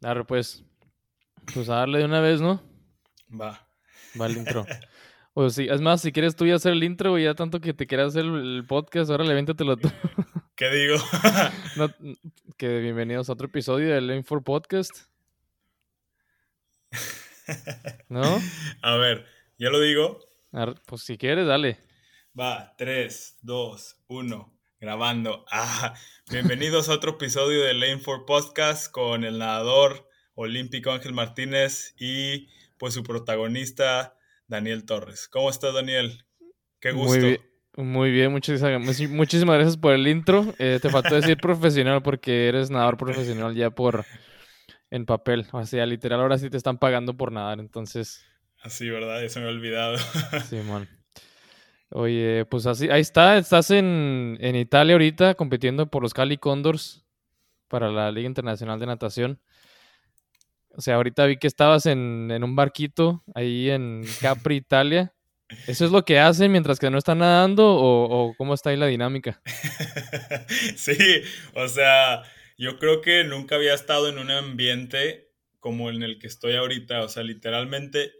Dale, pues. Pues a darle de una vez, ¿no? Va. Va el intro. O sí, es más, si quieres tú ya hacer el intro, güey, ya tanto que te quieras hacer el podcast, ahora levéntatelo tú. ¿Qué digo? No, que bienvenidos a otro episodio del for Podcast. ¿No? A ver, ¿ya lo digo? Pues si quieres, dale. Va, 3, 2, 1, grabando. Ah, bienvenidos a otro episodio de Lane for Podcast con el nadador olímpico Ángel Martínez y pues su protagonista Daniel Torres. ¿Cómo estás, Daniel? Qué gusto. Muy bien, muy bien muchísimas, muchísimas gracias por el intro. Eh, te faltó decir profesional porque eres nadador profesional ya por en papel. O sea, literal, ahora sí te están pagando por nadar, entonces, Así, ¿verdad? Eso me he olvidado. Simón. Oye, pues así, ahí está, estás en, en Italia ahorita compitiendo por los Cali Condors para la Liga Internacional de Natación. O sea, ahorita vi que estabas en, en un barquito ahí en Capri, Italia. ¿Eso es lo que hacen mientras que no están nadando o, o cómo está ahí la dinámica? Sí, o sea, yo creo que nunca había estado en un ambiente como en el que estoy ahorita. O sea, literalmente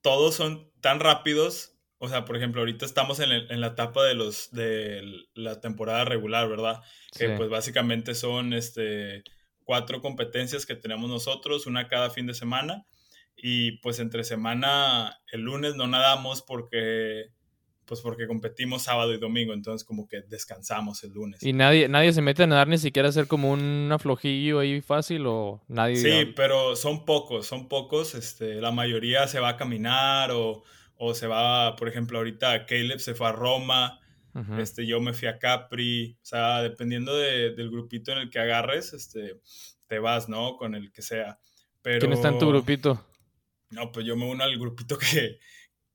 todos son tan rápidos. O sea, por ejemplo, ahorita estamos en, el- en la etapa de los de la temporada regular, ¿verdad? Que Sí. pues básicamente son este cuatro competencias que tenemos nosotros, una cada fin de semana. Y pues entre semana, el lunes no nadamos porque pues porque competimos sábado y domingo, entonces como que descansamos el lunes. ¿Y nadie, nadie se mete a nadar ni siquiera a hacer como un aflojillo ahí fácil o nadie? Sí, pero son pocos, son pocos. Este, la mayoría se va a caminar o, o se va, por ejemplo, ahorita Caleb se fue a Roma, este, yo me fui a Capri. O sea, dependiendo de- del grupito en el que agarres, este, te vas, ¿no? Con el que sea. Pero, ¿Quién está en tu grupito? No, pues yo me uno al grupito que,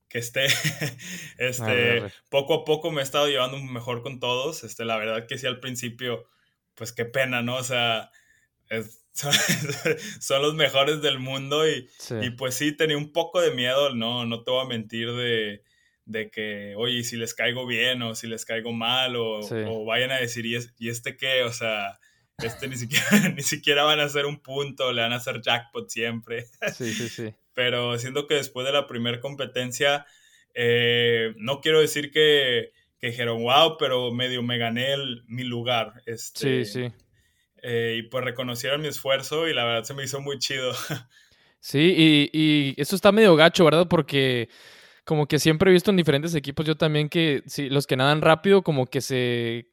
que esté. Este, poco a poco me he estado llevando mejor con todos. Este, la verdad que sí, al principio, pues qué pena, ¿no? O sea, es- son, son los mejores del mundo y, Sí. y pues sí, tenía un poco de miedo, no, no te voy a mentir de, de que, oye, ¿y si les caigo bien o si les caigo mal o, Sí. o vayan a decir, ¿y, es- ¿y este qué? O sea, este ni siquiera, ni siquiera van a hacer un punto, le van a hacer jackpot siempre. Sí, sí, sí. Pero siento que después de la primera competencia, eh, no quiero decir que, que dijeron, wow, pero medio me gané el- mi lugar. Este, Sí, sí. Eh, y pues reconocieron mi esfuerzo y la verdad se me hizo muy chido. Sí, y, eso está medio gacho, ¿verdad? Porque como que siempre he visto en diferentes equipos yo también que sí, los que nadan rápido como que se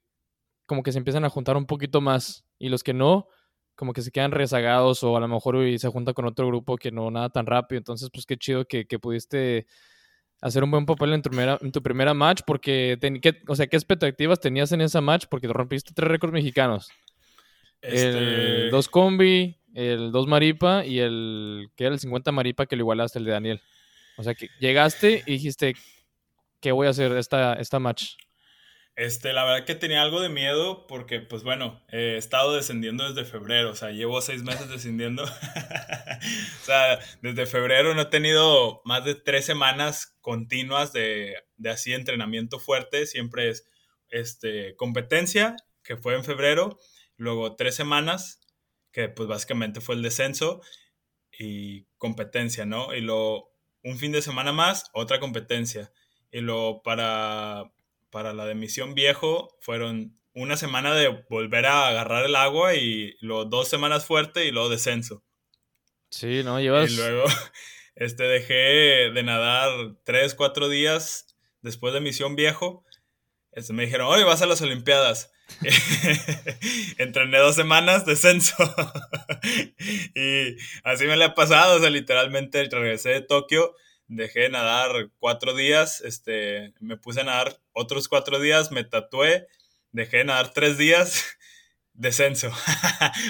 como que se empiezan a juntar un poquito más y los que no como que se quedan rezagados o a lo mejor se junta con otro grupo que no nada tan rápido. Entonces, pues qué chido que, pudiste hacer un buen papel en tu primera, en tu primera match porque, ten- ¿qué- o sea, ¿qué expectativas tenías en esa match? Porque rompiste tres récords mexicanos. El Este, 2 combi, el 2 maripa y el que era el 50 maripa que lo igualaste el de Daniel. O sea que llegaste y dijiste, ¿qué voy a hacer esta, esta match? Este, la verdad que tenía algo de miedo porque, pues bueno, eh, he estado descendiendo desde febrero, o sea, llevo seis meses descendiendo. o sea, desde febrero no he tenido más de tres semanas continuas de, de así entrenamiento fuerte, siempre es este, competencia, que fue en febrero, luego tres semanas, que pues básicamente fue el descenso, y competencia, ¿no? Y luego un fin de semana más, otra competencia. Y luego para para la de Misión Viejo fueron una semana de volver a agarrar el agua y luego dos semanas fuerte y luego descenso. Sí, ¿no? Llevas... Y luego este, dejé de nadar tres, cuatro días después de Misión Viejo. Este, me dijeron, oye, vas a las Olimpiadas. Entrené dos semanas, descenso. y así me le ha pasado, o sea, literalmente regresé de Tokio dejé de nadar cuatro días, este, me puse a nadar otros cuatro días, me tatué, dejé de nadar tres días, descenso.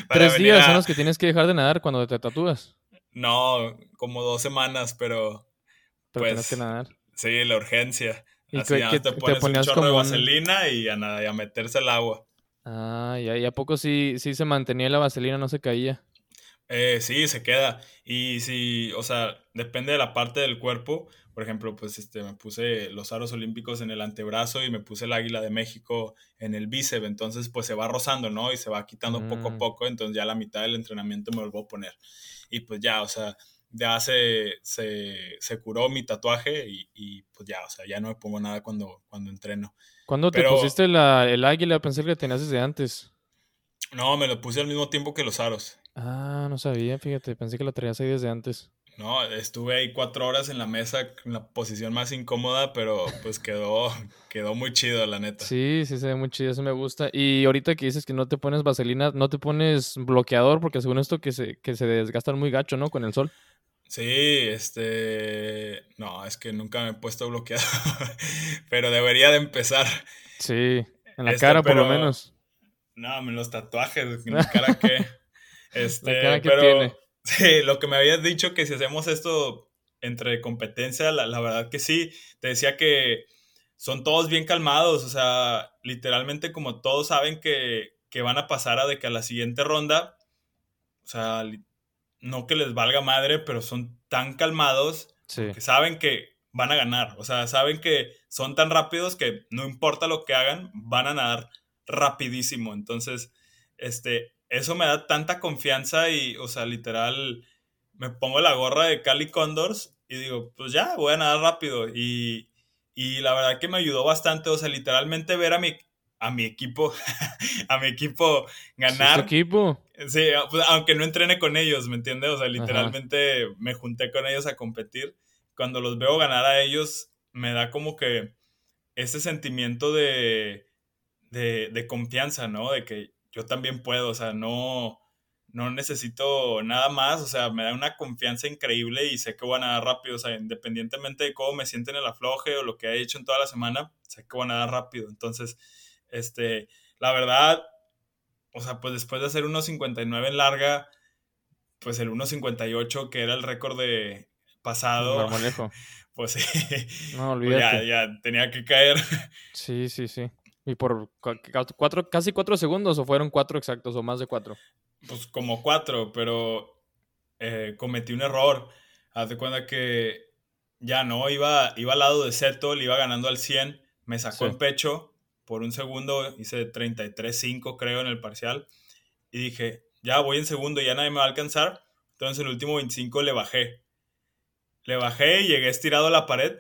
Tres días a- son los que tienes que dejar de nadar cuando te tatúas. No, como dos semanas, pero Pero Pues, tienes que nadar. sí, la urgencia. ¿Y Así ya te te pones un ponías chorro de como un- vaselina y a, nada, y a meterse al agua. Ah, ¿y a, poco sí, sí se mantenía la vaselina, no se caía? Eh, sí, se queda. Y si, o sea, depende de la parte del cuerpo. Por ejemplo, pues este, me puse los aros olímpicos en el antebrazo y me puse el águila de México en el bíceps. Entonces, pues se va rozando, ¿no? Y se va quitando poco a Mm. poco. Entonces, ya la mitad del entrenamiento me vuelvo a poner. Y pues ya, o sea, ya se, se, se curó mi tatuaje y, y, pues ya, o sea, ya no me pongo nada cuando, cuando entreno. ¿Cuándo te pusiste la, el águila? Pensé que lo tenías desde antes. No, me lo puse al mismo tiempo que los aros. Ah, no sabía, fíjate, pensé que lo traías ahí desde antes. No, estuve ahí cuatro horas en la mesa en la posición más incómoda, pero pues quedó, quedó muy chido, la neta. Sí, sí, se ve muy chido, eso me gusta. Y ahorita que dices que no te pones vaselina, no te pones bloqueador, porque según esto que se, que se desgastan muy gacho, ¿no? Con el sol. Sí, este... No, es que nunca me he puesto bloqueado, pero debería de empezar. Sí, en la Este, cara por lo pero- menos. No, en los tatuajes, en la cara que... Este, cara que pero... tiene. Sí, lo que me habías dicho que si hacemos esto entre competencia, la, la verdad que sí. Te decía que son todos bien calmados, o sea, literalmente como todos saben que, que van a pasar a de que a la siguiente ronda, o sea, no que les valga madre, pero son tan calmados Sí. que saben que van a ganar, o sea, saben que son tan rápidos que no importa lo que hagan, van a nadar rapidísimo. Entonces, este, eso me da tanta confianza y, o sea, literal, me pongo la gorra de Cali Condors y digo, pues ya, voy a nadar rápido. Y, y la verdad que me ayudó bastante, o sea, literalmente ver a mi, a mi equipo, a mi equipo Sí, es ganar. equipo. Sí, pues, aunque no entrene con ellos, ¿me entiendes? O sea, literalmente me junté con ellos a competir. Cuando los veo ganar a ellos, me da como que ese sentimiento de, de, de confianza, ¿no? De que yo también puedo, o sea, no, no necesito nada más, o sea, me da una confianza increíble y sé que voy a nadar rápido, o sea, independientemente de cómo me sienten en el afloje o lo que he hecho en toda la semana, sé que voy a nadar rápido. Entonces, este, la verdad, o sea, pues después de hacer 1.59 en larga, pues el 1.58 que era el récord de pasado, pues No, pues ya, ya tenía que caer. Sí, sí, sí. Y por cuatro, casi cuatro segundos, o fueron cuatro exactos, o más de cuatro. pues como cuatro, pero eh, cometí un error. Haz de cuenta que ya no, iba, iba al lado de Seto, le iba ganando al 100, me sacó Sí. en pecho por un segundo, hice 33-5 creo en el parcial, y dije, ya voy en segundo, ya nadie me va a alcanzar, entonces el último 25 le bajé. Le bajé y llegué estirado a la pared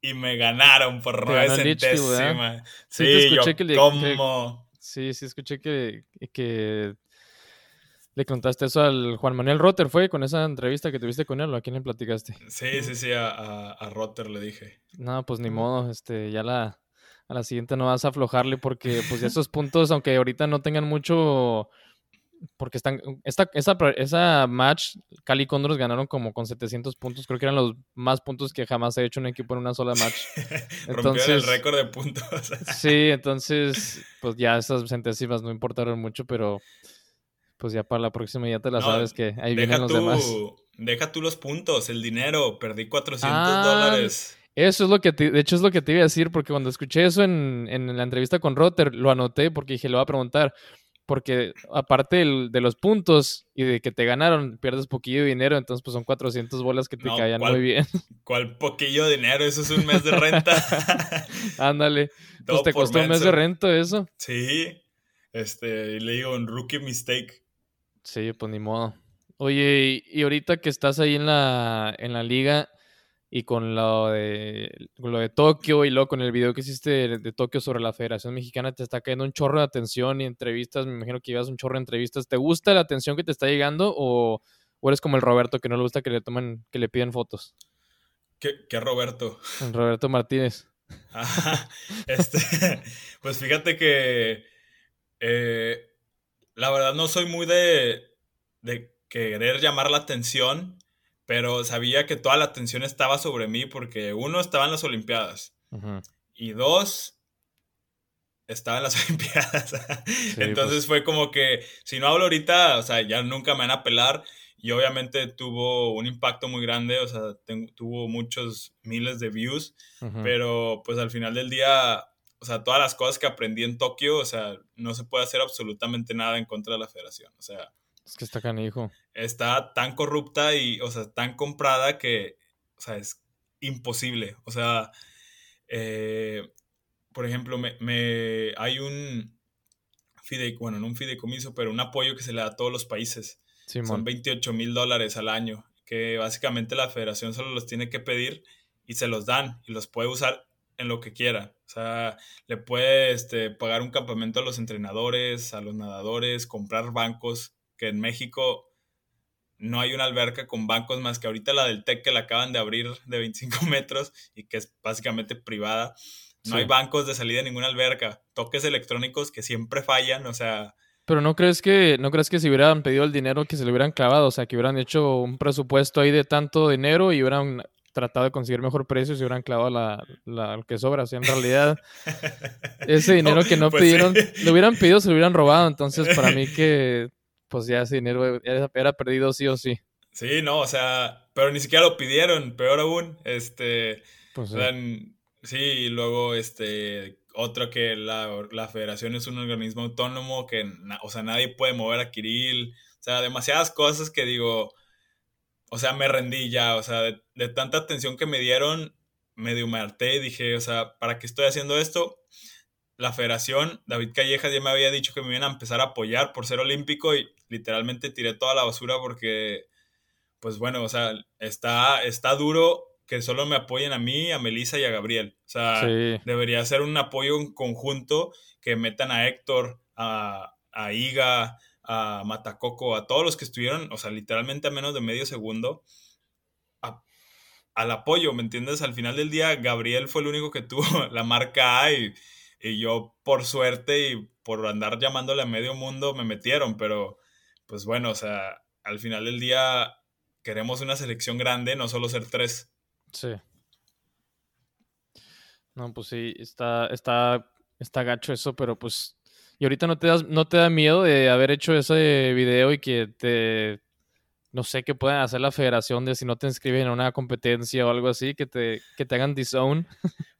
y me ganaron por nueve Lichfield, centésimas. Sí, Sí, te yo, escuché que le- que- ¿cómo? Sí, sí, escuché que, que le contaste eso al Juan Manuel Rotter, ¿fue con esa entrevista que tuviste con él o a quién le platicaste? Sí, sí, sí, a, a, a Rotter le dije. No, pues ni modo, este, ya la, a la siguiente no vas a aflojarle porque pues esos puntos, aunque ahorita no tengan mucho, porque están, esta, esa, esa match, Cali Condors ganaron como con 700 puntos, creo que eran los más puntos que jamás ha hecho un equipo en una sola match. Rompieron el Entonces- récord de puntos. Sí, entonces, pues ya esas centésimas no importaron mucho, pero pues ya para la próxima ya te la No, sabes que ahí vienen los tú, demás. deja tú los puntos, el dinero. Perdí 400 Ah, dólares. Eso es lo que te, de hecho es lo que te iba a decir, porque cuando escuché eso en, en la entrevista con Rotter, lo anoté porque dije, le voy a preguntar, porque aparte del- de los puntos y de que te ganaron, pierdes poquillo de dinero, entonces pues son 400 bolas que te No, caían muy bien. ¿Cuál poquillo de dinero? Eso es un mes de renta. Ándale, pues te costó un mes de menso. renta eso. Sí. Este, y le digo, un rookie mistake. Sí, pues ni modo. Oye, y, y ahorita que estás ahí en la, en la liga y con lo de, con lo de Tokio y luego con el video que hiciste de, de Tokio sobre la Federación Mexicana, te está cayendo un chorro de atención y entrevistas, me imagino que llevas un chorro de entrevistas. ¿Te gusta la atención que te está llegando o, o eres como el Roberto que no le gusta que le tomen, que le piden fotos? ¿Qué, qué Roberto? Roberto Martínez. Ajá, este, pues fíjate que eh, la verdad no soy muy de, de querer llamar la atención, pero sabía que toda la atención estaba sobre mí porque uno estaba en las Olimpiadas y dos estaba en las Olimpiadas. Entonces pues. fue como que si no hablo ahorita, o sea, ya nunca me van a pelar. Y obviamente tuvo un impacto muy grande, o sea, ten- tuvo muchos miles de views. Pero pues al final del día, o sea, todas las cosas que aprendí en Tokio, o sea, no se puede hacer absolutamente nada en contra de la federación. O sea, Es que está canijo. Está tan corrupta y, o sea, tan comprada que, o sea, es imposible. O sea, eh, por ejemplo, me, me, hay un fideicomiso, bueno, no un fideicomiso, pero un apoyo que se le da a todos los países. Son 28 mil dólares al año, que básicamente la federación solo los tiene que pedir y se los dan y los puede usar en lo que quiera. O sea, le puede este, pagar un campamento a los entrenadores, a los nadadores, comprar bancos, que en México no hay una alberca con bancos más que ahorita la del TEC que la acaban de abrir de 25 metros y que es básicamente privada. No hay bancos de salida en ninguna alberca. Toques electrónicos que siempre fallan, o sea... Pero no crees que no crees que si hubieran pedido el dinero que se le hubieran clavado, o sea, que hubieran hecho un presupuesto ahí de tanto dinero y hubieran tratado de conseguir mejor precio si hubieran clavado la, lo que sobra. O sea, en realidad, ese dinero que no pues pidieron, lo hubieran pedido, se lo hubieran robado. Entonces, para mí que, pues ya ese dinero era, perdido sí o sí. Sí, no, o sea, pero ni siquiera lo pidieron, peor aún. Este, pues, sí. sí, y luego, este, otro que la, la, federación es un organismo autónomo que, o sea, nadie puede mover a Kirill. O sea, demasiadas cosas que digo, o sea, me rendí ya, o sea, de, tanta atención que me dieron, medio me harté y dije, o sea, ¿para qué estoy haciendo esto? La federación, David Callejas ya me había dicho que me iban a empezar a apoyar por ser olímpico y literalmente tiré toda la basura porque, pues bueno, o sea, está, está duro que solo me apoyen a mí, a Melissa y a Gabriel. O sea, debería ser un apoyo en conjunto que metan a Héctor, a, a Iga, a Matacoco, a todos los que estuvieron, o sea, literalmente a menos de medio segundo, al apoyo, ¿me entiendes? Al final del día, Gabriel fue el único que tuvo la marca A y, yo, por suerte y por andar llamándole a medio mundo, me metieron, pero pues bueno, o sea, al final del día queremos una selección grande, no solo ser tres. Sí. No, pues sí, está, está, está gacho eso, pero pues y ahorita no te, das, no te da miedo de haber hecho ese video y que te, no sé, qué puedan hacer la federación de si no te inscriben en una competencia o algo así, que te, que te hagan disown.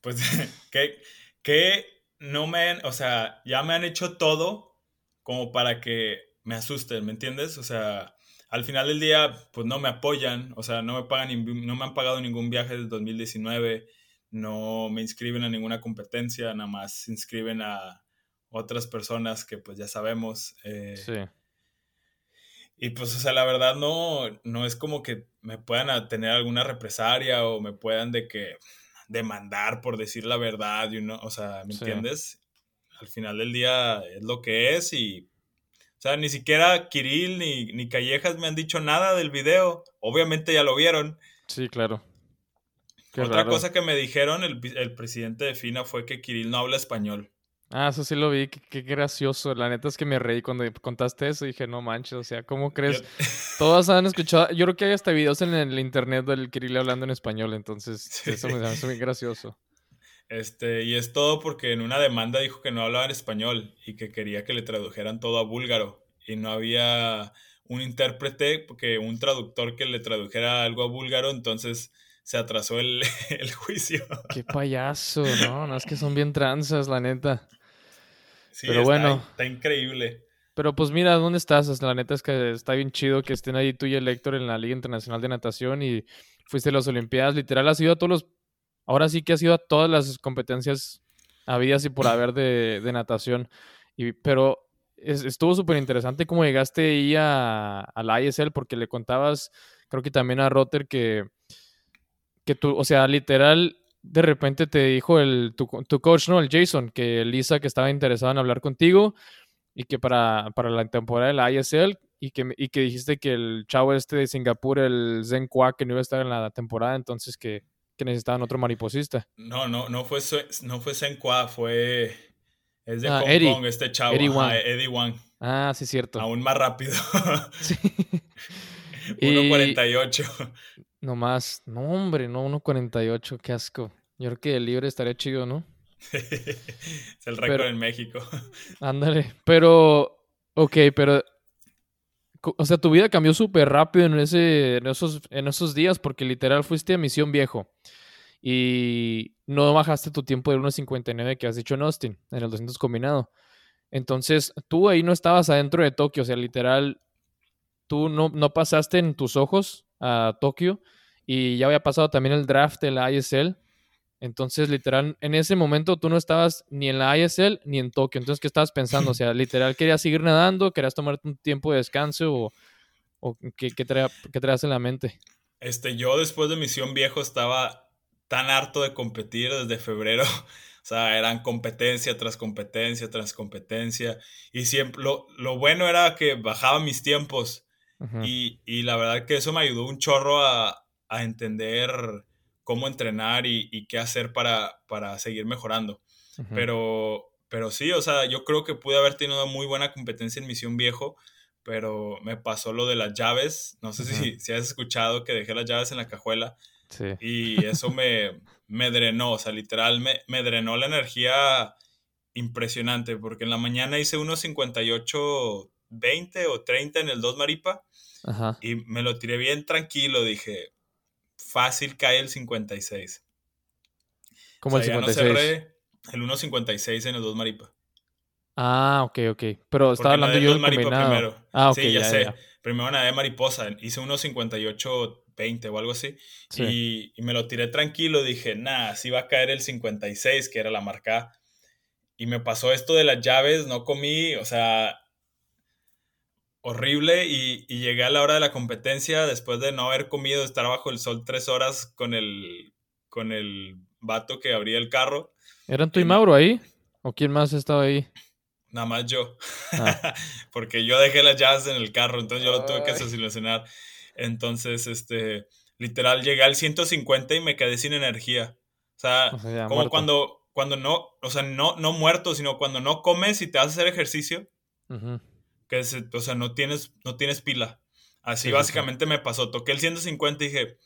Pues que, que no me, o sea, ya me han hecho todo como para que me asusten, ¿me entiendes? O sea, al final del día, pues no me apoyan, o sea, no me pagan, no me han pagado ningún viaje desde 2019, no me inscriben a ninguna competencia, nada más se inscriben a, otras personas que pues ya sabemos. Eh, sí. Y pues, o sea, la verdad no, no es como que me puedan tener alguna represalia o me puedan de que demandar por decir la verdad, you know? o sea, ¿me entiendes? Al final del día es lo que es y, o sea, ni siquiera Kirill ni, ni Callejas me han dicho nada del video. Obviamente ya lo vieron. Sí, claro. Otra cosa que me dijeron el, el presidente de FINA fue que Kirill no habla español. Ah, eso sí lo vi, qué, gracioso. La neta es que me reí cuando contaste eso. Dije, no manches, o sea, ¿cómo crees? Todos han escuchado. Yo creo que hay hasta videos en el internet del Kirill hablando en español, entonces eso me hace muy gracioso. Este, y es todo porque en una demanda dijo que no hablaba en español y que quería que le tradujeran todo a búlgaro. Y no había un intérprete, porque un traductor que le tradujera algo a búlgaro, entonces se atrasó el, el juicio. Qué payaso, ¿no? No es que son bien tranzas, la neta pero está, bueno. Está increíble. Pero pues mira, ¿dónde estás? La neta es que está bien chido que estén ahí tú y el Héctor en la Liga Internacional de Natación y fuiste a las Olimpiadas. Literal, has ido a todos los. Ahora sí que has ido a todas las competencias habidas y por haber de, de natación. Y, pero estuvo súper interesante cómo llegaste ahí a, a, la ISL porque le contabas, creo que también a Rotter que, que tú, o sea, literal, de repente te dijo el, tu, coach, ¿no? El Jason, que Lisa que estaba interesado en hablar contigo y que para, para la temporada de la ISL y que, y que dijiste que el chavo este de Singapur, el Zen Kwa, que no iba a estar en la temporada, entonces que, que necesitaban otro mariposista. No, no, no fue, no fue Zen Kwa, fue... Es de ah, Hong Kong este chavo. Eddie Wang. Eddie Wang. Ah, sí, cierto. Aún más rápido. sí. 1.48. No más. No, hombre, no, 1.48. Qué asco. Yo creo que el libre estaría chido, ¿no? es el récord en México. Ándale. Pero, ok, pero. O sea, tu vida cambió súper rápido en, ese, en, esos, en esos días porque literal fuiste a Misión Viejo. Y no bajaste tu tiempo de 1.59 que has dicho en Austin, en el 200 combinado. Entonces, tú ahí no estabas adentro de Tokio, o sea, literal, tú no, no pasaste en tus ojos a Tokio y ya había pasado también el draft de la ISL. Entonces, literal, en ese momento tú no estabas ni en la ISL ni en Tokio. Entonces, ¿qué estabas pensando? O sea, literal, ¿querías seguir nadando? ¿Querías tomarte un tiempo de descanso? ¿O, o qué, qué, qué traías en la mente? Este, yo después de Misión Viejo estaba tan harto de competir desde febrero. O sea, eran competencia tras competencia tras competencia. Y siempre, lo, lo bueno era que bajaba mis tiempos. Y, y, la verdad que eso me ayudó un chorro a, a entender cómo entrenar y, y, qué hacer para, para seguir mejorando. pero, pero sí, o sea, yo creo que pude haber tenido muy buena competencia en Misión Viejo, pero me pasó lo de las llaves. No sé si, si has escuchado que dejé las llaves en la cajuela. Y eso me, me drenó, o sea, literal me, me, drenó la energía impresionante, porque en la mañana hice unos 58, 20 o 30 en el 2 Maripa y me lo tiré bien tranquilo, dije, fácil cae el 56. ¿Cómo el 56? Ya no cerré el 1.56 en el 2 Maripa. Ah, ok, ok. Pero estaba hablando yo del primero. Ah, ok, sí, ya, sé. Primero nadé mariposa, hice 1.58 20 o algo así. Y, me lo tiré tranquilo, dije, nah, así va a caer el 56, que era la marca. Y me pasó esto de las llaves, no comí, o sea, horrible. Y, llegué a la hora de la competencia, después de no haber comido, estar bajo el sol tres horas con el, con el vato que abría el carro. ¿Eran tú y Mauro ahí? ¿O quién más estaba ahí? Nada más yo. Ah. Porque yo dejé las llaves en el carro, entonces yo lo tuve que solucionar. Entonces, este, literal, llegué al 150 y me quedé sin energía. O sea, como cuando, cuando no, o sea, no, no muerto, sino cuando no comes y te vas a hacer ejercicio, que es, o sea, no tienes, no tienes pila. Así básicamente me pasó. Toqué el 150 y dije,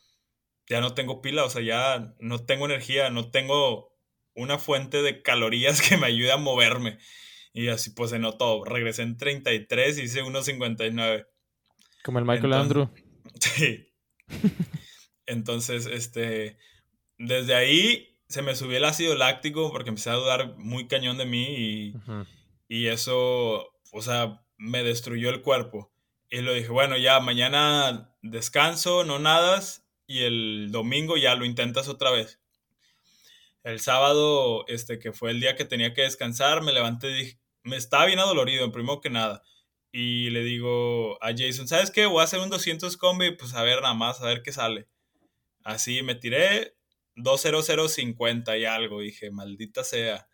ya no tengo pila, o sea, ya no tengo energía, no tengo una fuente de calorías que me ayude a moverme. Y así pues se notó. Regresé en 33 y hice 1.59. Como el Michael Andrew. Sí. Entonces, este, desde ahí se me subió el ácido láctico porque empecé a dudar muy cañón de mí y, y eso, o sea, me destruyó el cuerpo. Y lo dije, bueno, ya mañana descanso, no nadas y el domingo ya lo intentas otra vez. El sábado, este, que fue el día que tenía que descansar, me levanté y dije, me estaba bien adolorido, primero que nada y le digo a Jason, ¿sabes qué? Voy a hacer un 200 combi, pues a ver nada más, a ver qué sale. Así me tiré 20050 y algo, dije, maldita sea.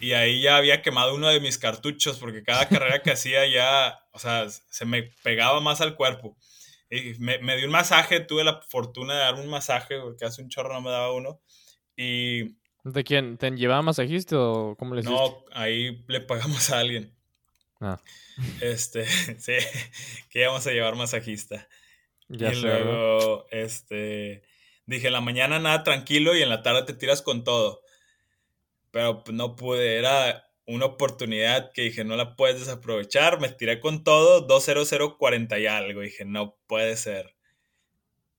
Y ahí ya había quemado uno de mis cartuchos porque cada carrera que hacía ya, o sea, se me pegaba más al cuerpo. Y me, me dio un masaje, tuve la fortuna de dar un masaje porque hace un chorro no me daba uno. Y... ¿De quién? ¿Te llevaba masajista o cómo le hiciste? No, ahí le pagamos a alguien. Ah. Este, sí, que íbamos a llevar masajista. Ya y luego, este, dije, en la mañana nada tranquilo y en la tarde te tiras con todo. Pero no pude, era una oportunidad que dije, no la puedes desaprovechar. Me tiré con todo, 20040 y algo. Dije, no puede ser.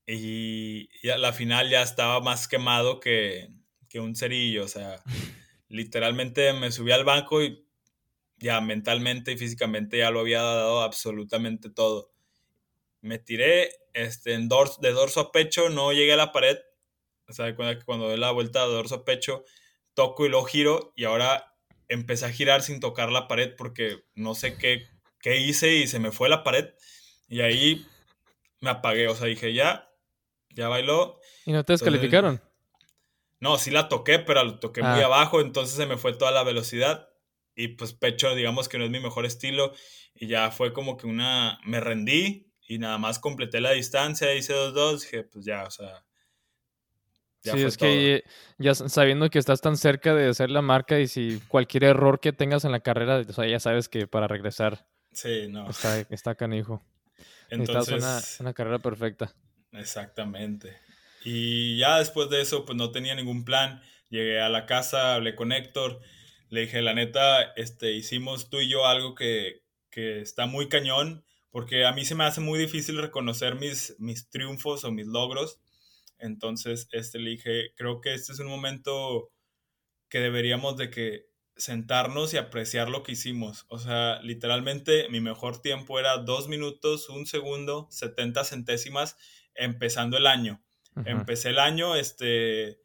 Y, y a la final ya estaba más quemado que, que un cerillo. O sea, literalmente me subí al banco y ya mentalmente y físicamente ya lo había dado absolutamente todo. Me tiré este, en dorso, de dorso a pecho, no llegué a la pared. O sea, cuando, cuando doy la vuelta de dorso a pecho, toco y lo giro y ahora empecé a girar sin tocar la pared porque no sé qué, qué hice y se me fue la pared. Y ahí me apagué, o sea, dije, ya, ya bailó. ¿Y no te descalificaron? no, sí la toqué, pero la toqué muy ah. abajo, entonces se me fue toda la velocidad y pues pecho, digamos que no es mi mejor estilo y ya fue como que una, me rendí y nada más completé la distancia, hice dos dos dije pues ya, o sea. Ya sí, es que ya sabiendo que estás tan cerca de hacer la marca y si cualquier error que tengas en la carrera, o sea, ya sabes que para regresar. Sí, no. Está, está canijo. Entonces. Una, una carrera perfecta. Exactamente. Y ya después de eso, pues no tenía ningún plan. Llegué a la casa, hablé con Héctor le dije, la neta, este, hicimos tú y yo algo que, que está muy cañón, porque a mí se me hace muy difícil reconocer mis, mis triunfos o mis logros. Entonces, este, le dije, creo que este es un momento que deberíamos de que sentarnos y apreciar lo que hicimos. O sea, literalmente mi mejor tiempo era dos minutos, un segundo, 70 centésimas, empezando el año. Empecé el año, este,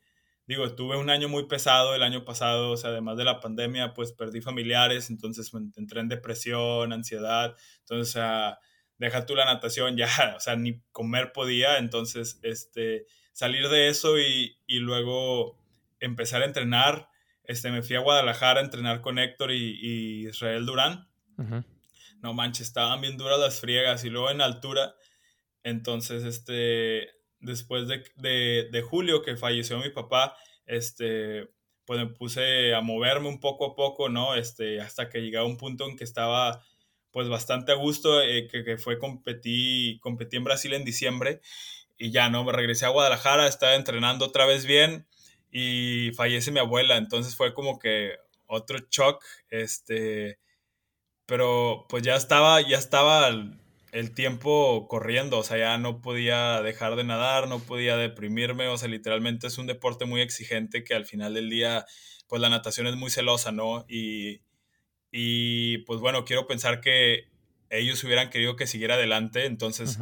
digo, tuve un año muy pesado el año pasado, o sea, además de la pandemia, pues perdí familiares, entonces entré en depresión, ansiedad, entonces, o sea, deja tú la natación, ya, o sea, ni comer podía, entonces, este, salir de eso y, y luego empezar a entrenar, este, me fui a Guadalajara a entrenar con Héctor y, Israel Durán. No manches, estaban bien duras las friegas y luego en altura. Entonces, este, después de, de, julio que falleció mi papá, este, pues me puse a moverme un poco a poco, ¿no? Este, hasta que llegué a un punto en que estaba pues bastante a gusto, eh, que, que, fue competí, competí en Brasil en diciembre y ya, ¿no? Me regresé a Guadalajara, estaba entrenando otra vez bien y fallece mi abuela, entonces fue como que otro shock, este, pero pues ya estaba, ya estaba el, tiempo corriendo, o sea, ya no podía dejar de nadar, no podía deprimirme, o sea, literalmente es un deporte muy exigente que al final del día, pues la natación es muy celosa, ¿no? Y, y pues bueno, quiero pensar que ellos hubieran querido que siguiera adelante, entonces,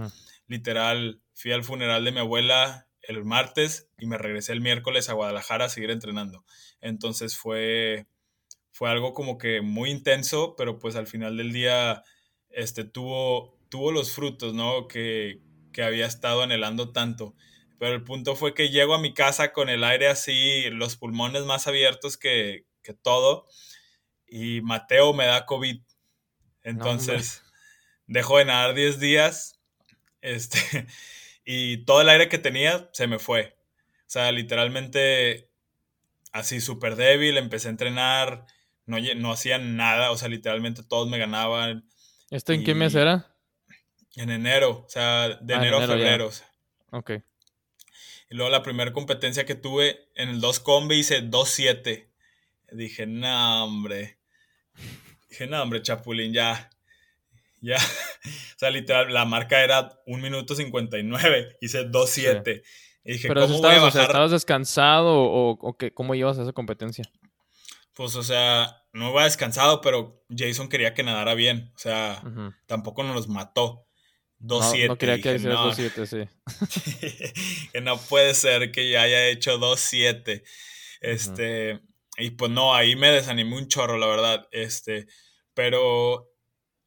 literal, fui al funeral de mi abuela, el martes y me regresé el miércoles a Guadalajara a seguir entrenando. Entonces fue, fue algo como que muy intenso, pero pues al final del día este, tuvo, tuvo los frutos, ¿no? Que, que había estado anhelando tanto. Pero el punto fue que llego a mi casa con el aire así, los pulmones más abiertos que, que todo, y Mateo me da COVID. Entonces, dejo de nadar 10 días. Este, y todo el aire que tenía se me fue. O sea, literalmente así súper débil, empecé a entrenar, no, no hacía nada, o sea, literalmente todos me ganaban. ¿Esto en qué mes era? En enero, o sea, de ah, enero, a febrero. Ok. Y luego la primera competencia que tuve en el 2 combi hice 2.7. Dije, no, hombre. Dije, no, hombre, Chapulín, ya. Ya, o sea, literal, la marca era 1 minuto 59, hice 2.7. Y dije, Pero ¿cómo voy a bajar? ¿estabas descansado o, qué, cómo ibas a esa competencia? Pues, o sea, no iba descansado, pero Jason quería que nadara bien. O sea, tampoco nos mató. 2.7. No, no, quería que hiciera 2.7, sí. que no puede ser que ya haya hecho 2.7. Este, y pues no, ahí me desanimé un chorro, la verdad. Este, pero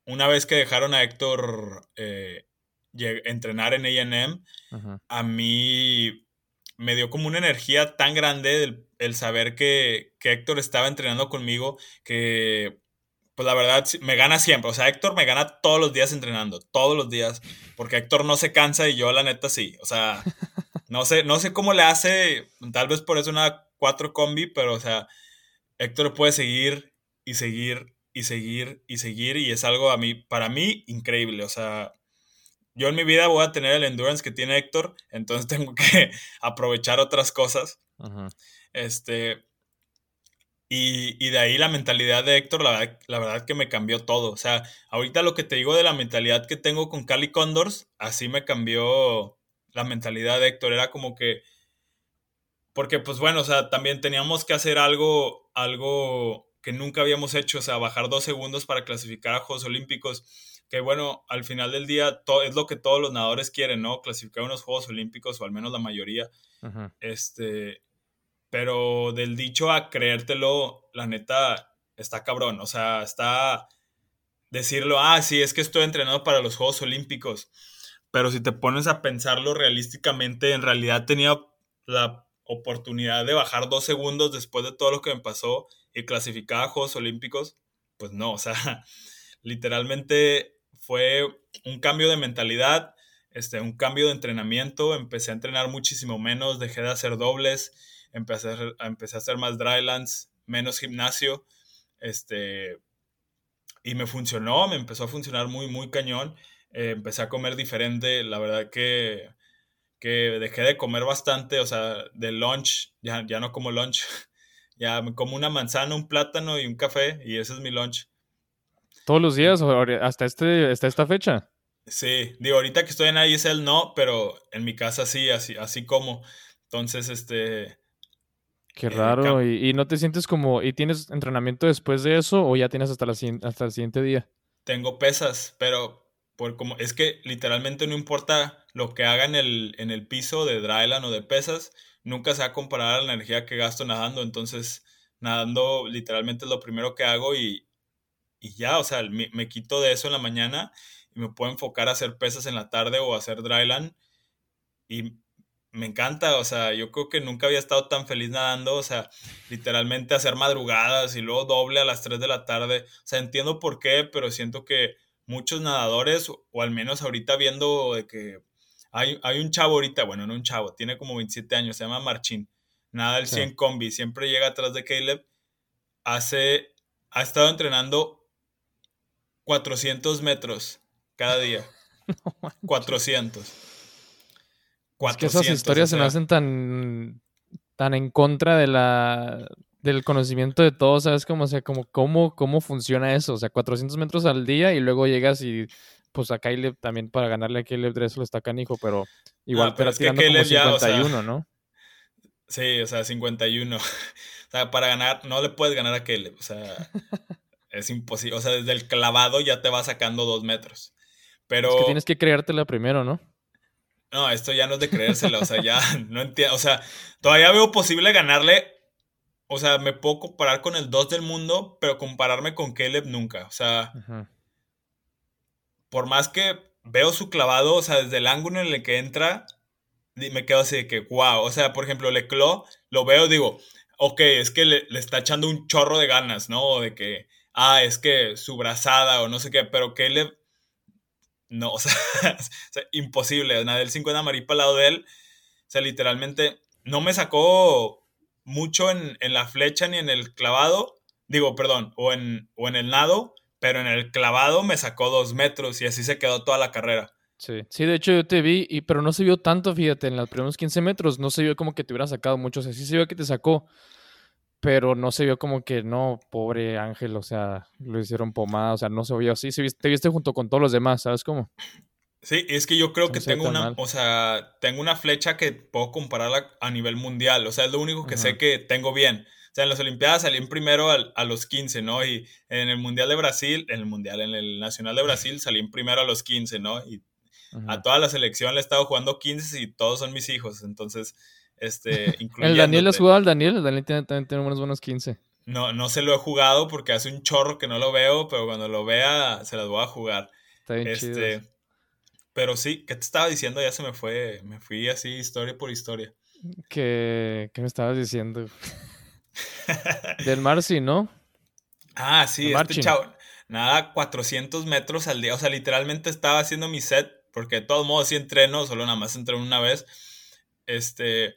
una vez que dejaron a Héctor eh, entrenar en AM, a mí me dio como una energía tan grande el, saber que, Héctor estaba entrenando conmigo que, pues la verdad, me gana siempre. O sea, Héctor me gana todos los días entrenando, todos los días, porque Héctor no se cansa y yo la neta sí. O sea, no sé, no sé cómo le hace, tal vez por eso una 4 combi, pero o sea, Héctor puede seguir y seguir y seguir y seguir y es algo a mí, para mí, increíble. O sea, yo en mi vida voy a tener el endurance que tiene Héctor, entonces tengo que aprovechar otras cosas. Este, y, y, de ahí la mentalidad de Héctor, la verdad, la verdad que me cambió todo. O sea, ahorita lo que te digo de la mentalidad que tengo con Cali Condors, así me cambió la mentalidad de Héctor. Era como que, porque pues bueno, o sea, también teníamos que hacer algo, algo que nunca habíamos hecho, o sea, bajar dos segundos para clasificar a Juegos Olímpicos, que bueno, al final del día es lo que todos los nadadores quieren, ¿no? Clasificar unos Juegos Olímpicos, o al menos la mayoría. Este, pero del dicho a creértelo, la neta, está cabrón, o sea, está decirlo, ah, sí, es que estoy entrenado para los Juegos Olímpicos, pero si te pones a pensarlo realísticamente, en realidad tenía la oportunidad de bajar dos segundos después de todo lo que me pasó y clasificar a Juegos Olímpicos, pues no, o sea, literalmente fue un cambio de mentalidad, este, un cambio de entrenamiento, empecé a entrenar muchísimo menos, dejé de hacer dobles, empecé a hacer, empecé a hacer más drylands, menos gimnasio, este, y me funcionó, me empezó a funcionar muy, muy cañón, eh, empecé a comer diferente, la verdad que, que dejé de comer bastante, o sea, de lunch, ya, ya no como lunch, Ya me como una manzana, un plátano y un café y ese es mi lunch. ¿Todos los días hasta, este, hasta esta fecha? Sí, digo, ahorita que estoy en ISL no, pero en mi casa sí, así, así como. Entonces, este... Qué raro. ¿Y, no te sientes como, y tienes entrenamiento después de eso o ya tienes hasta, la, hasta el siguiente día? Tengo pesas, pero por como, es que literalmente no importa lo que haga en el, en el piso de dryland o de pesas, nunca se va a comparar a la energía que gasto nadando. Entonces, nadando literalmente es lo primero que hago y, y ya, o sea, me, me, quito de eso en la mañana y me puedo enfocar a hacer pesas en la tarde o a hacer dryland. Y me encanta, o sea, yo creo que nunca había estado tan feliz nadando, o sea, literalmente hacer madrugadas y luego doble a las 3 de la tarde. O sea, entiendo por qué, pero siento que muchos nadadores, o al menos ahorita viendo de que hay, hay un chavo ahorita, bueno, no un chavo, tiene como 27 años, se llama Marchín, nada el 100 combi, siempre llega atrás de Caleb, hace, ha estado entrenando 400 metros cada día. 400. 400. Es que esas historias se me hacen tan, tan en contra de la, del conocimiento de todos, ¿sabes? Como, o sea, como, ¿cómo, ¿cómo funciona eso? O sea, 400 metros al día y luego llegas y pues a Caleb también para ganarle a Caleb Dressel está canijo, pero igual pero tirando como 51, ¿no? Sí, o sea, 51. o sea, para ganar, no le puedes ganar a Caleb, o sea, es imposible. O sea, desde el clavado ya te va sacando dos metros. Pero... Es que tienes que creértela primero, ¿no? No, esto ya no es de creérsela, o sea, ya no entiendo, o sea, todavía veo posible ganarle, o sea, me puedo comparar con el 2 del mundo, pero compararme con Caleb nunca, o sea, por más que veo su clavado, o sea, desde el ángulo en el que entra, me quedo así de que, wow, o sea, por ejemplo, Leclos, lo veo, digo, ok, es que le, está echando un chorro de ganas, ¿no? De que, ah, es que su brazada o no sé qué, pero Caleb, no, o sea, imposible, nada del 50 maripa al lado de él, o sea, literalmente no me sacó mucho en, en, la flecha ni en el clavado, digo, perdón, o en, o en el nado, pero en el clavado me sacó dos metros y así se quedó toda la carrera. Sí, sí, de hecho yo te vi, y, pero no se vio tanto, fíjate, en los primeros 15 metros. No se vio como que te hubiera sacado mucho, o sea, sí se vio que te sacó, pero no se vio como que, no, pobre Ángel, o sea, lo hicieron pomada, o sea, no se vio así, te viste junto con todos los demás, ¿sabes cómo? Sí, es que yo creo que tengo una, o sea, tengo una flecha que puedo compararla a nivel mundial, o sea, es lo único que sé que tengo bien. O sea, en las Olimpiadas salí en primero a los 15, ¿no? Y en el Mundial de Brasil, en el Mundial, en el Nacional de Brasil salí en primero a los 15, ¿no? Y a toda la selección le he estado jugando 15 y todos son mis hijos, entonces, este, ¿El Daniel has jugado al Daniel? El Daniel tiene, también tiene unos buenos 15. No, no se lo he jugado porque hace un chorro que no lo veo, pero cuando lo vea se las voy a jugar. Está bien este, Pero sí, ¿qué te estaba diciendo? Ya se me fue, me fui así historia por historia. ¿Qué, qué me estabas diciendo? Del Marci, ¿no? Ah, sí, este chavo. Nada, 400 metros al día. O sea, literalmente estaba haciendo mi set, porque de todos modos sí entreno, solo nada más entreno una vez. Este,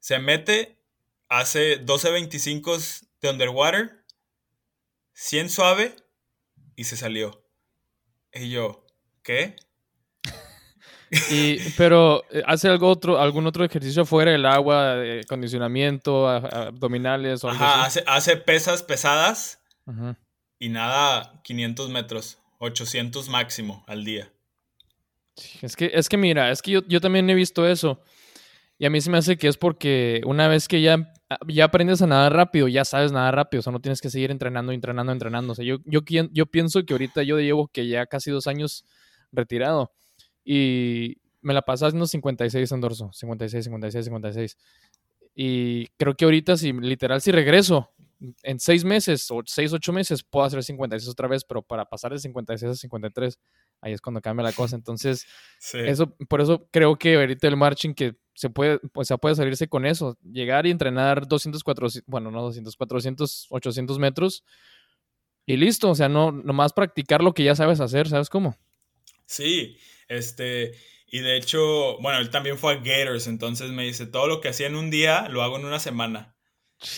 se mete, hace 12.25 de underwater, 100 suave y se salió. Y yo, ¿qué? Y, pero, eh, ¿hace algo otro, algún otro ejercicio fuera del agua, de condicionamiento, abdominales o Ajá, Hace, pesas pesadas y nada 500 metros, 800 máximo al día. Es que, es que mira, es que yo, yo también he visto eso. Y a mí se me hace que es porque una vez que ya, ya aprendes a nadar rápido, ya sabes nadar rápido, o sea, no tienes que seguir entrenando, entrenando, entrenando. O sea, yo, yo, yo pienso que ahorita yo llevo que ya casi dos años retirado y me la pasaba haciendo 56 en dorso, 56, 56, 56. Y creo que ahorita, si literal, si regreso en seis meses o seis, ocho meses, puedo hacer 56 otra vez, pero para pasar de 56 a 53, ahí es cuando cambia la cosa. Entonces, eso, por eso creo que ahorita el marching que se puede, pues se puede salirse con eso, llegar y entrenar 200, 400, bueno, no 200, 400, 800 metros y listo, o sea, no, nomás practicar lo que ya sabes hacer, ¿sabes cómo? Sí, este, y de hecho, bueno, él también fue a Gators, entonces me dice, todo lo que hacía en un día lo hago en una semana.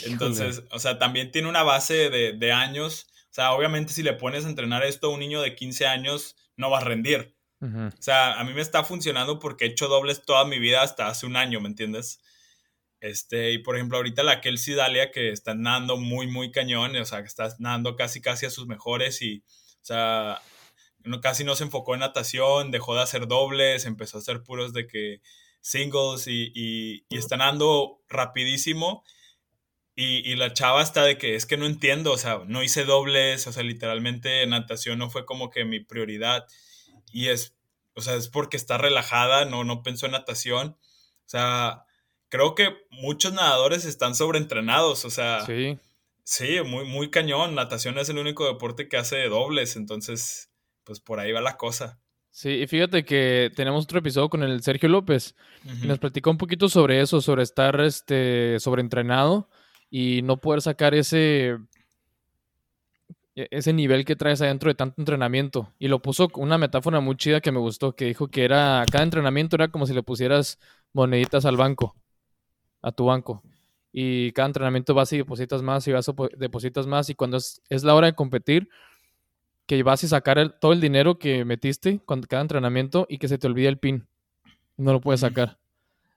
Entonces, o sea, también tiene una base de, años. O sea, obviamente si le pones a entrenar esto a un niño de 15 años, no va a rendir. O sea, a mí me está funcionando porque he hecho dobles toda mi vida hasta hace un año, ¿me entiendes? Este, y por ejemplo, ahorita la Kelsey Dalia que está nadando muy, muy cañón, o sea, que está nadando casi, casi a sus mejores y, o sea, casi no se enfocó en natación, dejó de hacer dobles, empezó a hacer puros de que singles y, y, y está rapidísimo. Y, la chava está de que es que no entiendo, o sea, no hice dobles, o sea, literalmente natación no fue como que mi prioridad. Y es, o sea, es porque está relajada, no, no pensó en natación. O sea, creo que muchos nadadores están sobreentrenados, o sea. Sí. Sí, muy, muy cañón. Natación es el único deporte que hace dobles, entonces, pues por ahí va la cosa. Sí, y fíjate que tenemos otro episodio con el Sergio López. y nos platicó un poquito sobre eso, sobre estar este, sobreentrenado y no poder sacar ese, e, ese nivel que traes adentro de tanto entrenamiento. Y lo puso una metáfora muy chida que me gustó, que dijo que era, cada entrenamiento era como si le pusieras moneditas al banco, a tu banco. Y cada entrenamiento vas y depositas más y vas y depositas más. Y cuando es, es la hora de competir, que vas a sacar todo el dinero que metiste con cada entrenamiento y que se te olvide el pin. No lo puedes sacar.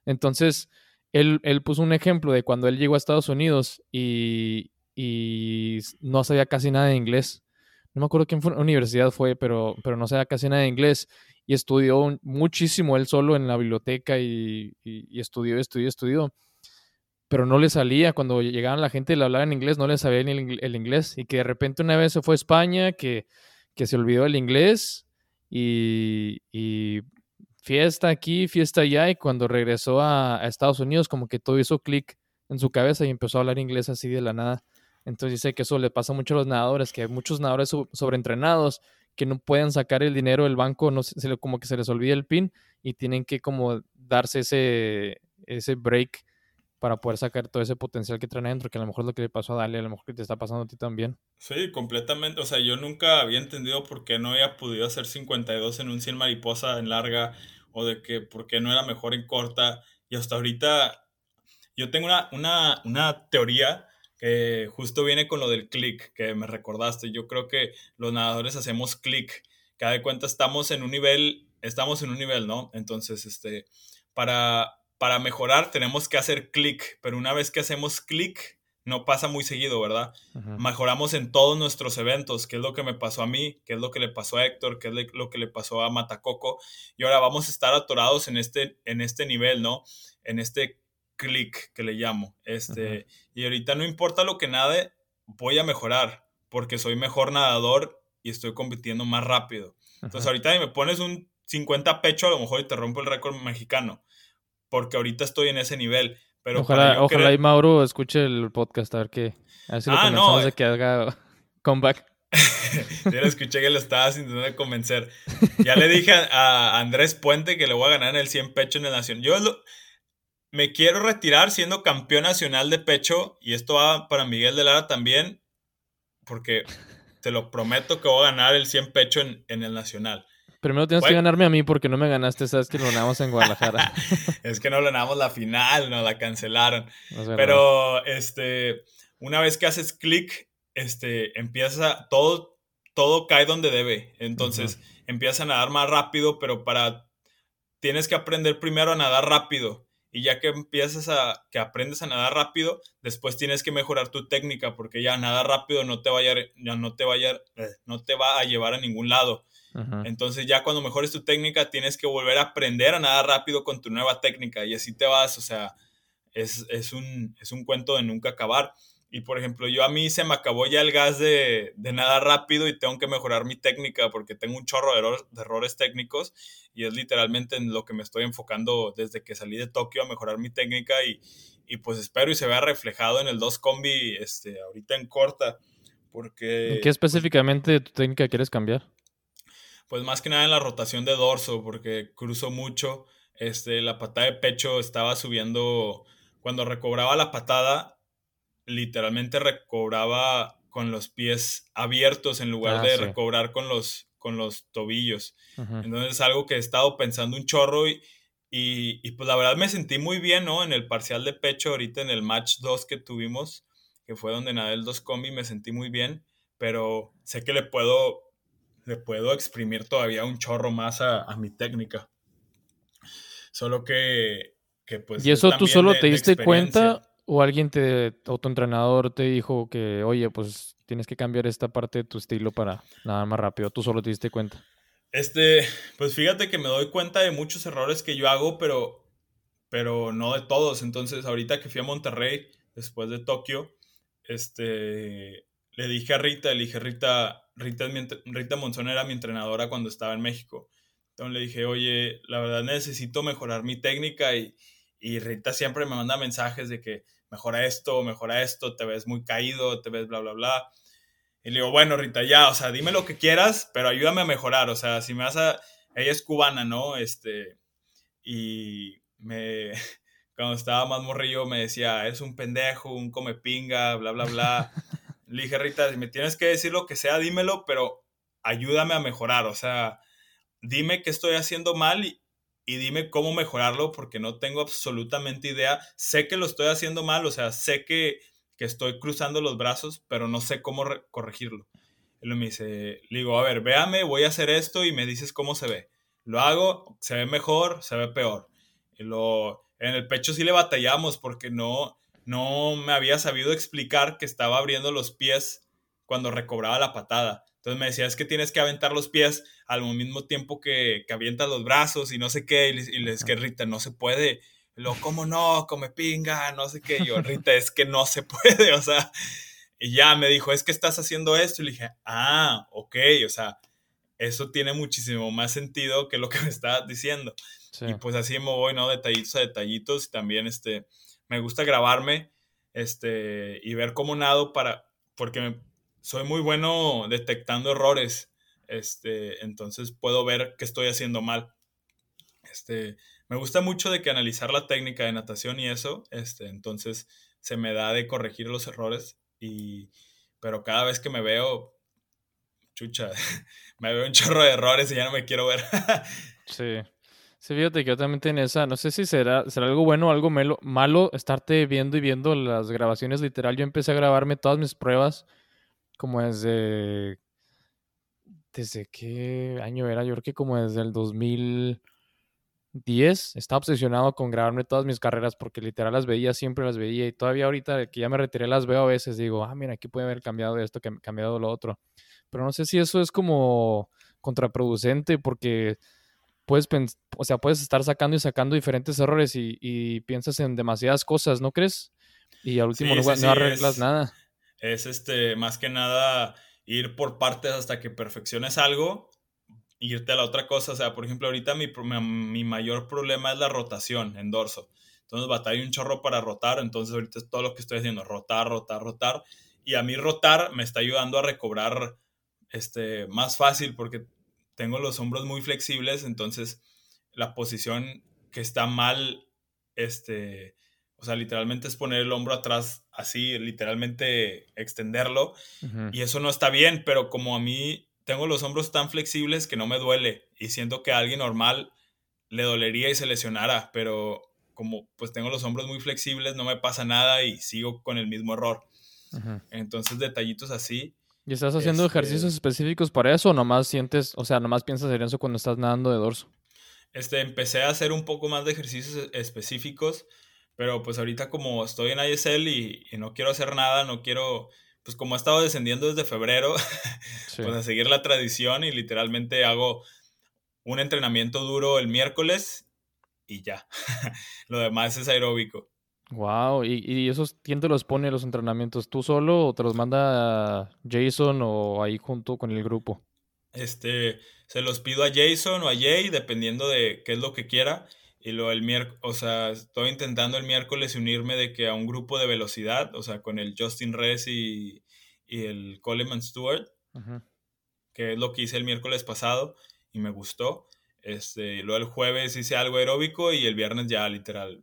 Entonces, él, él, puso un ejemplo de cuando él llegó a Estados Unidos y, y no sabía casi nada de inglés. No me acuerdo quién fue, universidad fue, pero, pero no sabía casi nada de inglés. Y estudió muchísimo él solo en la biblioteca y, y, estudió, estudió, estudió pero no le salía. Cuando llegaban la gente y le hablaba en inglés, no le sabía ni el, inglés. Y que de repente una vez se fue a España, que, que se olvidó el inglés y, y, fiesta aquí, fiesta allá. Y cuando regresó a, Estados Unidos, como que todo hizo clic en su cabeza y empezó a hablar inglés así de la nada. Entonces dice que eso le pasa mucho a los nadadores, que hay muchos nadadores sobreentrenados que no pueden sacar el dinero del banco, no se, como que se les olvida el pin y tienen que como darse ese, ese break para poder sacar todo ese potencial que traen adentro, que a lo mejor es lo que le pasó a Dale, a lo mejor que te está pasando a ti también. Sí, completamente. O sea, yo nunca había entendido por qué no había podido hacer 52 en un 100 mariposa en larga, o de que por qué no era mejor en corta. Y hasta ahorita, yo tengo una, una, una teoría que justo viene con lo del click, que me recordaste. Yo creo que los nadadores hacemos click. Cada cuenta estamos en un nivel, estamos en un nivel, ¿no? Entonces, este, para, para mejorar tenemos que hacer clic, pero una vez que hacemos clic, no pasa muy seguido, ¿verdad? Mejoramos en todos nuestros eventos, que es lo que me pasó a mí, que es lo que le pasó a Héctor, que es lo que le pasó a Matacoco, y ahora vamos a estar atorados en este, en este nivel, ¿no? En este clic que le llamo. Este, Y ahorita no importa lo que nade, voy a mejorar, porque soy mejor nadador y estoy compitiendo más rápido. Entonces ahorita me pones un 50 pecho, a lo mejor y te rompo el récord mexicano porque ahorita estoy en ese nivel. Pero ojalá, ojalá y Mauro escuche el podcast, a ver qué. A ver si lo ah, no. de que haga comeback. Yo lo escuché que lo estabas intentando convencer. Ya le dije a, Andrés Puente que le voy a ganar en el 100 pecho en el Nación. Yo me quiero retirar siendo campeón nacional de pecho y esto va para Miguel de Lara también, porque te lo prometo que voy a ganar el 100 pecho en, en el Nacional. Primero tienes que ganarme a mí porque no me ganaste, sabes que lo ganamos en Guadalajara. es que no ganamos la final, nos la cancelaron. Pero este, una vez que haces clic, este, empieza todo, todo cae donde debe. Entonces, empiezas a nadar más rápido, pero para tienes que aprender primero a nadar rápido. Y ya que empiezas a, que aprendes a nadar rápido, después tienes que mejorar tu técnica, porque ya nadar rápido no te vaya, ya no te vaya, eh, no te va a llevar a ningún lado. Entonces ya cuando mejores tu técnica tienes que volver a aprender a nadar rápido con tu nueva técnica y así te vas, o sea, es, un, es un cuento de nunca acabar. Y por ejemplo, yo a mí se me acabó ya el gas de, de nadar rápido y tengo que mejorar mi técnica porque tengo un chorro de, de, errores técnicos y es literalmente en lo que me estoy enfocando desde que salí de Tokio a mejorar mi técnica y, y pues espero y se vea reflejado en el 2 combi este, ahorita en corta. Porque, ¿Qué pues específicamente tu técnica quieres cambiar? Pues más que nada en la rotación de dorso, porque cruzo mucho. Este, la patada de pecho estaba subiendo. Cuando recobraba la patada, literalmente recobraba con los pies abiertos en lugar ah, de recobrar con los, con los tobillos. Entonces es algo que he estado pensando un chorro y, y, pues la verdad me sentí muy bien, ¿no? En el parcial de pecho, ahorita en el match 2 que tuvimos, que fue donde nadé el 2 combi, me sentí muy bien, pero sé que le puedo le puedo exprimir todavía un chorro más a, mi técnica. Solo que, pues... ¿Y eso tú solo te diste cuenta o alguien te, o tu entrenador te dijo que, oye, pues tienes que cambiar esta parte de tu estilo para nada más rápido? ¿Tú solo te diste cuenta? Este, pues fíjate que me doy cuenta de muchos errores que yo hago, pero, pero no de todos. Entonces, ahorita que fui a Monterrey, después de Tokio, este, le dije a Rita, le dije, Rita, Rita, Rita Monzón era mi entrenadora cuando estaba en México. Entonces le dije, oye, la verdad necesito mejorar mi técnica y, y Rita siempre me manda mensajes de que mejora esto, mejora esto, te ves muy caído, te ves bla, bla, bla. Y le digo, bueno, Rita, ya, o sea, dime lo que quieras, pero ayúdame a mejorar. O sea, si me vas a... Ella es cubana, ¿no? Este... Y me... Cuando estaba más morrillo me decía, es un pendejo, un come pinga, bla, bla, bla. le dije, Rita, me tienes que decir lo que sea, dímelo, pero ayúdame a mejorar. O sea, dime qué estoy haciendo mal y, y dime cómo mejorarlo porque no tengo absolutamente idea. Sé que lo estoy haciendo mal, o sea, sé que, que estoy cruzando los brazos, pero no sé cómo corregirlo. Él me dice, le digo, a ver, véame, voy a hacer esto y me dices cómo se ve. Lo hago, se ve mejor, se ve peor. Lo, en el pecho sí le batallamos porque no, no me había sabido explicar que estaba abriendo los pies cuando recobraba la patada. Entonces me decía, es que tienes que aventar los pies al mismo tiempo que, que avientas los brazos y no sé qué. Y les, que Rita, no se puede. Lo, ¿cómo no? Come pinga, no sé qué. yo, Rita, es que no se puede, o sea. Y ya me dijo, es que estás haciendo esto. Y le dije, ah, ok, o sea, eso tiene muchísimo más sentido que lo que me estabas diciendo. Y pues así me voy, ¿no? Detallitos a detallitos. Y también, este, me gusta grabarme, este, y ver cómo nado para, porque me, soy muy bueno detectando errores. Este, entonces puedo ver qué estoy haciendo mal. Este, me gusta mucho de que analizar la técnica de natación y eso, este, entonces se me da de corregir los errores y pero cada vez que me veo chucha, me veo un chorro de errores y ya no me quiero ver. sí. Sí, fíjate que yo también tengo esa, no sé si será, será algo bueno o algo malo estarte viendo y viendo las grabaciones literal. Yo empecé a grabarme todas mis pruebas como desde... ¿Desde qué año era? Yo creo que como desde el 2010 estaba obsesionado con grabarme todas mis carreras porque literal las veía, siempre las veía y todavía ahorita que ya me retiré las veo a veces, digo, ah, mira, aquí puede haber cambiado esto, cambiado lo otro. Pero no sé si eso es como contraproducente porque puedes, o sea, puedes estar sacando y sacando diferentes errores y, piensas en demasiadas cosas, ¿no crees? Y al último no, arreglas nada es este, más que nada ir por partes hasta que perfecciones algo irte a la otra cosa. O sea, por ejemplo, ahorita mi, mi mayor problema es la rotación en dorso. Entonces batalla un chorro para rotar. Entonces ahorita es todo lo que estoy haciendo, rotar, rotar, rotar. Y a mí rotar me está ayudando a recobrar este, más fácil porque tengo los hombros muy flexibles. Entonces la posición que está mal, este, o sea, literalmente es poner el hombro atrás, así, literalmente extenderlo. Y eso no está bien, pero como a mí tengo los hombros tan flexibles que no me duele. Y siento que a alguien normal le dolería y se lesionara, pero como pues tengo los hombros muy flexibles, no me pasa nada y sigo con el mismo error. Entonces, detallitos así. ¿Y estás haciendo este ejercicios específicos para eso o nomás sientes, o sea, nomás piensas en eso cuando estás nadando de dorso? Este, empecé a hacer un poco más de ejercicios específicos pero pues ahorita como estoy en ISL y, no quiero hacer nada, no quiero, pues como he estado descendiendo desde febrero, pues a seguir la tradición y literalmente hago un entrenamiento duro el miércoles y ya. Lo demás es aeróbico. Wow, ¿Y, ¿Y, esos quién te los pone los entrenamientos? ¿Tú solo o te los manda Jason o ahí junto con el grupo? Este, se los pido a Jason o a Jay, dependiendo de qué es lo que quiera. Y luego el miércoles, o sea, estoy intentando el miércoles unirme de que a un grupo de velocidad, o sea, con el Justin Rez y, el Coleman Stewart, que es lo que hice el miércoles pasado y me gustó. Este, luego el jueves hice algo aeróbico y el viernes ya literal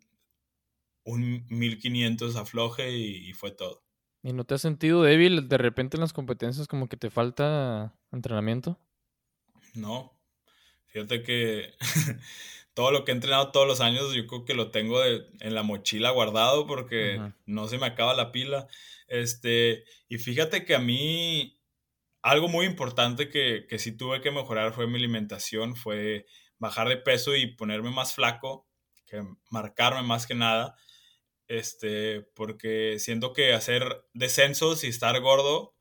un 1500 afloje y, y fue todo. ¿Y no te has sentido débil de repente en las competencias como que te falta entrenamiento? No, fíjate que todo lo que he entrenado todos los años, yo creo que lo tengo en la mochila guardado porque no se me acaba la pila. Este, y fíjate que a mí algo muy importante que, que sí tuve que mejorar fue mi alimentación, fue bajar de peso y ponerme más flaco, que marcarme más que nada. Este, porque siento que hacer descensos y estar gordo,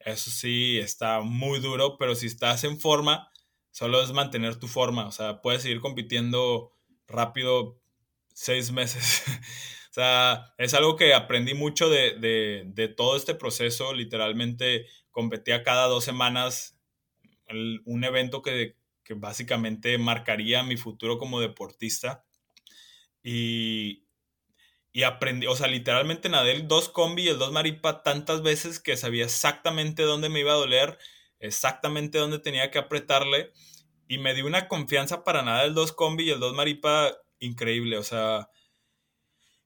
eso sí está muy duro, pero si estás en forma, Solo es mantener tu forma. O sea, puedes seguir compitiendo rápido seis meses. o sea, es algo que aprendí mucho de, todo este proceso. Literalmente competía cada dos semanas un evento que, que, básicamente marcaría mi futuro como deportista. Y, y aprendí, o sea, literalmente nadé el dos combi y el dos maripa tantas veces que sabía exactamente dónde me iba a doler, exactamente dónde tenía que apretarle. Y me dio una confianza para nadar el dos combi y el dos maripa increíble. O sea,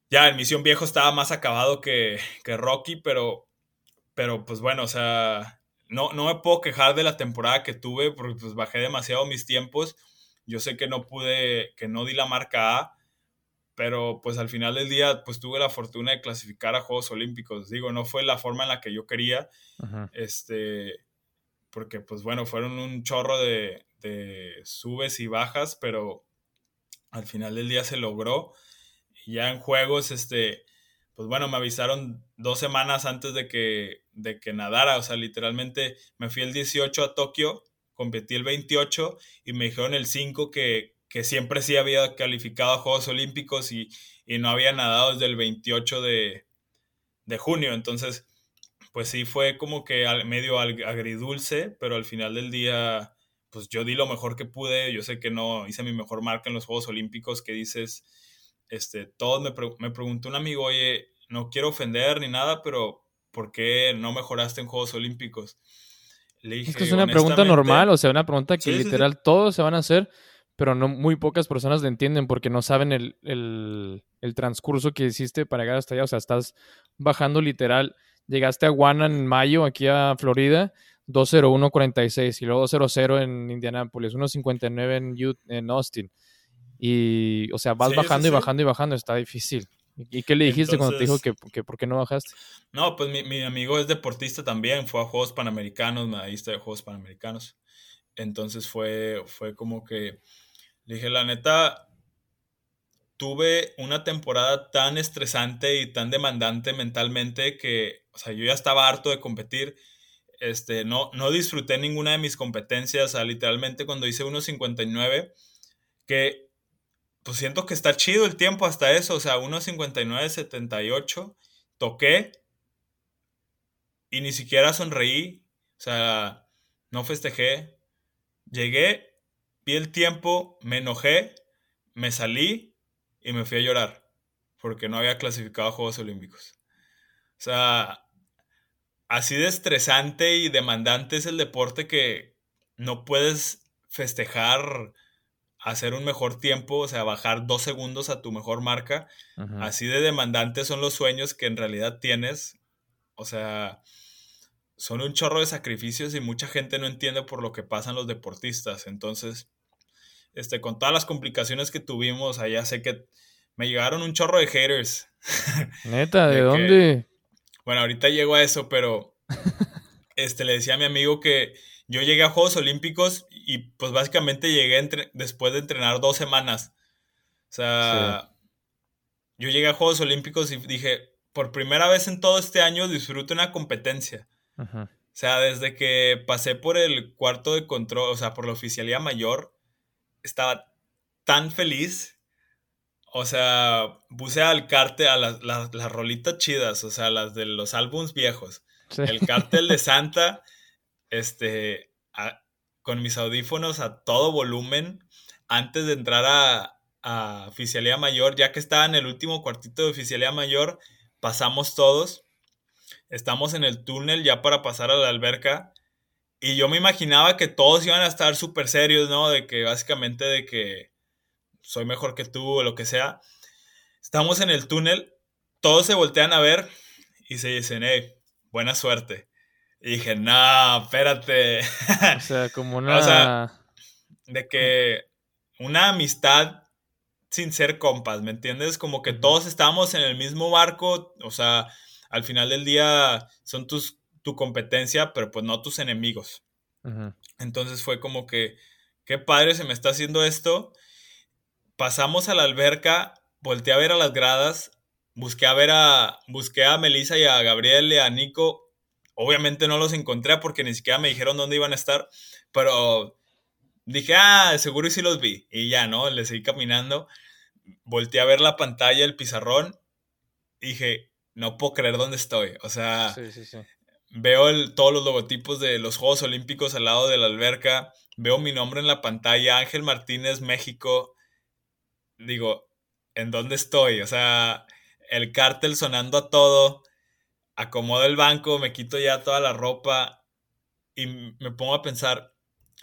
ya el Misión Viejo estaba más acabado que, Rocky, pero, pero pues bueno, o sea, no, no me puedo quejar de la temporada que tuve porque pues bajé demasiado mis tiempos. Yo sé que no pude, que no di la marca A, pero pues al final del día pues tuve la fortuna de clasificar a Juegos Olímpicos. Digo, no fue la forma en la que yo quería, este, porque pues bueno, fueron un chorro de, de subes y bajas, pero al final del día se logró. Ya en juegos, este, pues bueno, me avisaron dos semanas antes de que, de que nadara, o sea, literalmente me fui el 18 a Tokio, competí el 28 y me dijeron el 5 que, que siempre sí había calificado a Juegos Olímpicos y, no había nadado desde el 28 de, de junio, entonces, pues sí fue como que al, medio agridulce, pero al final del día, pues yo di lo mejor que pude, yo sé que no hice mi mejor marca en los Juegos Olímpicos, que dices este, todos me, me preguntó un amigo, oye, no quiero ofender ni nada, pero ¿por qué no mejoraste en Juegos Olímpicos? Le dije, es que es una pregunta normal, o sea, una pregunta que literal todos se van a hacer, pero no muy pocas personas le entienden porque no saben el, el, el, transcurso que hiciste para llegar hasta allá. O sea, estás bajando literal. Llegaste a Guana en mayo, aquí a Florida, 201.46 y luego 2.00 en Indianápolis, 1.59 en, en Austin. Y, o sea, vas bajando y bajando y bajando, está difícil. ¿Y qué le dijiste cuando te dijo que, que, por qué no bajaste? No, pues mi, mi, amigo es deportista también, fue a Juegos Panamericanos, medallista de Juegos Panamericanos. Entonces fue, fue como que, le dije, la neta, tuve una temporada tan estresante y tan demandante mentalmente que, o sea, yo ya estaba harto de competir. Este, no, no disfruté ninguna de mis competencias, o sea, literalmente cuando hice 1.59, que pues siento que está chido el tiempo hasta eso, o sea, 1.59.78, toqué y ni siquiera sonreí, o sea, no festejé. Llegué, vi el tiempo, me enojé, me salí y me fui a llorar porque no había clasificado a Juegos Olímpicos. O sea, así de estresante y demandante es el deporte que no puedes festejar hacer un mejor tiempo, o sea, bajar dos segundos a tu mejor marca. Así de demandantes son los sueños que en realidad tienes. O sea, son un chorro de sacrificios y mucha gente no entiende por lo que pasan los deportistas. Entonces, este, con todas las complicaciones que tuvimos, allá sé que me llegaron un chorro de haters. Neta, ¿de, dónde? Bueno, ahorita llego a eso, pero este, le decía a mi amigo que yo llegué a Juegos Olímpicos y pues básicamente llegué después de entrenar dos semanas. O sea, yo llegué a Juegos Olímpicos y dije, por primera vez en todo este año disfruto una competencia. O sea, desde que pasé por el cuarto de control, o sea, por la oficialía mayor, estaba tan feliz. O sea, puse al cártel a las, las, rolitas chidas, o sea, las de los álbums viejos. El cártel de Santa, este, con mis audífonos a todo volumen antes de entrar a, a oficialía mayor, ya que estaba en el último cuartito de oficialía mayor, pasamos todos, estamos en el túnel ya para pasar a la alberca y yo me imaginaba que todos iban a estar súper serios, ¿no? De que básicamente de que soy mejor que tú o lo que sea. Estamos en el túnel, todos se voltean a ver y se dicen, hey, buena suerte. Y dije, no, espérate. O sea, como una... o sea, de que una amistad sin ser compas, ¿me entiendes? Como que todos estábamos en el mismo barco, o sea, al final del día son tus, tu competencia, pero pues no tus enemigos. Entonces fue como que, qué padre se me está haciendo esto. Pasamos a la alberca, volteé a ver a las gradas, busqué a ver a, busqué a Melissa y a Gabriel y a Nico Obviamente no los encontré porque ni siquiera me dijeron dónde iban a estar, pero dije, ah, seguro y sí los vi. Y ya, ¿no? Le seguí caminando, volteé a ver la pantalla, el pizarrón, dije, no puedo creer dónde estoy. O sea, veo todos los logotipos de los Juegos Olímpicos al lado de la alberca, veo mi nombre en la pantalla, Ángel Martínez, México. Digo, ¿en dónde estoy? O sea, el cártel sonando a todo, acomodo el banco, me quito ya toda la ropa y me pongo a pensar,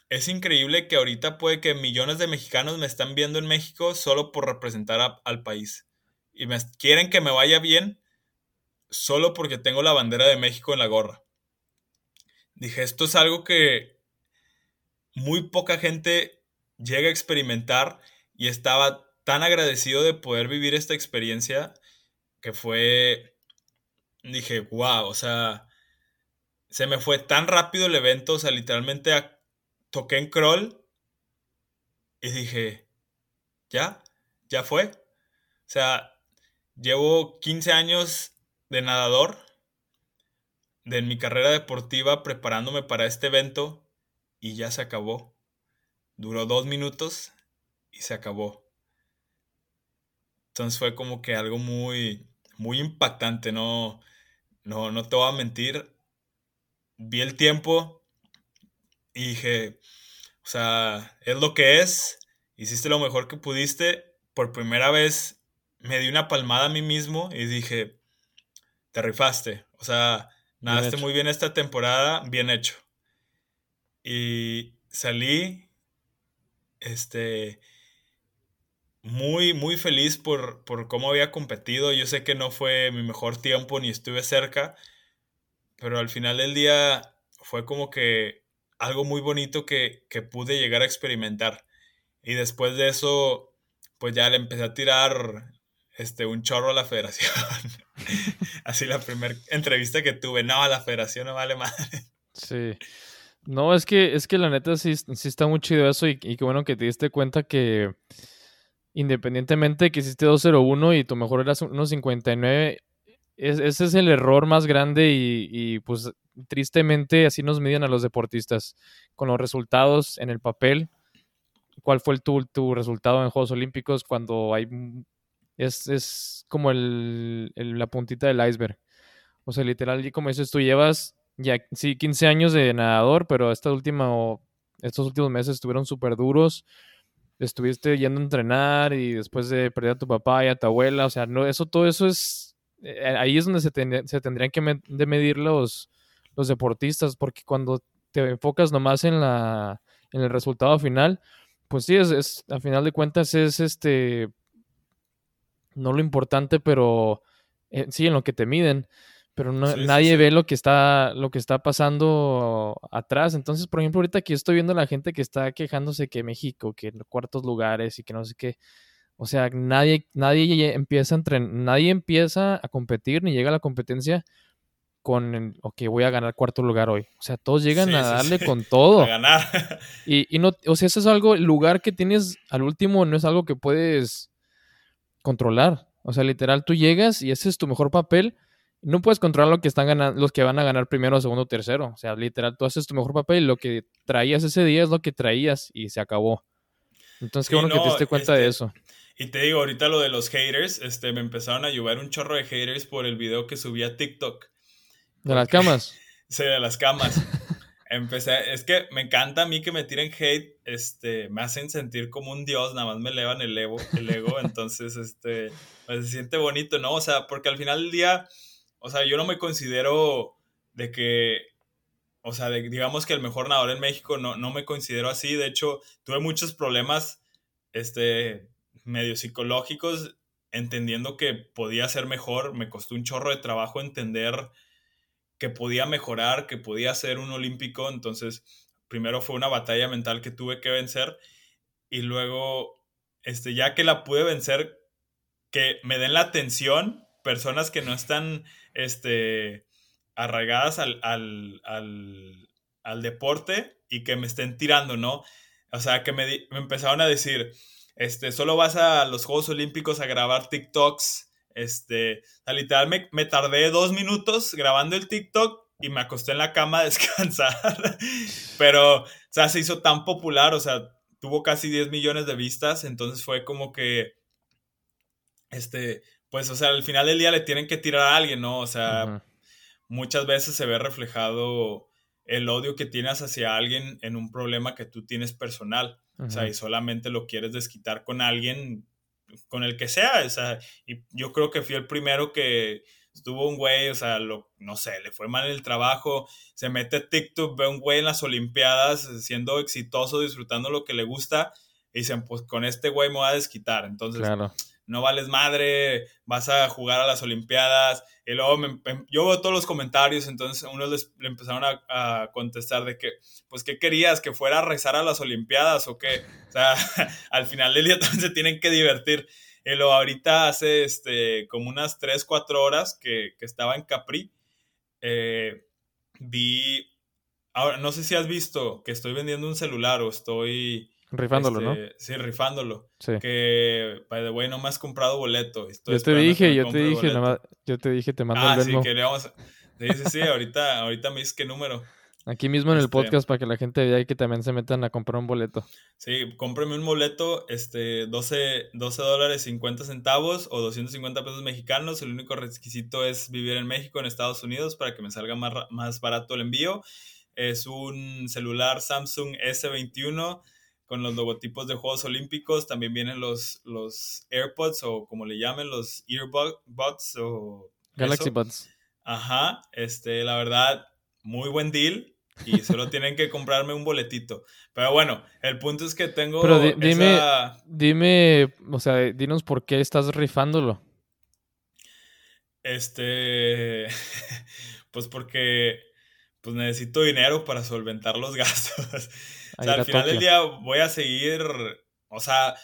es increíble que ahorita puede que millones de mexicanos me están viendo en México solo por representar al país. Y me quieren que me vaya bien solo porque tengo la bandera de México en la gorra. Dije, esto es algo que muy poca gente llega a experimentar y estaba tan agradecido de poder vivir esta experiencia que fue, dije, wow, o sea, se me fue tan rápido el evento, o sea, literalmente toqué en crawl y dije, ya, ya fue. O sea, llevo 15 años de nadador, de mi carrera deportiva preparándome para este evento y ya se acabó. Duró dos minutos y se acabó. Entonces fue como que algo muy, muy impactante, no, no, no te voy a mentir. Vi el tiempo y dije, o sea, es lo que es, hiciste lo mejor que pudiste. Por primera vez me di una palmada a mí mismo y dije, te rifaste. O sea, nadaste muy bien esta temporada, bien hecho. Y salí, este, muy, muy feliz por, por cómo había competido. Yo sé que no fue mi mejor tiempo ni estuve cerca, pero al final del día fue como que algo muy bonito que, que pude llegar a experimentar. Y después de eso, pues ya le empecé a tirar este, un chorro a la federación. Así la primera entrevista que tuve, no, la federación no vale madre. Sí. No, es que, es que la neta sí, sí está muy chido eso y, qué bueno que te diste cuenta que independientemente de que hiciste 2.01 y tu mejor era 1.59, ese es el error más grande y, y, pues tristemente así nos miden a los deportistas con los resultados en el papel. ¿Cuál fue el, tu, tu resultado en Juegos Olímpicos cuando hay es, es como el, la puntita del iceberg. O sea, literal, como dices, tú llevas ya, sí, 15 años de nadador, pero esta última, estos últimos meses estuvieron súper duros. Estuviste yendo a entrenar y después de perder a tu papá y a tu abuela, o sea, no, eso, todo eso es, eh, ahí es donde se, se tendrían que medir los, los deportistas, porque cuando te enfocas nomás en la, en el resultado final, pues sí, es, es a final de cuentas es este, no lo importante, pero eh, sí en lo que te miden, pero nadie ve lo que está lo que está pasando atrás. Entonces, por ejemplo, ahorita que estoy viendo a la gente que está quejándose que México, que en cuartos lugares y que no sé qué, o sea, nadie nadie empieza a nadie empieza a competir ni llega a la competencia con, ok, voy a ganar cuarto lugar hoy. O sea, todos llegan a darle con todo. A ganar. y, y, no, o sea, eso es algo, el lugar que tienes al último no es algo que puedes controlar. O sea, literal, tú llegas y ese es tu mejor papel. No puedes controlar lo que están ganando, los que van a ganar primero, segundo, tercero. O sea, literal, tú haces tu mejor papel y lo que traías ese día es lo que traías y se acabó. Entonces, qué bueno que te diste cuenta de este, eso. Y te digo, ahorita lo de los haters, este, me empezaron a ayudar un chorro de haters por el video que subí a TikTok. ¿De las camas? sí, de las camas. Empecé, es que me encanta a mí que me tiren hate, este, me hacen sentir como un dios, nada más me elevan el ego, el ego, entonces, este, pues se siente bonito, ¿no? O sea, porque al final del día, o sea, yo no me considero de que, o sea, digamos que el mejor nadador en México, no, no me considero así, de hecho, tuve muchos problemas, este, medio psicológicos, entendiendo que podía ser mejor, me costó un chorro de trabajo entender que podía mejorar, que podía ser un olímpico. Entonces, primero fue una batalla mental que tuve que vencer y luego, este, ya que la pude vencer, que me den la atención personas que no están, este, arraigadas al, al, al, deporte y que me estén tirando, ¿no? O sea, que me, me empezaron a decir, este, solo vas a los Juegos Olímpicos a grabar TikToks, este, literal me, tardé dos minutos grabando el TikTok y me acosté en la cama a descansar. Pero, o sea, se hizo tan popular, o sea, tuvo casi 10 millones de vistas, entonces fue como que, este, pues, o sea, al final del día le tienen que tirar a alguien, ¿no? O sea, muchas veces se ve reflejado el odio que tienes hacia alguien en un problema que tú tienes personal. O sea, y solamente lo quieres desquitar con alguien, con el que sea. O sea, y yo creo que fui el primero que estuvo un güey, o sea, lo, no sé, le fue mal el trabajo, se mete a TikTok, ve un güey en las Olimpiadas siendo exitoso, disfrutando lo que le gusta, y dicen, pues con este güey me voy a desquitar. Entonces, claro no vales madre, vas a jugar a las Olimpiadas. Y luego yo veo todos los comentarios, entonces unos les, le empezaron a, contestar de que, pues, ¿qué querías? ¿Que fuera a rezar a las Olimpiadas o qué? O sea, al final del día también se tienen que divertir. Y luego ahorita hace este, como unas 3, 4 horas que, estaba en Capri, eh, vi, ahora, no sé si has visto que estoy vendiendo un celular o estoy Rifándolo, ¿no? Este, sí, rifándolo. Sí. Que, by the way, no me has comprado boleto. yo te dije, yo te dije, yo te dije, te mando ah, el sí, queríamos... Sí, sí, sí, ahorita, ahorita me dices qué número. Aquí mismo en el este podcast para que la gente vea y que también se metan a comprar un boleto. Sí, cómpreme un boleto, este, 12, 12 dólares 50 centavos o 250 pesos mexicanos. El único requisito es vivir en México, en Estados Unidos, para que me salga más, más barato el envío. Es un celular Samsung S21 con los logotipos de Juegos Olímpicos. También vienen los, los AirPods o como le llamen, los Earbuds o... Galaxy Buds. Ajá, este, la verdad, muy buen deal. Y solo tienen que comprarme un boletito. Pero bueno, el punto es que tengo. Pero dime, dime, o sea, dinos por qué estás rifándolo. Este. Pues porque pues necesito dinero para solventar los gastos. O sea, al final del día voy a seguir, o sea,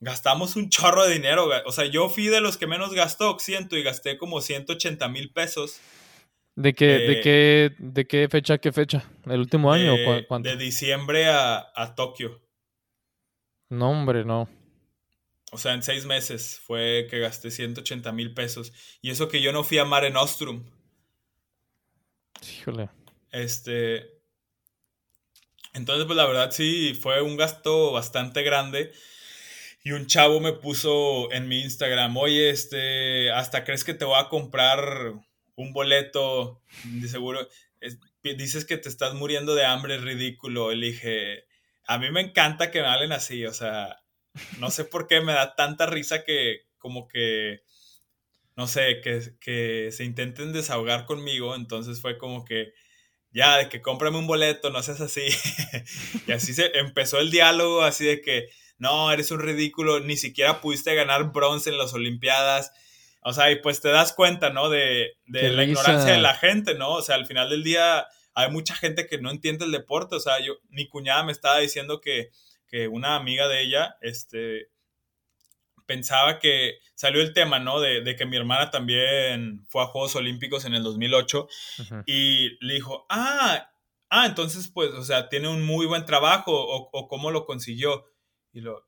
gastamos un chorro de dinero. O sea, yo fui de los que menos gastó, siento, y gasté como 180 mil pesos. ¿De qué, de, eh, qué, ¿De qué fecha qué fecha? ¿El último año o cuánto? De diciembre a, a Tokio. No, hombre, no. O sea, en seis meses fue que gasté 180 mil pesos. Y eso que yo no fui a Mare Nostrum. Híjole. Este. Entonces, pues la verdad sí fue un gasto bastante grande. Y un chavo me puso en mi Instagram, oye, este, hasta crees que te voy a comprar un boleto, de seguro, dices que te estás muriendo de hambre, es ridículo. Y dije, a mí me encanta que me hablen así, o sea, no sé por qué me da tanta risa que como que no sé, que, que se intenten desahogar conmigo, entonces fue como que, ya, de que cómprame un boleto, no seas así. y así se empezó el diálogo, así de que, no, eres un ridículo, ni siquiera pudiste ganar bronce en las Olimpiadas. O sea, y pues te das cuenta, ¿no? De, de la ignorancia de la gente, ¿no? O sea, al final del día hay mucha gente que no entiende el deporte. O sea, yo, mi cuñada me estaba diciendo que, que una amiga de ella, este, pensaba que salió el tema, ¿no? De, que mi hermana también fue a Juegos Olímpicos en el 2008 y le dijo, ah, ah, entonces pues, o sea, tiene un muy buen trabajo o, cómo lo consiguió. Y lo,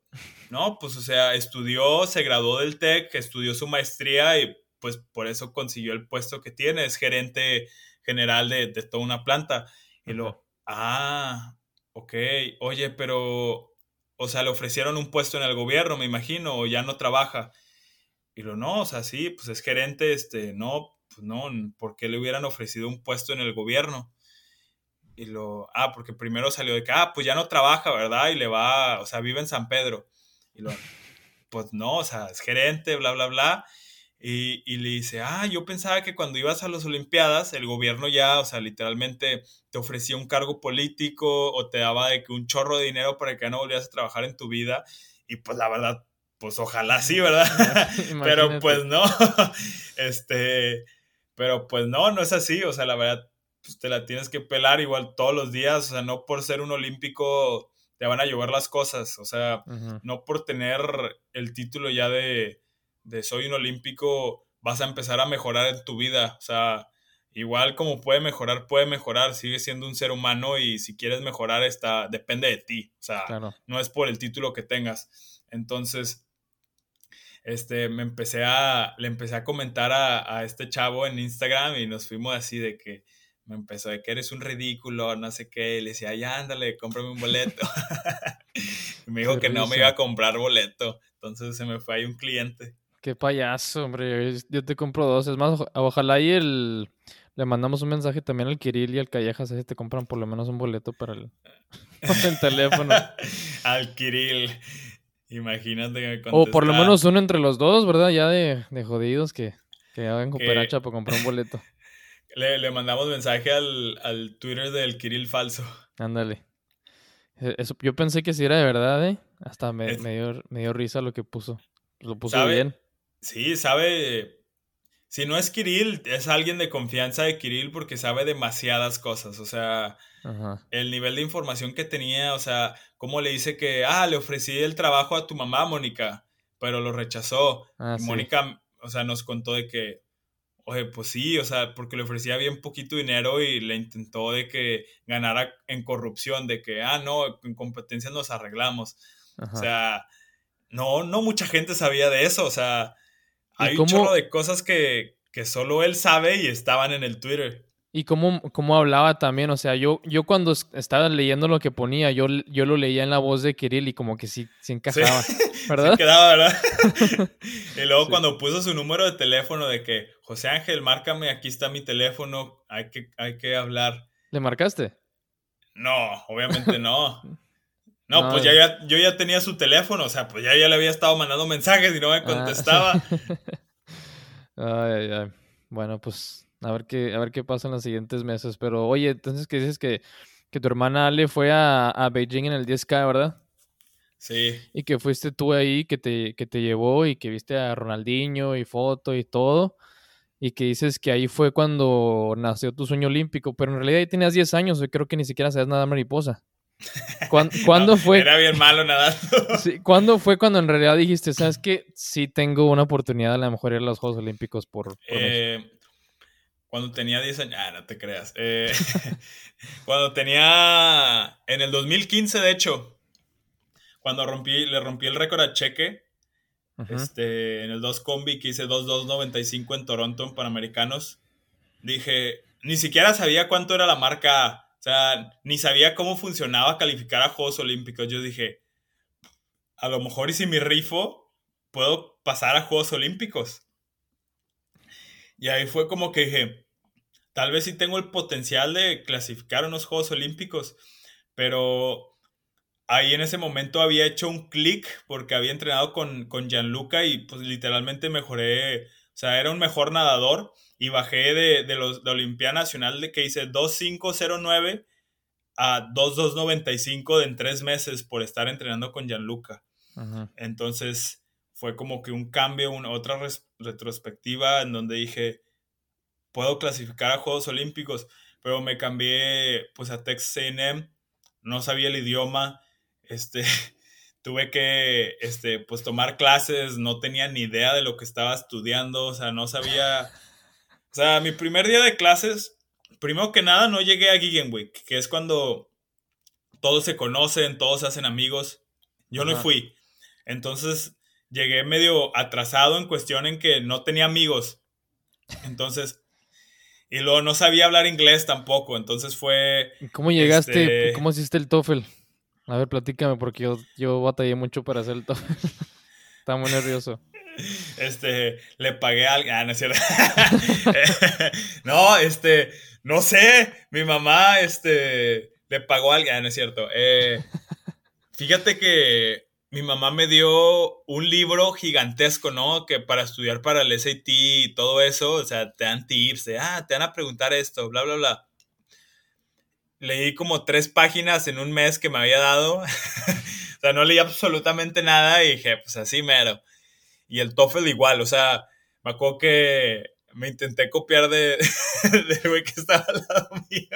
no, pues, o sea, estudió, se graduó del TEC, estudió su maestría y pues por eso consiguió el puesto que tiene, es gerente general de, toda una planta. Y lo, ah, ok, oye, pero o sea, le ofrecieron un puesto en el gobierno, me imagino, o ya no trabaja. Y lo no, o sea, sí, pues es gerente, este, no, pues no, ¿por qué le hubieran ofrecido un puesto en el gobierno? Y lo, ah, porque primero salió de que, ah, pues ya no trabaja, ¿verdad? Y le va, o sea, vive en San Pedro. Y lo, pues no, o sea, es gerente, bla, bla, bla. Y, le dice, ah, yo pensaba que cuando ibas a las Olimpiadas, el gobierno ya, o sea, literalmente te ofrecía un cargo político o te daba de que un chorro de dinero para que ya no volvieras a trabajar en tu vida. Y pues la verdad, pues ojalá sí, ¿verdad? pero pues no. este, pero pues no, no es así. O sea, la verdad, pues te la tienes que pelar igual todos los días. O sea, no por ser un olímpico te van a llevar las cosas. O sea, no por tener el título ya de de soy un olímpico, vas a empezar a mejorar en tu vida. O sea, igual como puede mejorar, puede mejorar, sigue siendo un ser humano y si quieres mejorar, está, depende de ti. O sea, no es por el título que tengas. Entonces, este, me empecé a, le empecé a comentar a, este chavo en Instagram y nos fuimos así de que me empezó de que eres un ridículo, no sé qué, le decía, ya ándale, cómprame un boleto. me dijo que no me iba a comprar boleto, entonces se me fue ahí un cliente. Qué payaso, hombre. Yo te compro dos. Es más, ojalá y el... le mandamos un mensaje también al Kirill y al Callejas, si te compran por lo menos un boleto para el, teléfono. al Kirill. Imagínate que O por lo menos uno entre los dos, ¿verdad? Ya de, jodidos que, que hagan cooperacha para comprar un boleto. Le, mandamos mensaje al, al, Twitter del Kirill falso. Ándale. E, eso, yo pensé que sí era de verdad, ¿eh? Hasta me, dio, me dio risa lo que puso. Lo puso bien. Sí, sabe. Si no es Kirill, es alguien de confianza de Kirill porque sabe demasiadas cosas. O sea, el nivel de información que tenía, o sea, cómo le dice que, ah, le ofrecí el trabajo a tu mamá, Mónica, pero lo rechazó. Ah, Mónica, o sea, nos contó de que, oye, pues sí, o sea, porque le ofrecía bien poquito dinero y le intentó de que ganara en corrupción, de que, ah, no, en competencias nos arreglamos. O sea, no, no mucha gente sabía de eso, o sea, hay un chorro de cosas que, que solo él sabe y estaban en el Twitter. Y cómo, cómo, hablaba también, o sea, yo, yo cuando estaba leyendo lo que ponía, yo, yo lo leía en la voz de Kirill y como que sí, sí encajaba, ¿verdad? Sí quedaba, ¿verdad? y luego cuando puso su número de teléfono de que, José Ángel, márcame, aquí está mi teléfono, hay que, hay que hablar. ¿Le marcaste? No, obviamente no. No, pues ya, ya, yo ya tenía su teléfono, o sea, pues ya, ya le había estado mandando mensajes y no me ah. contestaba. ay, ay, ay. Bueno, pues a ver qué, a ver qué pasa en los siguientes meses. Pero oye, entonces que dices que, que tu hermana Ale fue a, a, Beijing en el 10K, ¿verdad? Sí. Y que fuiste tú ahí, que te, que te llevó y que viste a Ronaldinho y foto y todo. Y que dices que ahí fue cuando nació tu sueño olímpico, pero en realidad ahí tenías 10 años, y creo que ni siquiera sabes nada mariposa. ¿Cuándo, fue? Era bien malo nadando. ¿Cuándo fue cuando en realidad dijiste, sabes que sí tengo una oportunidad a lo mejor ir a los Juegos Olímpicos por, eh, Cuando tenía 10 años, ah, no te creas. Eh, cuando tenía, en el 2015 de hecho, cuando rompí, le rompí el récord a Cheque, este, en el 2 combi que hice 2.295 en Toronto en Panamericanos, dije, ni siquiera sabía cuánto era la marca sea, ni sabía cómo funcionaba calificar a Juegos Olímpicos. Yo dije, a lo mejor y si mi rifo, puedo pasar a Juegos Olímpicos. Y ahí fue como que dije, tal vez sí tengo el potencial de clasificar a unos Juegos Olímpicos, pero ahí en ese momento había hecho un clic porque había entrenado con, con Gianluca y pues literalmente mejoré, o sea, era un mejor nadador y bajé de, de los de Olimpia Nacional de que hice 2509 a 2295 en tres meses por estar entrenando con Gianluca. Entonces fue como que un cambio, una, otra retrospectiva en donde dije, puedo clasificar a Juegos Olímpicos, pero me cambié pues a Texas A&M, no sabía el idioma, este, tuve que este, pues tomar clases, no tenía ni idea de lo que estaba estudiando, o sea, no sabía sea, mi primer día de clases, primero que nada, no llegué a Week, que es cuando todos se conocen, todos se hacen amigos. Yo no fui. Entonces llegué medio atrasado en cuestión en que no tenía amigos. Entonces, y luego no sabía hablar inglés tampoco. Entonces fue. ¿Cómo llegaste? Este ¿Cómo hiciste el TOEFL? A ver, platícame, porque yo, yo batallé mucho para hacer el TOEFL. Estaba muy nervioso. Este, le pagué a alguien. Ah, no es cierto. no, este, no sé. Mi mamá, este, le pagó a alguien. Ah, no es cierto. Eh, fíjate que mi mamá me dio un libro gigantesco, ¿no? Que para estudiar para el SAT y todo eso, o sea, te dan tips, ah, te van a preguntar esto, bla, bla, bla. Leí como tres páginas en un mes que me había dado. o sea, no leí absolutamente nada y dije, pues así mero. Y el TOEFL igual, o sea, me acuerdo que me intenté copiar de, del güey que estaba al lado mío.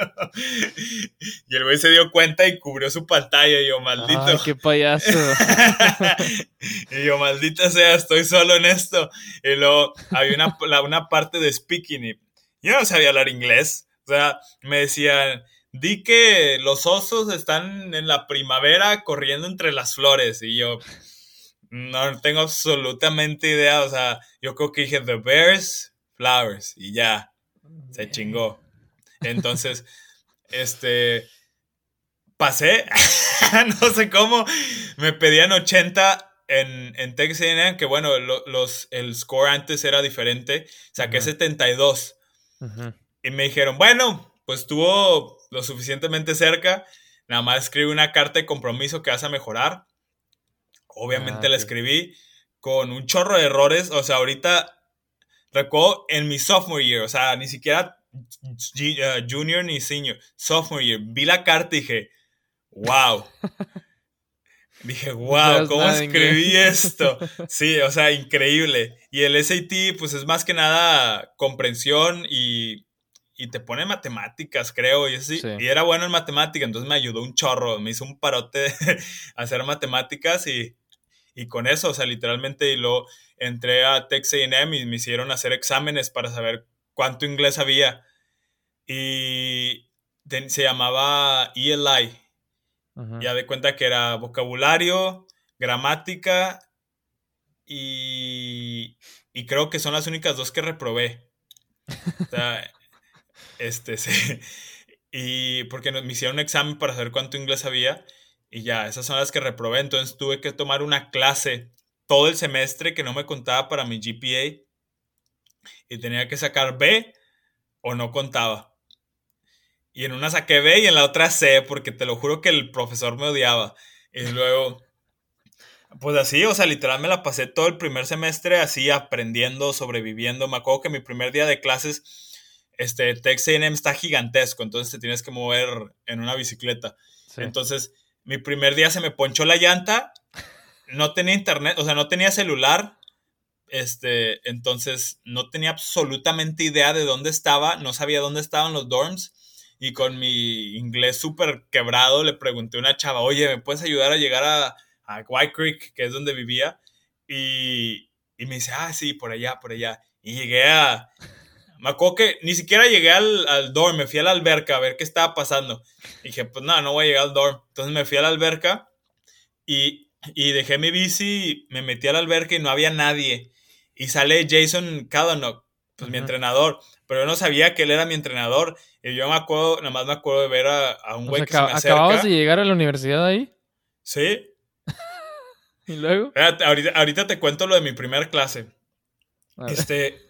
Y el güey se dio cuenta y cubrió su pantalla. Y yo, maldito. Ay, qué payaso. y yo, maldita sea, estoy solo en esto. Y luego había una, una parte de speaking y yo no sabía hablar inglés. O sea, me decían, di que los osos están en la primavera corriendo entre las flores. Y yo, no tengo absolutamente idea. O sea, yo creo que dije The Bears, Flowers y ya. Se chingó. Entonces, este. Pasé. no sé cómo. Me pedían 80 en, en Texas A&M, que bueno, los, el score antes era diferente, saqué 72. Y me dijeron, bueno, pues estuvo lo suficientemente cerca, nada más escribe una carta de compromiso que vas a mejorar. Obviamente ah, la escribí con un chorro de errores, o sea, ahorita recuerdo en mi sophomore year, o sea, ni siquiera uh, junior ni senior, sophomore year, vi la carta y dije, wow. Dije, wow, ¿cómo escribí esto? Sí, o sea, increíble. Y el SAT, pues es más que nada comprensión y, te pone matemáticas, creo. Y, así, y era bueno en matemáticas, entonces me ayudó un chorro. Me hizo un parote hacer matemáticas y, con eso, o sea, literalmente, y luego entré a Texas AM y me hicieron hacer exámenes para saber cuánto inglés había. Y se llamaba ELI, ya de cuenta que era vocabulario, gramática y, y creo que son las únicas dos que reprobé. O sea, este, sí. Y porque me hicieron un examen para saber cuánto inglés había y ya, esas son las que reprobé. Entonces tuve que tomar una clase todo el semestre que no me contaba para mi GPA y tenía que sacar B o no contaba. Y en una saqué B y en la otra C, porque te lo juro que el profesor me odiaba. Y luego, pues así, o sea, literal me la pasé todo el primer semestre así aprendiendo, sobreviviendo. Me acuerdo que mi primer día de clases, este, Texas A&M está gigantesco, entonces te tienes que mover en una bicicleta. Entonces, mi primer día se me ponchó la llanta, no tenía internet, o sea, no tenía celular, este, entonces no tenía absolutamente idea de dónde estaba, no sabía dónde estaban los dorms y con mi inglés súper quebrado le pregunté a una chava, oye, ¿me puedes ayudar a llegar a, a White Creek, que es donde vivía? Y, y, me dice, ah, sí, por allá, por allá. Y llegué a... Me acuerdo que ni siquiera llegué al, al dorm, me fui a la alberca a ver qué estaba pasando. Y dije, pues no, no voy a llegar al dorm. Entonces me fui a la alberca y, y dejé mi bici, me metí a la alberca y no había nadie. Y sale Jason Cadanock, pues mi entrenador pero yo no sabía que él era mi entrenador. Y yo me acuerdo, nada más me acuerdo de ver a, un güey que se me acerca. ¿Acababas de llegar a la universidad ahí? Sí. ¿Y luego? ahorita, te cuento lo de mi primera clase. Este,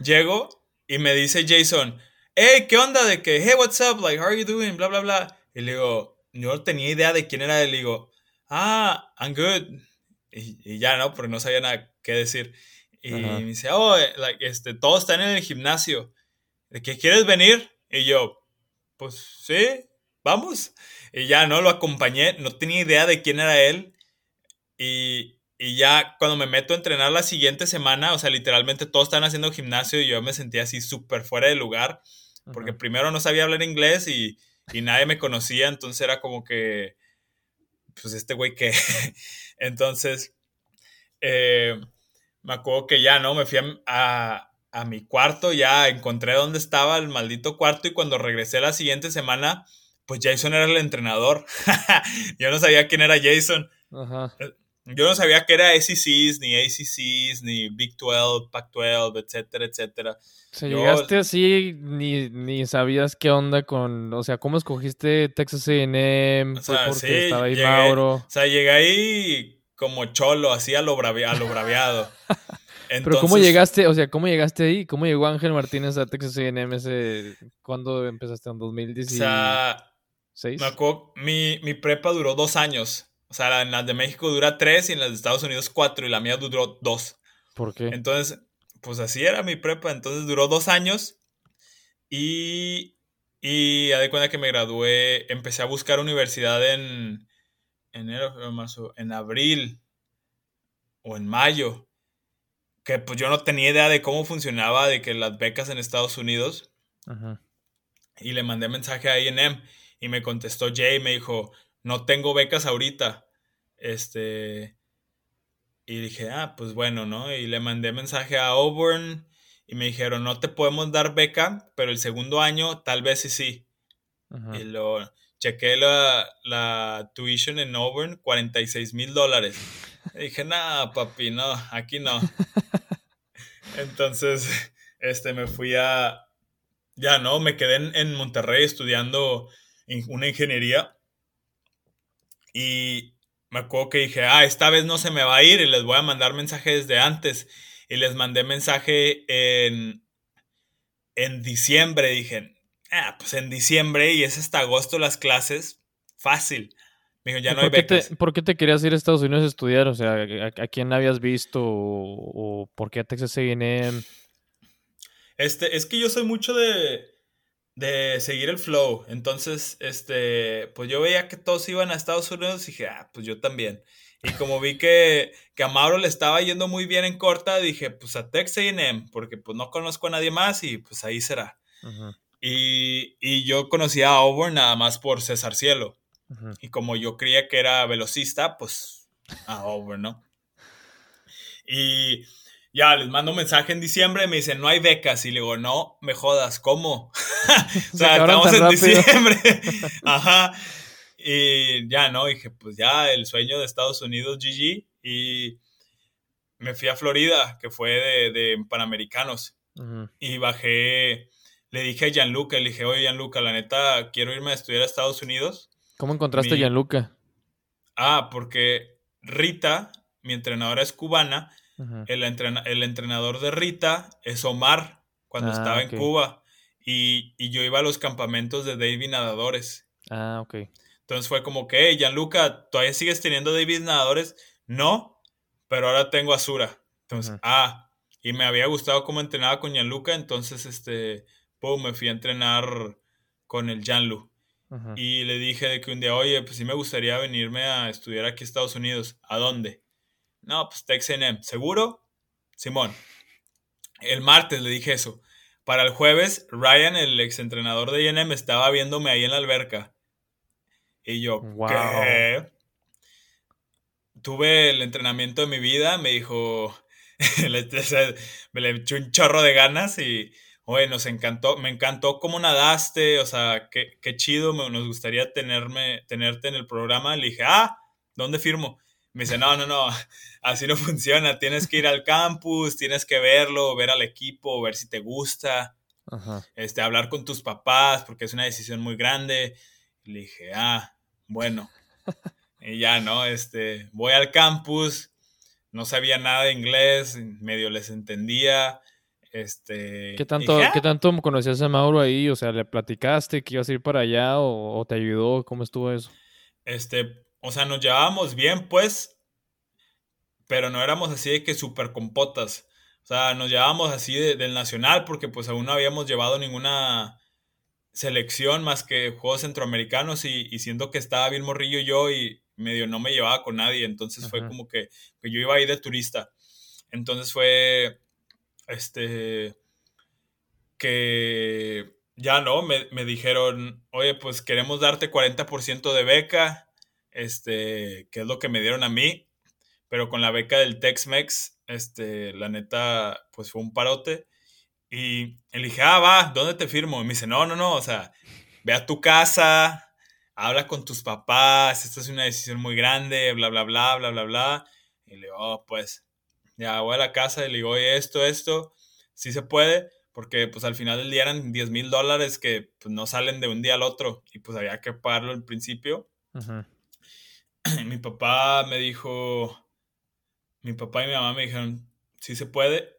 llego y me dice Jason, hey, ¿qué onda? De que, hey, what's up? Like, how are you doing? Bla, bla, bla. Y le digo, yo no tenía idea de quién era él. Le digo, ah, I'm good. Y, y ya, ¿no? Porque no sabía nada que decir. Y me dice, oh, eh, like, este, todos están en el gimnasio. ¿de qué quieres venir? Y yo, pues sí, vamos. Y ya, ¿no? Lo acompañé, no tenía idea de quién era él. Y, y ya cuando me meto a entrenar la siguiente semana, o sea, literalmente todos están haciendo gimnasio y yo me sentía así súper fuera de lugar. Porque primero no sabía hablar inglés y, y nadie me conocía, entonces era como que, pues este güey que... entonces, eh, me acuerdo que ya, ¿no? Me fui a, a mi cuarto, ya encontré dónde estaba el maldito cuarto y cuando regresé la siguiente semana, pues Jason era el entrenador. yo no sabía quién era Jason. Eh, yo no sabía que era SECs, ni ACCs, ni Big 12, Pac-12, etcétera, etcétera. O llegaste así, ni, ni, sabías qué onda con, o sea, ¿cómo escogiste Texas A&M? O sea, porque estaba ahí Mauro. O sea, llegué ahí como cholo, así a lo, a lo braviado. Pero ¿cómo llegaste, o sea, cómo llegaste ahí? ¿Cómo llegó Ángel Martínez a Texas A&M cuándo empezaste? ¿En 2016? O sea, me acuerdo, mi, mi, prepa duró dos años. O sea, en las de México dura tres y en las de Estados Unidos cuatro y la mía duró dos. ¿Por qué? Entonces, pues así era mi prepa. Entonces duró dos años y, y a de cuenta que me gradué, empecé a buscar universidad en enero, marzo, en abril o en mayo que pues yo no tenía idea de cómo funcionaba, de que las becas en Estados Unidos. Y le mandé mensaje a INM y me contestó Jay, me dijo, no tengo becas ahorita. Este, y dije, ah, pues bueno, ¿no? Y le mandé mensaje a Auburn y me dijeron, no te podemos dar beca, pero el segundo año tal vez sí sí. Y lo chequé la, la tuition en Auburn, 46 mil dólares. dije, nada, papi, no, aquí no. Entonces, este, me fui a, ya no, me quedé en, Monterrey estudiando una ingeniería y me acuerdo que dije, ah, esta vez no se me va a ir y les voy a mandar mensaje desde antes. Y les mandé mensaje en, en diciembre. Dije, ah, pues en diciembre y es hasta agosto las clases, fácil. Me dijo, ya no hay becas. ¿Por qué te querías ir a Estados Unidos a estudiar? O sea, ¿a, quién habías visto? O, por qué a Texas A&M? Este, es que yo soy mucho de, de seguir el flow. Entonces, este, pues yo veía que todos iban a Estados Unidos y dije, ah, pues yo también. Y como vi que, que a Mauro le estaba yendo muy bien en corta, dije, pues a Texas A&M, porque pues no conozco a nadie más y pues ahí será. y, y, yo conocía a Auburn nada más por César Cielo. Y como yo creía que era velocista, pues a Auburn, ¿no? Y ya les mando un mensaje en diciembre, me dicen, no hay becas. Y le digo, no, me jodas, ¿cómo? o sea, estamos en diciembre. Ajá. Y ya, ¿no? Dije, pues ya, el sueño de Estados Unidos, GG. Y me fui a Florida, que fue de, Panamericanos. Y bajé, le dije a Gianluca, le dije, oye, Gianluca, la neta, quiero irme a estudiar a Estados Unidos. ¿Cómo encontraste a Gianluca? Ah, porque Rita, mi entrenadora es cubana, el, el, entrenador de Rita es Omar, cuando ah, estaba en Cuba. Y, yo iba a los campamentos de David Nadadores. Ah, ok. Entonces fue como que, hey, Gianluca, ¿todavía sigues teniendo David Nadadores? No, pero ahora tengo Azura. Entonces, ah, y me había gustado cómo entrenaba con Gianluca, entonces, este, pum, me fui a entrenar con el Gianlu. Y le dije de que un día, oye, pues sí me gustaría venirme a estudiar aquí a Estados Unidos. ¿A dónde? No, pues TexNM. ¿Seguro? Simón. El martes le dije eso. Para el jueves, Ryan, el exentrenador de INM, estaba viéndome ahí en la alberca. Y yo, ¿qué? Tuve el entrenamiento de mi vida, me dijo, me le echó un chorro de ganas y, oye, nos encantó, me encantó cómo nadaste, o sea, qué, qué chido, nos gustaría tenerme, tenerte en el programa. Le dije, ah, ¿dónde firmo? Me dice, no, no, no, así no funciona. Tienes que ir al campus, tienes que verlo, ver al equipo, ver si te gusta. Este, hablar con tus papás, porque es una decisión muy grande. le dije, ah, bueno. y ya, ¿no? Este, voy al campus, no sabía nada de inglés, medio les entendía. Este, ¿Qué tanto, ¿qué tanto conocías a Mauro ahí? O sea, ¿le platicaste que ibas a ir para allá o, o te ayudó? ¿Cómo estuvo eso? Este, o sea, nos llevábamos bien, pues, pero no éramos así de que súper compotas. O sea, nos llevábamos así del nacional porque pues aún no habíamos llevado ninguna selección más que juegos centroamericanos y, siendo que estaba bien morrillo yo y medio no me llevaba con nadie, entonces fue como que, que, yo iba ahí de turista. Entonces fue, este, que ya no, me, me dijeron, oye, pues queremos darte 40% de beca este, que es lo que me dieron a mí, pero con la beca del Tex-Mex, este, la neta, pues fue un parote. Y le dije, ah, va, ¿dónde te firmo? Y me dice, no, no, no, o sea, ve a tu casa, habla con tus papás, esta es una decisión muy grande, bla, bla, bla, bla, bla, bla. Y le digo, oh, pues, ya voy a la casa y le digo, oye, esto, esto, sí se puede, porque pues al final del día eran 10 mil dólares que pues, no salen de un día al otro y pues había que pagarlo al principio. mi papá me dijo, mi papá y mi mamá me dijeron, sí se puede.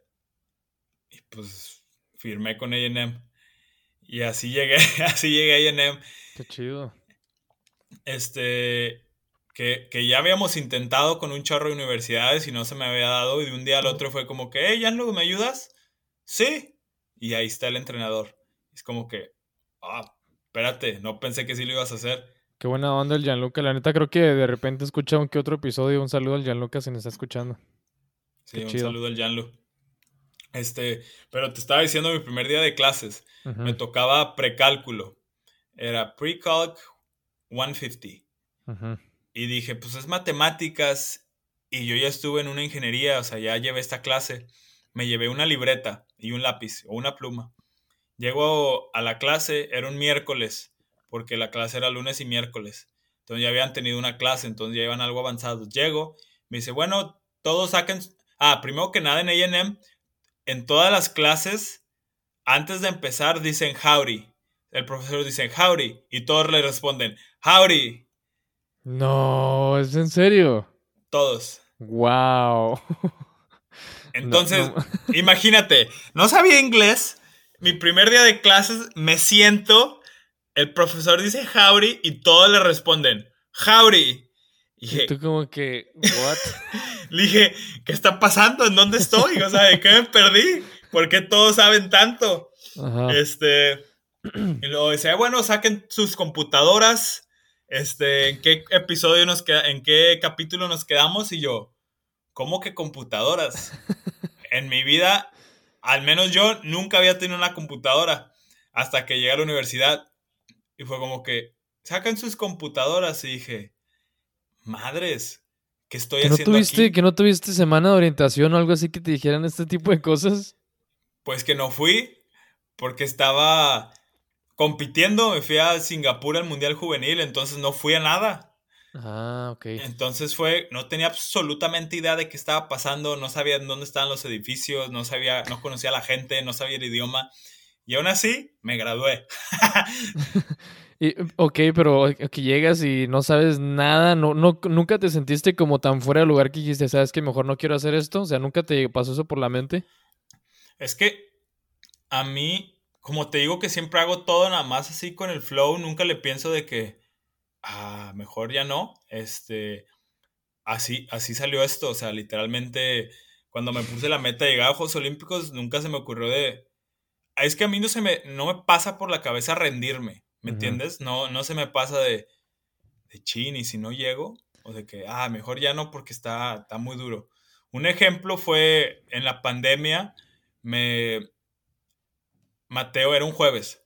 Y pues firmé con AM. Y así llegué, así llegué a AM. Qué chido. Este, que, ya habíamos intentado con un chorro de universidades y no se me había dado. Y de un día al otro fue como que, hey, Janlo, ¿me ayudas? Sí. Y ahí está el entrenador. Es como que, ah, espérate, no pensé que sí lo ibas a hacer. Qué buena onda el Gianluca. La neta creo que de repente escucha un que otro episodio. Un saludo al Gianluca si nos está escuchando. Sí, un saludo al Gianlu. Este, pero te estaba diciendo mi primer día de clases. Me tocaba precálculo. Era precalc 150. Y dije, pues es matemáticas. Y yo ya estuve en una ingeniería, o sea, ya llevé esta clase. Me llevé una libreta y un lápiz o una pluma. Llego a la clase, era un miércoles porque la clase era lunes y miércoles. Entonces ya habían tenido una clase, entonces ya iban algo avanzados. Llego, me dice, bueno, todos saquen... Ah, primero que nada en AM, en todas las clases, antes de empezar, dicen howdy. El profesor dice howdy y todos le responden howdy. No, ¿es en serio? Todos. Wow. Entonces, imagínate, no sabía inglés. Mi primer día de clases me siento, el profesor dice howdy y todos le responden howdy. Y tú como que, what? le dije, ¿qué está pasando? ¿En dónde estoy? O sea, ¿de qué me perdí? ¿Por qué todos saben tanto? Este, y luego decía, bueno, saquen sus computadoras, este, ¿en qué episodio nos queda, en qué capítulo nos quedamos? Y yo, ¿cómo que computadoras? en mi vida, al menos yo nunca había tenido una computadora hasta que llegué a la universidad. Y fue como que, sacan sus computadoras. Y dije, madres, ¿qué estoy no haciendo tuviste, ¿Que no tuviste semana de orientación o algo así que te dijeran este tipo de cosas? Pues que no fui, porque estaba compitiendo. Me fui a Singapur al Mundial Juvenil, entonces no fui a nada. Ah, ok. Entonces fue, no tenía absolutamente idea de qué estaba pasando, no sabía dónde estaban los edificios, no sabía, no conocía a la gente, no sabía el idioma. Y aún así, me gradué. y, ok, pero que llegas y no sabes nada, no, no, nunca te sentiste como tan fuera de lugar que dijiste, sabes que mejor no quiero hacer esto, o sea, nunca te pasó eso por la mente. Es que a mí, como te digo que siempre hago todo nada más así con el flow, nunca le pienso de que, ah, mejor ya no. Este, así, así salió esto. O sea, literalmente, cuando me puse la meta de llegar a Juegos Olímpicos, nunca se me ocurrió de. Es que a mí no se me, no me pasa por la cabeza rendirme, ¿me entiendes? No, no se me pasa de, de chin, y si no llego, o de que, ah, mejor ya no porque está, está muy duro. Un ejemplo fue en la pandemia, me... Mateo era un jueves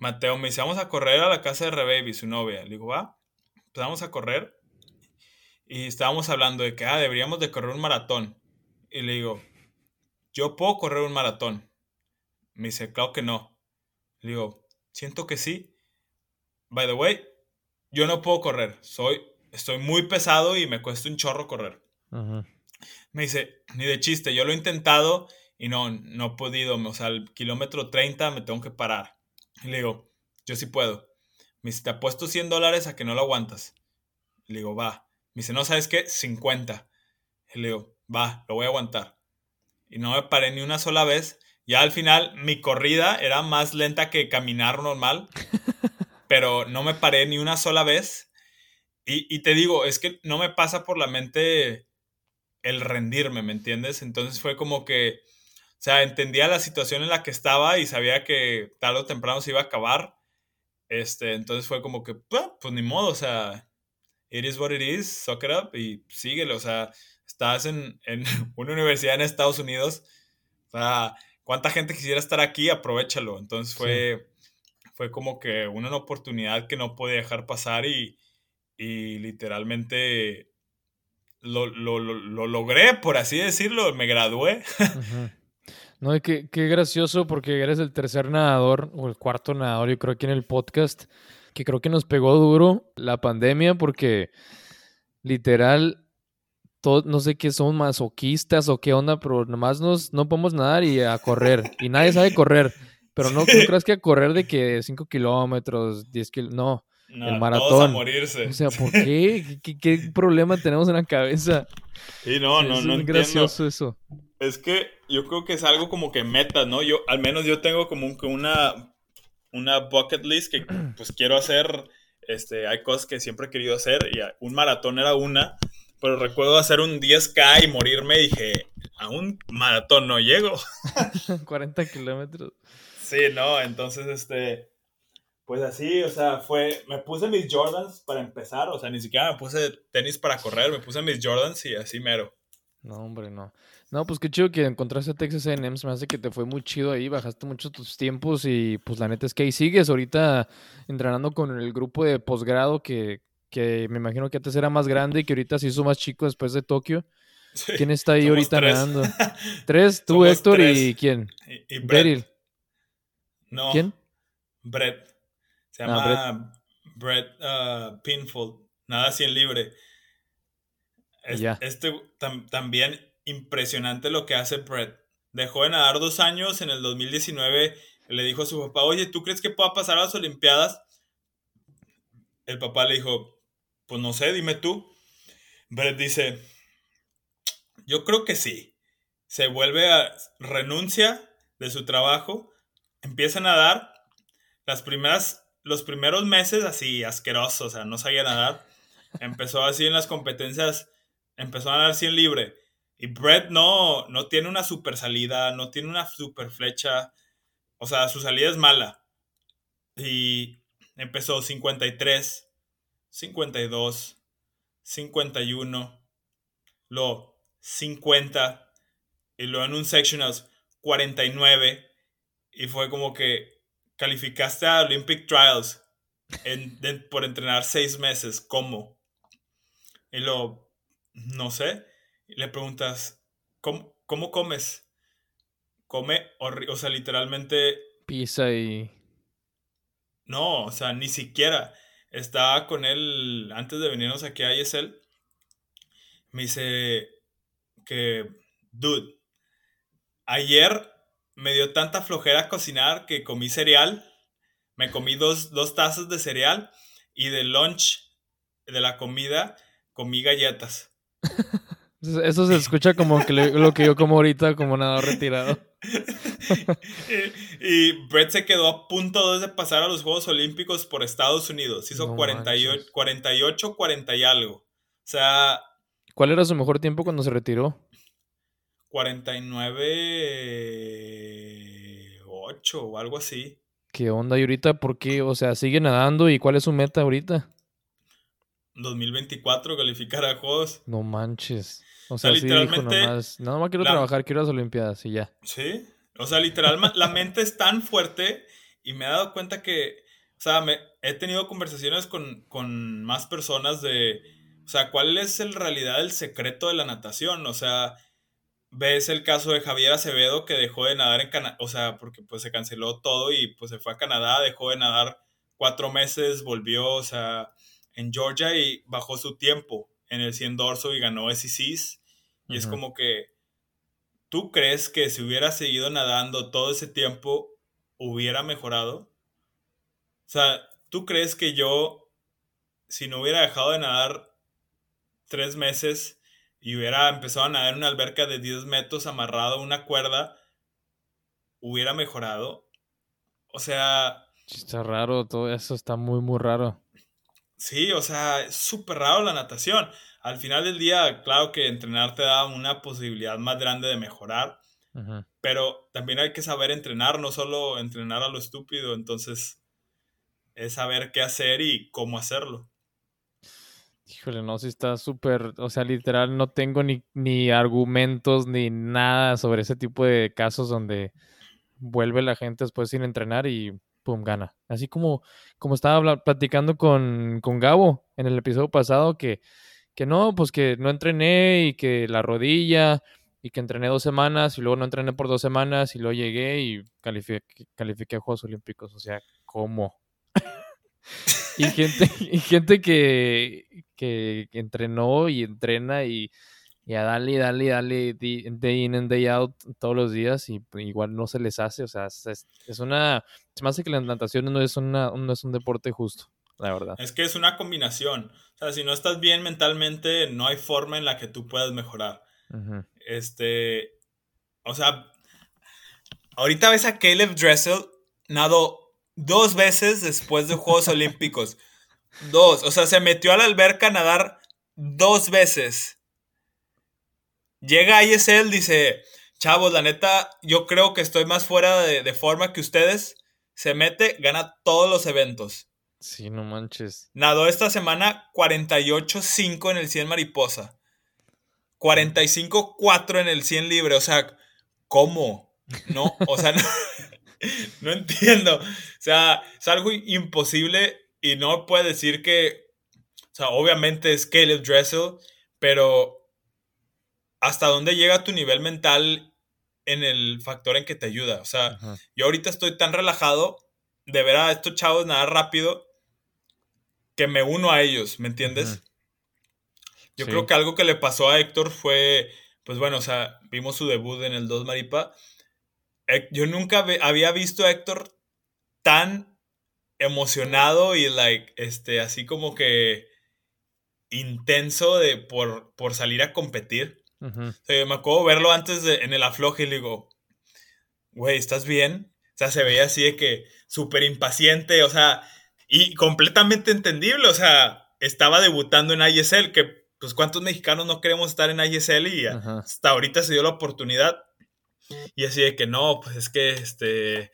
Mateo me dice, vamos a correr a la casa de Rebaby, su novia. Le digo, va, pues vamos a correr. Y estábamos hablando de que, ah, deberíamos de correr un maratón. Y le digo, yo puedo correr un maratón. Me dice, claro que no. Le digo, siento que sí. By the way, yo no puedo correr. Soy, estoy muy pesado y me cuesta un chorro correr. Me dice, ni de chiste, yo lo he intentado y no, no he podido. O sea, al kilómetro 30 me tengo que parar. Y le digo, yo sí puedo. Me dice, te apuesto 100 dólares a que no lo aguantas. Le digo, va. Me dice, no, ¿sabes qué? 50. Y le digo, va, lo voy a aguantar. Y no me paré ni una sola vez. Ya al final mi corrida era más lenta que caminar normal. pero no me paré ni una sola vez. Y, y, te digo, es que no me pasa por la mente el rendirme, ¿me entiendes? Entonces fue como que o sea, entendía la situación en la que estaba y sabía que tarde o temprano se iba a acabar. Este, entonces fue como que, pues, pues ni modo, o sea, it is what it is, suck it up y síguelo. O sea, estás en, en una universidad en Estados Unidos. O sea, cuánta gente quisiera estar aquí, aprovechalo. Entonces fue, fue como que una oportunidad que no podía dejar pasar y, y literalmente lo, lo, lo, logré, por así decirlo, me gradué. No, y qué, qué gracioso porque eres el tercer nadador o el cuarto nadador, yo creo aquí en el podcast, que creo que nos pegó duro la pandemia porque literal, todo, no sé qué son masoquistas o qué onda, pero nomás nos, no podemos nadar y a correr. Y nadie sabe correr. Pero no, crees que a correr de que 5 kilómetros, 10 kilómetros, no. el maratón. Todos a morirse. O sea, ¿por qué? ¿Qué, qué, problema tenemos en la cabeza? Sí, no, no, no. Es gracioso eso. Es que yo creo que es algo como que meta, ¿no? Yo, al menos yo tengo como que una, una bucket list que pues quiero hacer. Este, hay cosas que siempre he querido hacer y un maratón era una, pero recuerdo hacer un 10K y morirme y dije, a un maratón no llego. 40 kilómetros. Sí, no, entonces este, pues así, o sea, fue, me puse mis Jordans para empezar, o sea, ni siquiera me puse tenis para correr, me puse mis Jordans y así mero. No, hombre, no. No, pues qué chido que encontraste a Texas A&M, me hace que te fue muy chido ahí, bajaste mucho tus tiempos y pues la neta es que ahí sigues ahorita entrenando con el grupo de posgrado que, que me imagino que antes era más grande y que ahorita se hizo más chico después de Tokio. ¿Quién está ahí ahorita nadando? ¿Tres? ¿Tú, Héctor y quién? Y, y No. ¿Quién? Brett. Se ah, llama Brett, uh, Pinfold. Nada así en libre. Este también impresionante lo que hace Brett. Dejó de nadar dos años, en el 2019 le dijo a su papá, oye, ¿tú crees que pueda pasar a las Olimpiadas? El papá le dijo, pues no sé, dime tú. Brett dice, yo creo que sí. Se vuelve a, renuncia de su trabajo, empieza a nadar. Las primeras, los primeros meses así asquerosos, o sea, no sabía nadar. Empezó así en las competencias, empezó a nadar 100 libre. Y Brett no, no tiene una super salida, no tiene una super flecha. O sea, su salida es mala. Y empezó 53, 52, 51, luego 50, y luego en un sectionals 49, y fue como que calificaste a Olympic Trials por entrenar seis meses, ¿cómo? Y lo, no sé, y le preguntas, ¿cómo, cómo comes? Come, o sea, literalmente... Pizza y no, o sea, ni siquiera. Estaba con él antes de venirnos aquí a ISL. Me dice que, dude, ayer me dio tanta flojera cocinar que comí cereal. Me comí dos, dos tazas de cereal y de lunch de la comida comí galletas. Eso se escucha como que lo que yo como ahorita, como nada retirado. y, Brett se quedó a punto de pasar a los Juegos Olímpicos por Estados Unidos. Hizo 48, 48, 40 y algo. O sea. ¿Cuál era su mejor tiempo cuando se retiró? 49, 8 o algo así. ¿Qué onda? ¿Y ahorita por qué? O sea, sigue nadando y cuál es su meta ahorita? 2024 calificar a Juegos. No manches. O sea, literalmente. Dijo nomás, nada más quiero trabajar, quiero las Olimpiadas y ya. Sí. O sea, literalmente la mente es tan fuerte y me he dado cuenta que. O sea, me, he tenido conversaciones con, con más personas de. O sea, ¿cuál es en realidad el secreto de la natación? O sea, ves el caso de Javier Acevedo que dejó de nadar en Canadá, o sea, porque pues se canceló todo y pues se fue a Canadá, dejó de nadar cuatro meses, volvió, o sea, en Georgia y bajó su tiempo en el 100 dorso y ganó SECs y es como que, ¿tú crees que si hubiera seguido nadando todo ese tiempo, hubiera mejorado? O sea, ¿tú crees que yo, si no hubiera dejado de nadar tres meses y hubiera empezado a nadar en una alberca de 10 metros amarrado a una cuerda, hubiera mejorado? O sea... Está raro, todo eso está muy, muy raro. Sí, o sea, es súper raro la natación al final del día, claro que entrenar te da una posibilidad más grande de mejorar, pero también hay que saber entrenar, no solo entrenar a lo estúpido, entonces es saber qué hacer y cómo hacerlo. Híjole, no, si está súper, o sea, literal no tengo ni, ni argumentos ni nada sobre ese tipo de casos donde vuelve la gente después sin entrenar y pum, gana. Así como, como estaba platicando con, con Gabo en el episodio pasado, que que no, pues que no entrené y que la rodilla y que entrené dos semanas y luego no entrené por dos semanas y luego llegué y califiqué, califiqué a Juegos Olímpicos. O sea, ¿cómo? y gente, y gente que, que, entrenó y entrena y, y a darle, darle, darle day in and day out todos los días y pues, igual no se les hace. O sea, es, es una... Se que la natación no es, una, no es un deporte justo la verdad. Es que es una combinación. O sea, si no estás bien mentalmente, no hay forma en la que tú puedas mejorar. Este, o sea, ahorita ves a Caleb Dressel nado dos veces después de Juegos Olímpicos. Dos, o sea, se metió a la alberca a nadar dos veces. Llega a ISL, dice, chavos, la neta, yo creo que estoy más fuera de, de forma que ustedes. Se mete, gana todos los eventos. Sí, no manches. Nadó esta semana 48-5 en el 100 mariposa. 45-4 en el 100 libre. O sea, ¿cómo? No, o sea, no, entiendo. O sea, es algo imposible y no puede decir que, o sea, obviamente es Caleb Dressel, pero hasta dónde llega tu nivel mental en el factor en que te ayuda. O sea, yo ahorita estoy tan relajado de ver a estos chavos nadar rápido que me uno a ellos, ¿me entiendes? Yo creo que algo que le pasó a Héctor fue, pues bueno, o sea, vimos su debut en el 2 Maripa. Yo nunca había visto a Héctor tan emocionado y like, este, así como que intenso de, por, por salir a competir. me acuerdo verlo antes de, en el afloje y le digo, güey, ¿estás bien? O sea, se veía así de que súper impaciente, o sea, y completamente entendible, o sea, estaba debutando en ISL, que pues cuántos mexicanos no queremos estar en ISL y hasta ahorita se dio la oportunidad. Y así de que no, pues es que este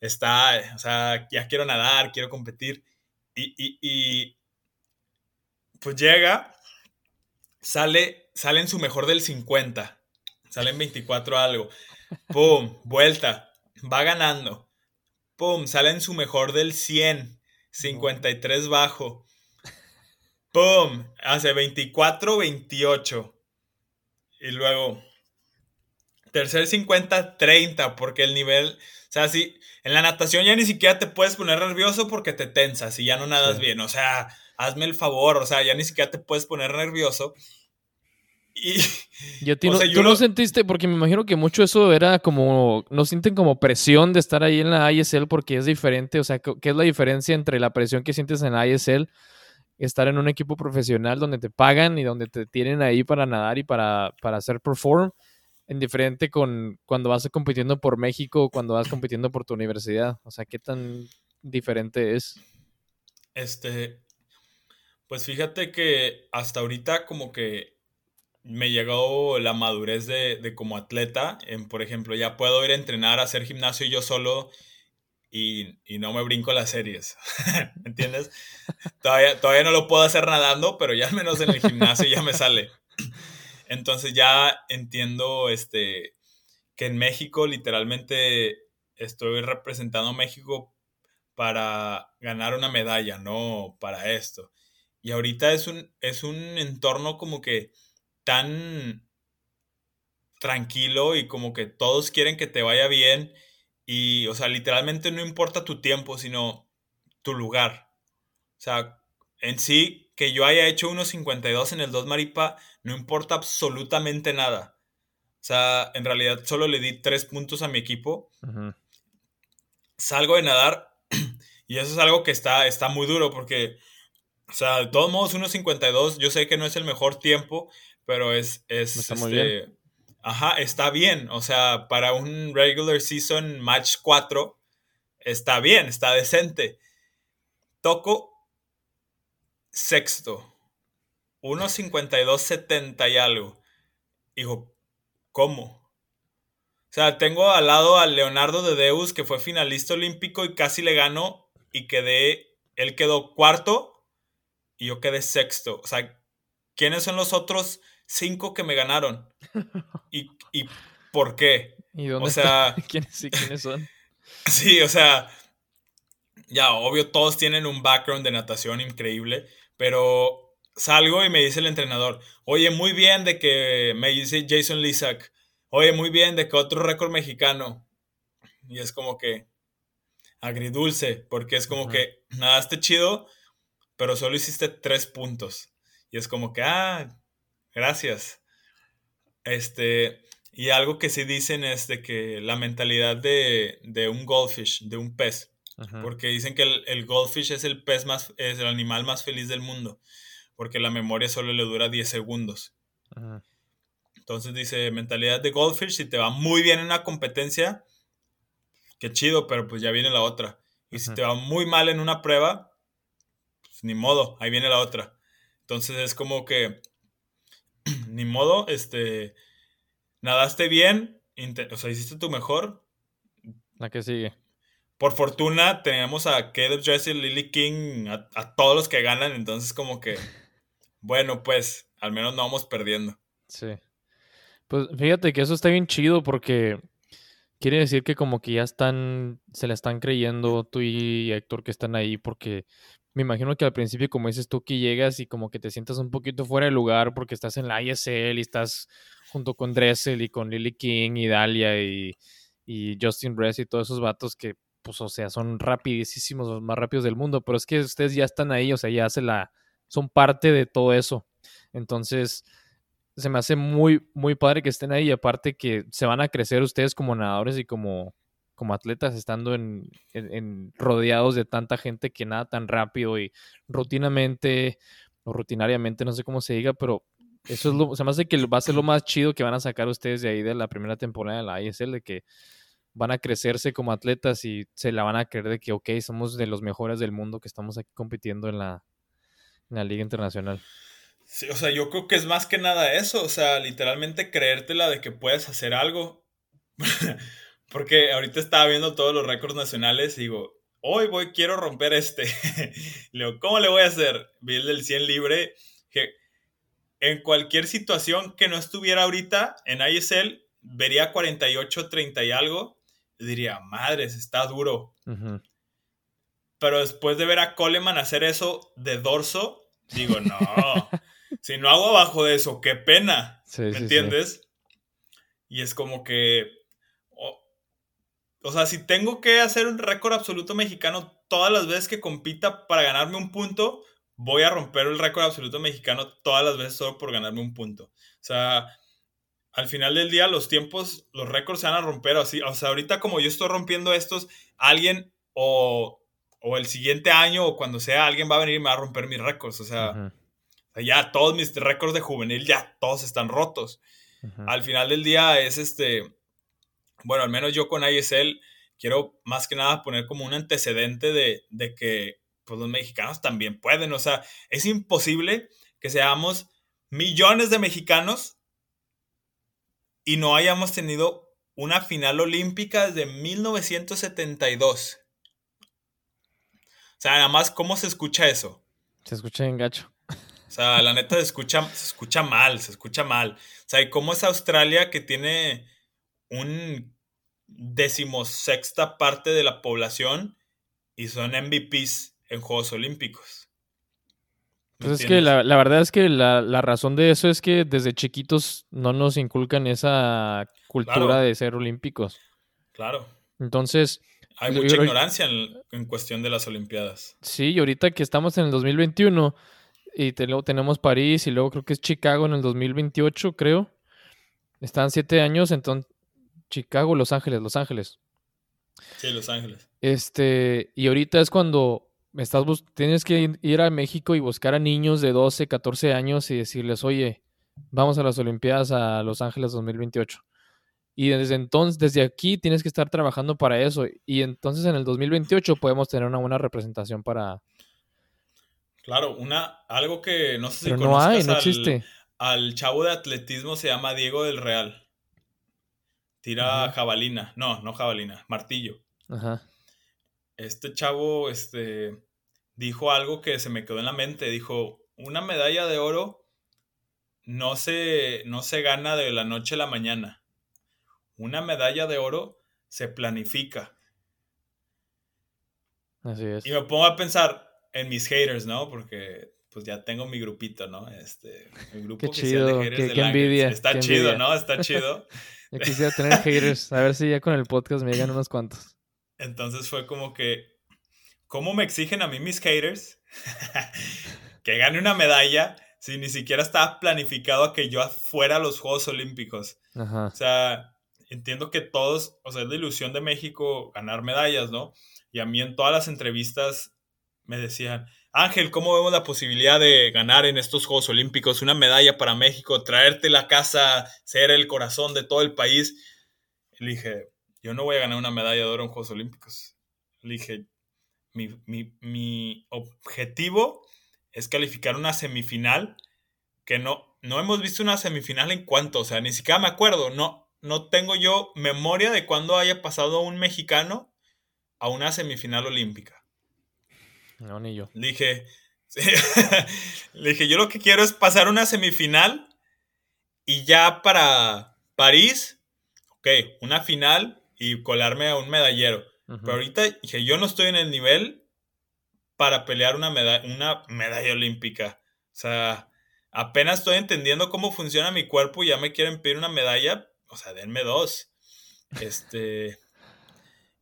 está, o sea, ya quiero nadar, quiero competir. Y, y, y pues llega, sale, sale en su mejor del 50, sale en 24 algo. Pum, vuelta, va ganando. Pum, sale en su mejor del 100, 53 bajo. ¡Pum! Hace 24, 28. Y luego, tercer 50, 30, porque el nivel, o sea, si en la natación ya ni siquiera te puedes poner nervioso porque te tensas y ya no nadas bien. O sea, hazme el favor, o sea, ya ni siquiera te puedes poner nervioso. Y, yo, tú no sentiste, porque me imagino que mucho eso era como, no sienten como presión de estar ahí en la ISL porque es diferente, o sea, ¿qué es la diferencia entre la presión que sientes en la ISL estar en un equipo profesional donde te pagan y donde te tienen ahí para nadar y para, para hacer perform, en diferente con cuando vas compitiendo por México o cuando vas compitiendo por tu universidad. O sea, ¿qué tan diferente es? Este, pues fíjate que hasta ahorita como que me llegó la madurez de, de como atleta. En, por ejemplo, ya puedo ir a entrenar, a hacer gimnasio yo solo y, no me brinco las series. ¿Me entiendes? Todavía, todavía no lo puedo hacer nadando, pero ya al menos en el gimnasio ya me sale. Entonces ya entiendo este, que en México literalmente estoy representando a México para ganar una medalla, no para esto. Y ahorita es un, es un entorno como que tan tranquilo y como que todos quieren que te vaya bien y, o sea, literalmente no importa tu tiempo, sino tu lugar. O sea, en sí, que yo haya hecho unos 52 en el 2 Maripa, no importa absolutamente nada. O sea, en realidad solo le di tres puntos a mi equipo. Salgo de nadar y eso es algo que está, está muy duro porque, o sea, de todos modos, 1.52, yo sé que no es el mejor tiempo, pero es, es este, Ajá, está bien. O sea, para un regular season match 4, está bien, está decente. Toco sexto. 1.52.70 y algo. Hijo, ¿cómo? O sea, tengo al lado a Leonardo de Deus, que fue finalista olímpico y casi le ganó y quedé, él quedó cuarto y yo quedé sexto. O sea, ¿quiénes son los otros cinco que me ganaron. ¿Y, y por qué? ¿Y dónde o sea, ¿Quiénes, ¿Quiénes son? Sí, o sea, ya, obvio, todos tienen un background de natación increíble, pero salgo y me dice el entrenador, oye, muy bien de que me dice Jason Lisak, oye, muy bien de que otro récord mexicano. Y es como que agridulce, porque es como que nadaste chido, pero solo hiciste tres puntos. Y es como que, ah, Gracias. Este, y algo que sí dicen es de que la mentalidad de, un goldfish, de un pez, porque dicen que el, goldfish es el pez más, es el animal más feliz del mundo, porque la memoria solo le dura 10 segundos. Entonces dice, mentalidad de goldfish, si te va muy bien en una competencia, qué chido, pero pues ya viene la otra. Y si te va muy mal en una prueba, pues ni modo, ahí viene la otra. Entonces es como que ni modo, este, nadaste bien, o sea, hiciste tu mejor. La que sigue. Por fortuna tenemos a Caleb Dressel, Lily King, a, todos los que ganan, entonces como que, bueno, pues, al menos no vamos perdiendo. Sí. Pues fíjate que eso está bien chido porque quiere decir que como que ya están, se le están creyendo tú y Héctor que están ahí porque me imagino que al principio, como dices tú, que llegas y como que te sientas un poquito fuera de lugar porque estás en la ISL y estás junto con Dressel y con Lily King y Dalia y, Justin Bress y todos esos vatos que, pues, o sea, son rapidísimos, los más rápidos del mundo, pero es que ustedes ya están ahí, o sea, ya se la, son parte de todo eso. Entonces, se me hace muy, muy padre que estén ahí y aparte que se van a crecer ustedes como nadadores y como, como atletas estando en, rodeados de tanta gente que nada tan rápido y rutinamente o rutinariamente, no sé cómo se diga, pero eso es lo, se me que va a ser lo más chido que van a sacar ustedes de ahí de la primera temporada de la ISL, de que van a crecerse como atletas y se la van a creer de que, ok, somos de los mejores del mundo que estamos aquí compitiendo en la, en la Liga Internacional. Sí, o sea, yo creo que es más que nada eso, o sea, literalmente creértela de que puedes hacer algo. Porque ahorita estaba viendo todos los récords nacionales y digo, hoy voy, quiero romper este. le digo, ¿cómo le voy a hacer? Vi el del 100 libre, que en cualquier situación que no estuviera ahorita en ISL, vería 48, 30 y algo, diría, madres, está duro. Pero después de ver a Coleman hacer eso de dorso, digo, no, si no hago abajo de eso, qué pena. ¿Me entiendes? Y es como que. O, sea, si tengo que hacer un récord absoluto mexicano todas las veces que compita para ganarme un punto, voy a romper el récord absoluto mexicano todas las veces solo por ganarme un punto. O sea, al final del día los tiempos, los récords se van a romper así. O sea, ahorita como yo estoy rompiendo estos, alguien o, o el siguiente año o cuando sea, alguien va a venir y me va a romper mis récords. O sea, ya todos mis récords de juvenil ya todos están rotos. Al final del día es este, bueno, al menos yo con ISL quiero más que nada poner como un antecedente de, de que pues, los mexicanos también pueden. O sea, es imposible que seamos millones de mexicanos y no hayamos tenido una final olímpica desde 1972. O sea, nada más, ¿cómo se escucha eso? Se escucha en gacho. O sea, la neta se escucha, se escucha mal, se escucha mal. O sea, ¿y cómo es Australia que tiene un decimosexta parte de la población y son MVPs en Juegos Olímpicos? Pues es que la, verdad es que la, razón de eso es que desde chiquitos no nos inculcan esa cultura de ser olímpicos. Claro. Entonces... Hay mucha ignorancia en, en, cuestión de las Olimpiadas. Sí, y ahorita que estamos en el 2021 y luego tenemos París y luego creo que es Chicago en el 2028, creo. Están siete años, entonces Chicago, Los Ángeles, Los Ángeles. Sí, Los Ángeles. Este, y ahorita es cuando estás tienes que ir a México y buscar a niños de 12, 14 años y decirles, oye, vamos a las Olimpiadas a Los Ángeles 2028. Y desde entonces, desde aquí tienes que estar trabajando para eso. Y entonces en el 2028 podemos tener una buena representación para, Claro, una, algo que no sé si no hay, no al, existe. al chavo de atletismo se llama Diego del Real. Tira jabalina. No, no jabalina, martillo. Ajá. Este chavo, este, dijo algo que se me quedó en la mente. Dijo, una medalla de oro no se, no se gana de la noche a la mañana. Una medalla de oro se planifica. Así es. Y me pongo a pensar, en mis haters, ¿no? Porque pues ya tengo mi grupito, ¿no? Este, mi grupo qué chido, de haters qué, envidia. Está chido, ¿no? Está chido. Yo quisiera tener haters, a ver si ya con el podcast me llegan unos cuantos. Entonces fue como que, ¿cómo me exigen a mí mis haters que gane una medalla si ni siquiera estaba planificado a que yo fuera a los Juegos Olímpicos? Ajá. O sea, entiendo que todos, o sea, es la ilusión de México ganar medallas, ¿no? Y a mí en todas las entrevistas me decían, Ángel, ¿cómo vemos la posibilidad de ganar en estos Juegos Olímpicos una medalla para México, traerte la casa, ser el corazón de todo el país? le dije, yo no voy a ganar una medalla de oro en Juegos Olímpicos. Le dije, mi, objetivo es calificar una semifinal que no, no hemos visto una semifinal en cuanto, o sea, ni siquiera me acuerdo, no, no tengo yo memoria de cuando haya pasado un mexicano a una semifinal olímpica. No, ni yo. Le dije, le dije, yo lo que quiero es pasar una semifinal y ya para París, ok, una final y colarme a un medallero. Pero ahorita dije, yo no estoy en el nivel para pelear una, una medalla olímpica. O sea, apenas estoy entendiendo cómo funciona mi cuerpo y ya me quieren pedir una medalla. O sea, denme dos. Este.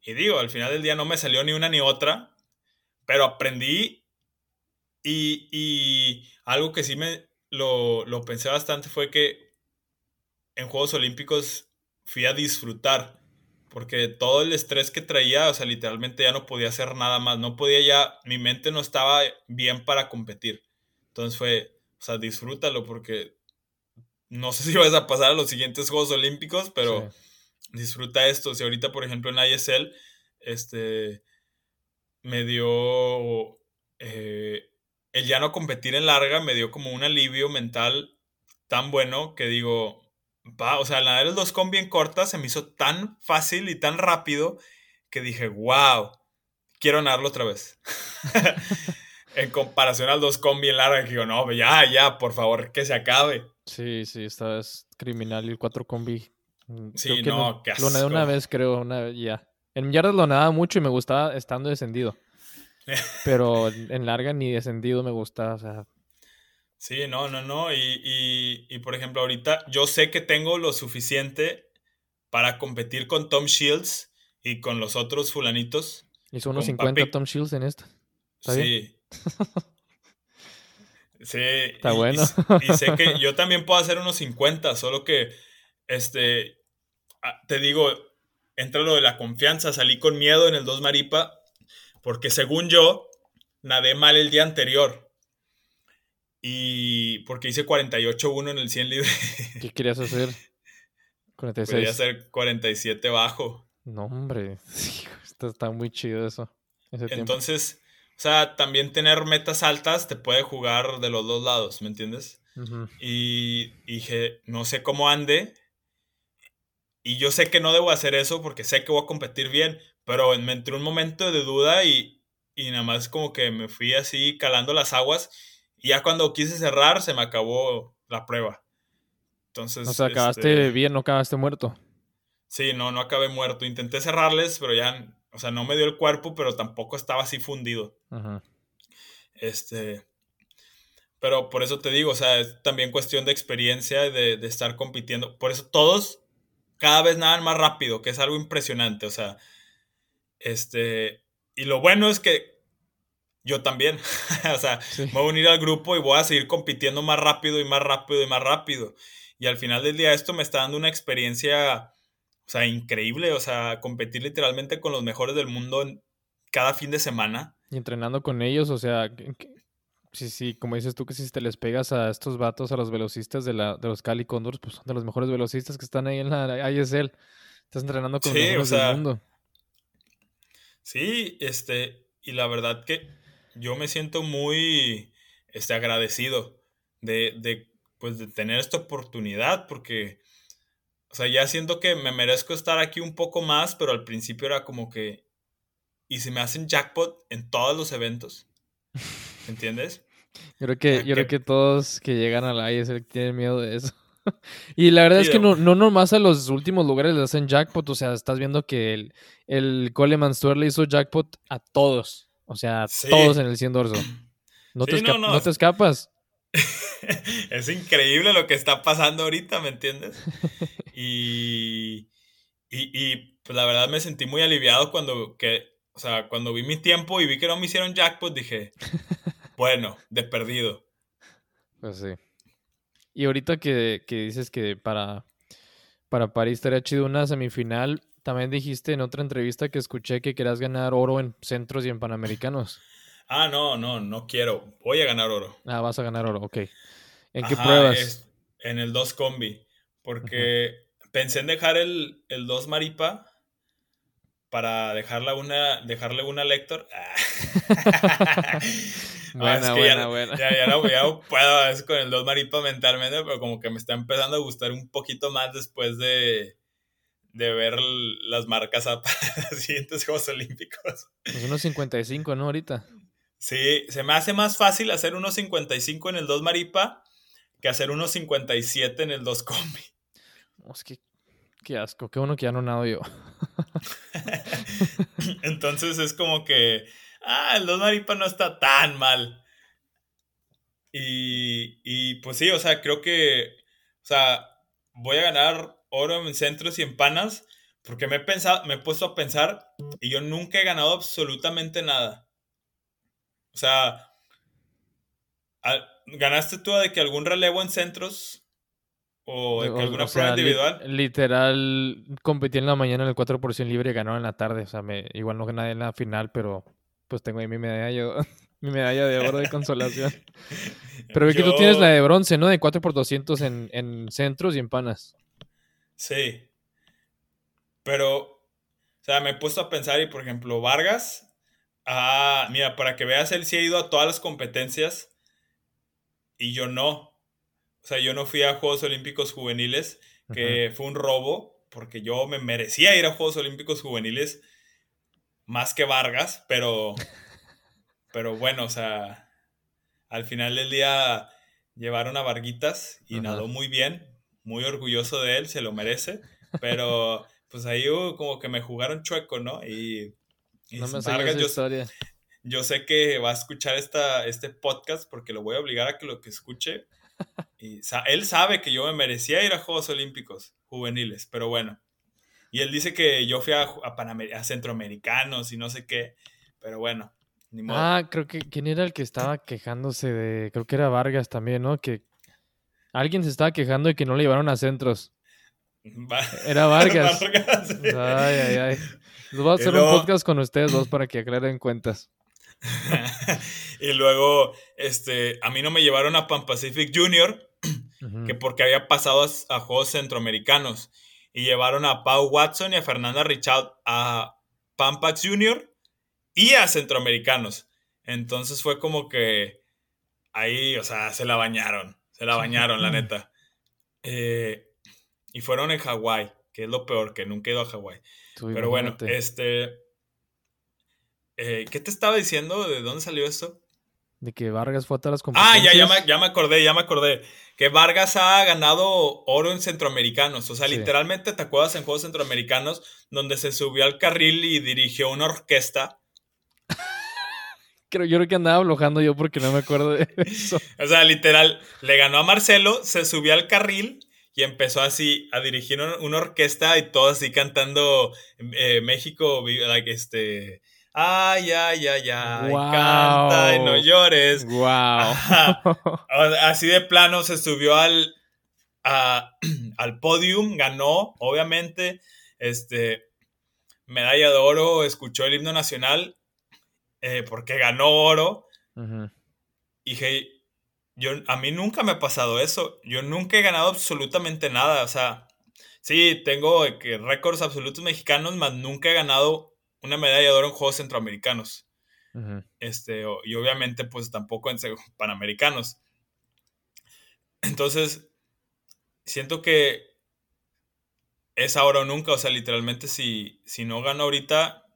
Y digo, al final del día no me salió ni una ni otra pero aprendí y, algo que sí me lo, pensé bastante fue que en Juegos Olímpicos fui a disfrutar, porque todo el estrés que traía, o sea, literalmente ya no podía hacer nada más, no podía ya, mi mente no estaba bien para competir. Entonces fue, o sea, disfrútalo porque no sé si vas a pasar a los siguientes Juegos Olímpicos, pero disfruta esto. Si ahorita, por ejemplo, en ISL, este, me dio, eh, el ya no competir en larga me dio como un alivio mental tan bueno que digo, va, o sea, nadar el dos con bien corta se me hizo tan fácil y tan rápido que dije, wow, quiero nadarlo otra vez. en comparación al dos con bien larga, que digo, no, ya, ya, por favor, que se acabe. Sí, sí, esta es criminal y el 4 combi. Mm, sí, no, qué Lo nadé una vez, creo, una vez, ya. En yardas lo nadaba mucho y me gustaba estando descendido. Pero en larga ni descendido me gusta, o sea. Sí, no, no, no. Y, y, por ejemplo, ahorita yo sé que tengo lo suficiente para competir con Tom Shields y con los otros fulanitos. Hizo unos 50 Tom Shields en esto. sí. sí. Está bueno. Y, sé que yo también puedo hacer unos 50, solo que, este, ah, te digo, entra lo de la confianza. Salí con miedo en el 2 Maripa porque según yo, nadé mal el día anterior. Y porque hice 48-1 en el 100 libre. ¿Qué querías hacer? 46. Quería hacer 47 bajo. No, hombre. está, muy chido eso. Entonces, o sea, también tener metas altas te puede jugar de los dos lados, ¿me entiendes? Y dije, no sé cómo ande. Y yo sé que no debo hacer eso porque sé que voy a competir bien, pero me entró un momento de duda y, y nada más como que me fui así calando las aguas. Y ya cuando quise cerrar, se me acabó la prueba. Entonces. O sea, acabaste este bien, no acabaste muerto. Sí, no, no acabé muerto. Intenté cerrarles, pero ya. O sea, no me dio el cuerpo, pero tampoco estaba así fundido. Este. Pero por eso te digo, o sea, es también cuestión de experiencia, de, de estar compitiendo. Por eso todos cada vez nadan más rápido, que es algo impresionante. O sea, este, y lo bueno es que yo también, o sea, me voy a unir al grupo y voy a seguir compitiendo más rápido y más rápido y más rápido. Y al final del día esto me está dando una experiencia, o sea, increíble, o sea, competir literalmente con los mejores del mundo cada fin de semana. Y entrenando con ellos, o sea, sí, sí, como dices tú, que si te les pegas a estos vatos, a los velocistas de, la, de los Cali Condors, pues son de los mejores velocistas que están ahí en la ISL. Estás entrenando con los mejores del mundo. Sí, este, y la verdad que yo me siento muy este, agradecido de, de, pues, de tener esta oportunidad, porque, o sea, ya siento que me merezco estar aquí un poco más, pero al principio era como que, ¿y si me hacen jackpot en todos los eventos? ¿Entiendes? Yo creo que, yo creo que todos que llegan a la ISL tienen miedo de eso. y la verdad es que no, no nomás a los últimos lugares les hacen jackpot, o sea, estás viendo que el, el Coleman Store le hizo jackpot a todos, o sea, todos en el 100 dorso. No, te no, te escapas. es increíble lo que está pasando ahorita, ¿me entiendes? y, y, pues la verdad me sentí muy aliviado cuando, que, o sea, cuando vi mi tiempo y vi que no me hicieron jackpot, dije, bueno, de perdido. Pues sí. Y ahorita que, dices que para, para París estaría chido una semifinal, también dijiste en otra entrevista que escuché que querías ganar oro en centros y en panamericanos. Ah, no, no, no quiero. Voy a ganar oro. Ah, vas a ganar oro, ok. ¿En qué pruebas? en el 2 combi. Porque pensé en dejar el, el 2 maripa para dejarla una, dejarle una lector. buena, buena, buena. Ya, ya, no, puedo con el 2 maripa mentalmente, pero como que me está empezando a gustar un poquito más después de, de ver las marcas para los siguientes Juegos Olímpicos. Pues unos 55, ¿no? Ahorita. Sí, se me hace más fácil hacer unos 55 en el 2 maripa que hacer unos 57 en el 2 combi. Es que Qué asco, qué bueno que ya no nado yo. Entonces es como que, ah, el 2 maripa no está tan mal. Y, y pues sí, o sea, creo que, o sea, voy a ganar oro en centros y en panas porque me he, pensado, me he puesto a pensar y yo nunca he ganado absolutamente nada. O sea, ¿ganaste tú de que algún relevo en centros o, alguna prueba individual. literal, competí en la mañana en el 4% libre y ganó en la tarde. O sea, me, igual no gané en la final, pero pues tengo ahí mi medalla, mi medalla de oro de consolación. Pero ve que tú tienes la de bronce, ¿no? De 4x200 en, en centros y en panas. Sí. Pero, o sea, me he puesto a pensar y, por ejemplo, Vargas, ah, mira, para que veas, él sí ha ido a todas las competencias y yo no. O sea, yo no fui a Juegos Olímpicos Juveniles, que fue un robo, porque yo me merecía ir a Juegos Olímpicos Juveniles más que Vargas, pero, pero bueno, o sea, al final del día llevaron a Varguitas y nadó muy bien, muy orgulloso de él, se lo merece, pero pues ahí como que me jugaron chueco, ¿no? Y, no me Vargas, yo, historia. yo sé que va a escuchar esta, este podcast porque lo voy a obligar a que lo que escuche. Y, él sabe que yo me merecía ir a Juegos Olímpicos juveniles, pero bueno, y él dice que yo fui a, a, centroamericanos y no sé qué, pero bueno, ni modo. Ah, creo que, ¿quién era el que estaba quejándose de, creo que era Vargas también, ¿no? Que alguien se estaba quejando de que no le llevaron a centros. Era Vargas. Ay, ay, ay. Les voy a hacer un podcast con ustedes dos para que aclaren cuentas. y luego, este, a mí no me llevaron a Pan Pacific Junior, que porque había pasado a Juegos Centroamericanos y llevaron a Pau Watson y a Fernanda Richard a Pampax Jr. y a Centroamericanos. Entonces fue como que ahí, o sea, se la bañaron, se la bañaron, la neta. Eh, y fueron en Hawái, que es lo peor, que nunca he ido a Hawái. Pero bueno, este... Eh, ¿Qué te estaba diciendo? ¿De dónde salió esto? De que Vargas fue a todas las competencias. Ah, ya, ya me, ya me acordé, ya me acordé. Que Vargas ha ganado oro en centroamericanos. O sea, literalmente te acuerdas en Juegos Centroamericanos donde se subió al carril y dirigió una orquesta. creo, yo creo que andaba blojando yo porque no me acuerdo de eso. o sea, literal, le ganó a Marcelo, se subió al carril y empezó así a dirigir una orquesta y todo así cantando eh, México, like, este Ay, ay, ay, ay, canta y no llores. Wow. Así de plano se subió al, al podium, ganó, obviamente, este, medalla de oro, escuchó el himno nacional, eh, porque ganó oro. Y hey, yo, a mí nunca me ha pasado eso. Yo nunca he ganado absolutamente nada. O sea, sí, tengo récords absolutos mexicanos, mas nunca he ganado una medalla de oro en Juegos Centroamericanos. este, y obviamente, pues tampoco en Panamericanos. Entonces, siento que es ahora o nunca. O sea, literalmente, si, si no gano ahorita,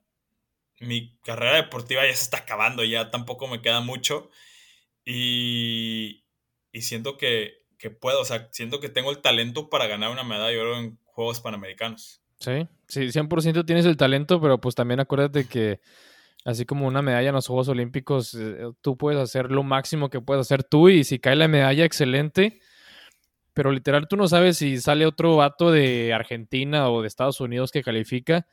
mi carrera deportiva ya se está acabando. Ya tampoco me queda mucho. Y, y siento que, que puedo. O sea, siento que tengo el talento para ganar una medalla de oro en Juegos Panamericanos. Sí, sí, 100% tienes el talento, pero pues también acuérdate que así como una medalla en los Juegos Olímpicos, eh, tú puedes hacer lo máximo que puedes hacer tú y si cae la medalla, excelente. Pero literal, tú no sabes si sale otro vato de Argentina o de Estados Unidos que califica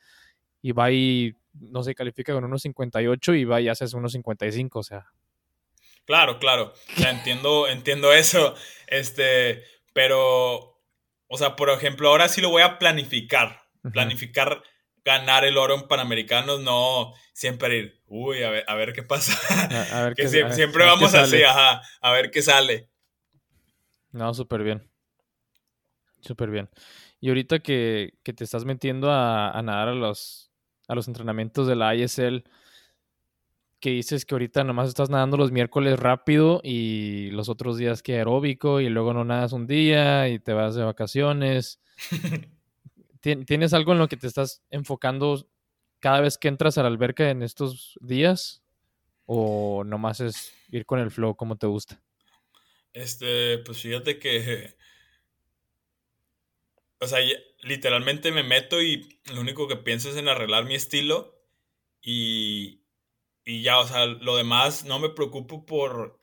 y va y, no sé, califica con unos 58 y va y haces unos 55, o sea. Claro, claro. Ya entiendo, entiendo eso. Este, pero, o sea, por ejemplo, ahora sí lo voy a planificar planificar ganar el oro en Panamericanos, no siempre ir, uy, a ver, a ver qué pasa. A, ver que siempre, vamos así, ajá, a ver qué sale. No, súper bien. Súper bien. Y ahorita que, te estás metiendo a, a, nadar a los, a los entrenamientos de la ISL, que dices que ahorita nomás estás nadando los miércoles rápido y los otros días que aeróbico y luego no nadas un día y te vas de vacaciones. ¿Tienes algo en lo que te estás enfocando cada vez que entras a la alberca en estos días? ¿O nomás es ir con el flow como te gusta? Este, pues fíjate que. O sea, literalmente me meto y lo único que pienso es en arreglar mi estilo. Y, y ya, o sea, lo demás no me preocupo por.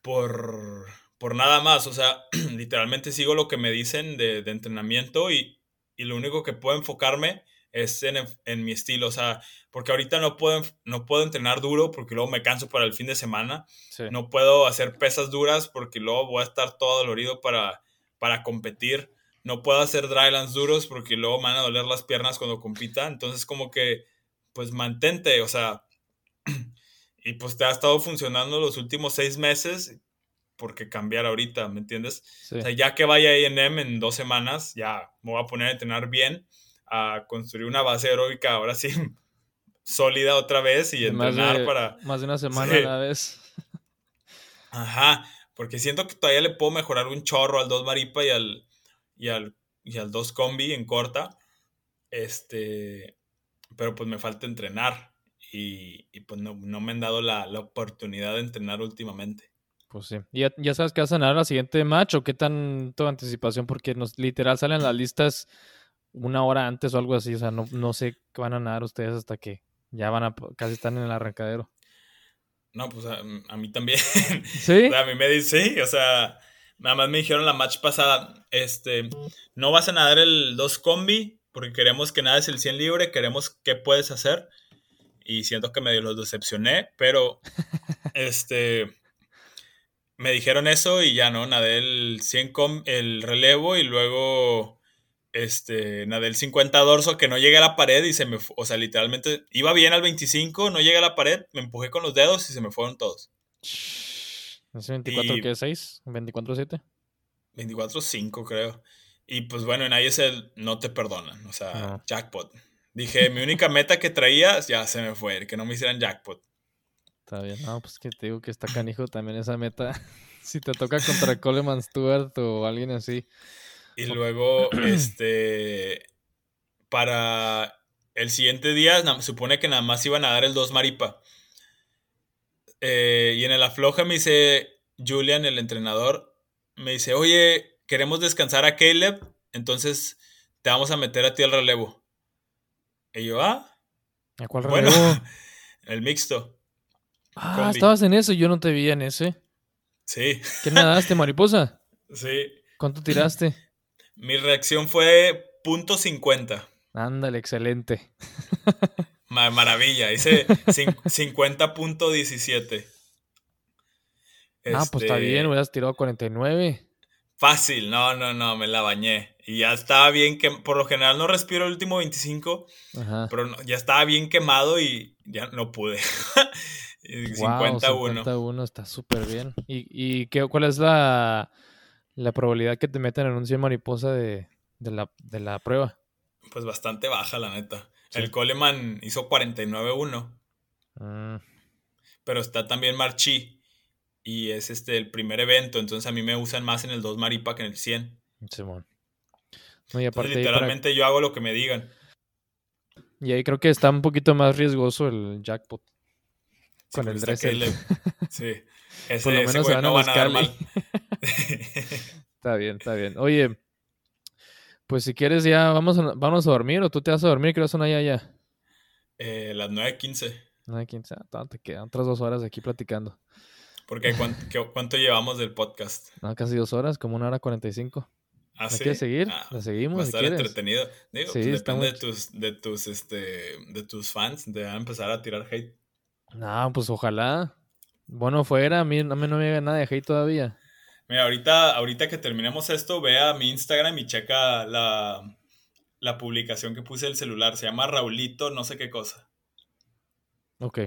por por nada más. O sea, literalmente sigo lo que me dicen de, entrenamiento y, lo único que puedo enfocarme es en, mi estilo. O sea, porque ahorita no puedo, no puedo entrenar duro porque luego me canso para el fin de semana. No puedo hacer pesas duras porque luego voy a estar todo dolorido para, para competir. No puedo hacer drylands duros porque luego me van a doler las piernas cuando compita. Entonces, como que, pues mantente, o sea, y pues te ha estado funcionando los últimos seis meses, porque cambiar ahorita, ¿me entiendes? O sea, ya que vaya a INM en dos semanas, ya me voy a poner a entrenar bien, a construir una base aeróbica ahora sí sólida otra vez y entrenar para... Más de una semana a la vez. Ajá, porque siento que todavía le puedo mejorar un chorro al 2 Maripa y al, y al, y al 2 Combi en corta. Este, pero pues me falta entrenar y, pues no, me han dado la, oportunidad de entrenar últimamente. Pues sí. ¿Ya, ya sabes qué vas a ganar la siguiente match o qué tanto anticipación? Porque nos literal salen las listas una hora antes o algo así. O sea, no, no sé qué van a nadar ustedes hasta que ya van a casi están en el arrancadero. No, pues a, mí también. ¿Sí? a mí me dice, sí, o sea, nada más me dijeron la match pasada, este, no vas a nadar el 2 combi porque queremos que nades el 100 libre, queremos qué puedes hacer y siento que medio los decepcioné, pero este me dijeron eso y ya no, nadé el 100 com, el relevo y luego este nadé el 50 dorso que no llegué a la pared y se me, o sea, literalmente iba bien al 25, no llegué a la pared, me empujé con los dedos y se me fueron todos. ¿Es 24 qué? ¿6? ¿24 7? 24 5 creo. Y pues bueno, en ISL no te perdonan, o sea, jackpot. Dije, mi única meta que traía, ya se me fue, que no me hicieran jackpot. Está bien, no, pues que te digo que está canijo también esa meta. si te toca contra Coleman Stewart o alguien así. Y luego, este, para el siguiente día, supone que nada más iban a dar el 2 Maripa. Eh, y en el afloja me dice Julian, el entrenador, me dice, oye, queremos descansar a Caleb, entonces te vamos a meter a ti al relevo. Y yo, ah. ¿A cuál bueno, el mixto. Ah, estabas en eso, yo no te vi en ese. Sí. ¿Qué nadaste, mariposa? Sí. ¿Cuánto tiraste? Mi reacción fue punto .50. Ándale, excelente. maravilla, hice 50.17. Ah, pues está bien, este hubieras tirado 49. Fácil, no, no, no, me la bañé. Y ya estaba bien que por lo general no respiro el último 25, pero ya estaba bien quemado y ya no pude. 51. 51 está súper bien. ¿Y, y qué, cuál es la, la, probabilidad que te metan en un 100 mariposa de, de, la, de la prueba? Pues bastante baja, la neta. El Coleman hizo 49-1. Mm. Pero está también Marchi. Y es este el primer evento. Entonces a mí me usan más en el 2 Maripa que en el 100. Simón. literalmente yo hago lo que me digan. Y ahí creo que está un poquito más riesgoso el jackpot. Con el Dressel. Sí. Ese, Por lo menos se van no a buscar mal. está bien, está bien. Oye, pues si quieres ya vamos a, vamos a dormir o tú te vas a dormir, creo que son allá ya. Eh, las 9.15. 9.15, ah, te quedan otras dos horas aquí platicando. Porque ¿cuánto, ¿cuánto llevamos del podcast? No, casi dos horas, como una hora cuarenta y cinco. ¿Ah, sí? quieres seguir? Ah, ¿La seguimos? Va a estar entretenido. Digo, sí, pues depende de tus, de tus, este, de tus fans, de empezar a tirar hate. No, pues ojalá. Bueno, fuera, a mí, a mí no me llega nada de hate todavía. Mira, ahorita, ahorita que terminemos esto, ve a mi Instagram y checa la, la publicación que puse el celular. Se llama Raulito, no sé qué cosa. Ok.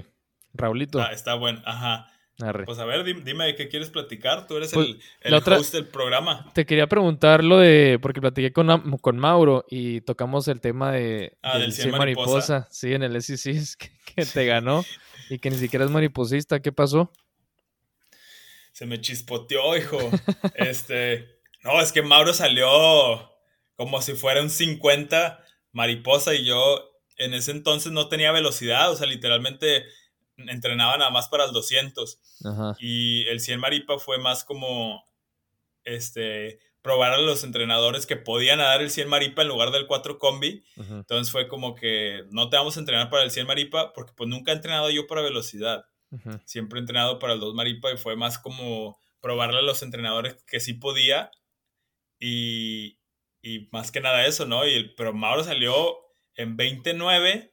Raulito. Ah, está bueno, ajá. Pues a ver, dime, de qué quieres platicar. Tú eres pues, el, host del programa. Te quería preguntar lo de. Porque platiqué con, con Mauro y tocamos el tema de. Ah, del 100 mariposa. Sí, en el SEC que, que te ganó y que ni siquiera es mariposista. ¿Qué pasó? Se me chispoteó, hijo. este. No, es que Mauro salió como si fuera un 50 mariposa y yo en ese entonces no tenía velocidad. O sea, literalmente entrenaba nada más para el 200. Y el 100 Maripa fue más como, este, probar a los entrenadores que podían dar el 100 Maripa en lugar del 4 Combi. Entonces fue como que no te vamos a entrenar para el 100 Maripa porque pues nunca he entrenado yo para velocidad. Siempre he entrenado para el 2 Maripa y fue más como probarle a los entrenadores que sí podía y, y más que nada eso, ¿no? Y el, pero Mauro salió en 29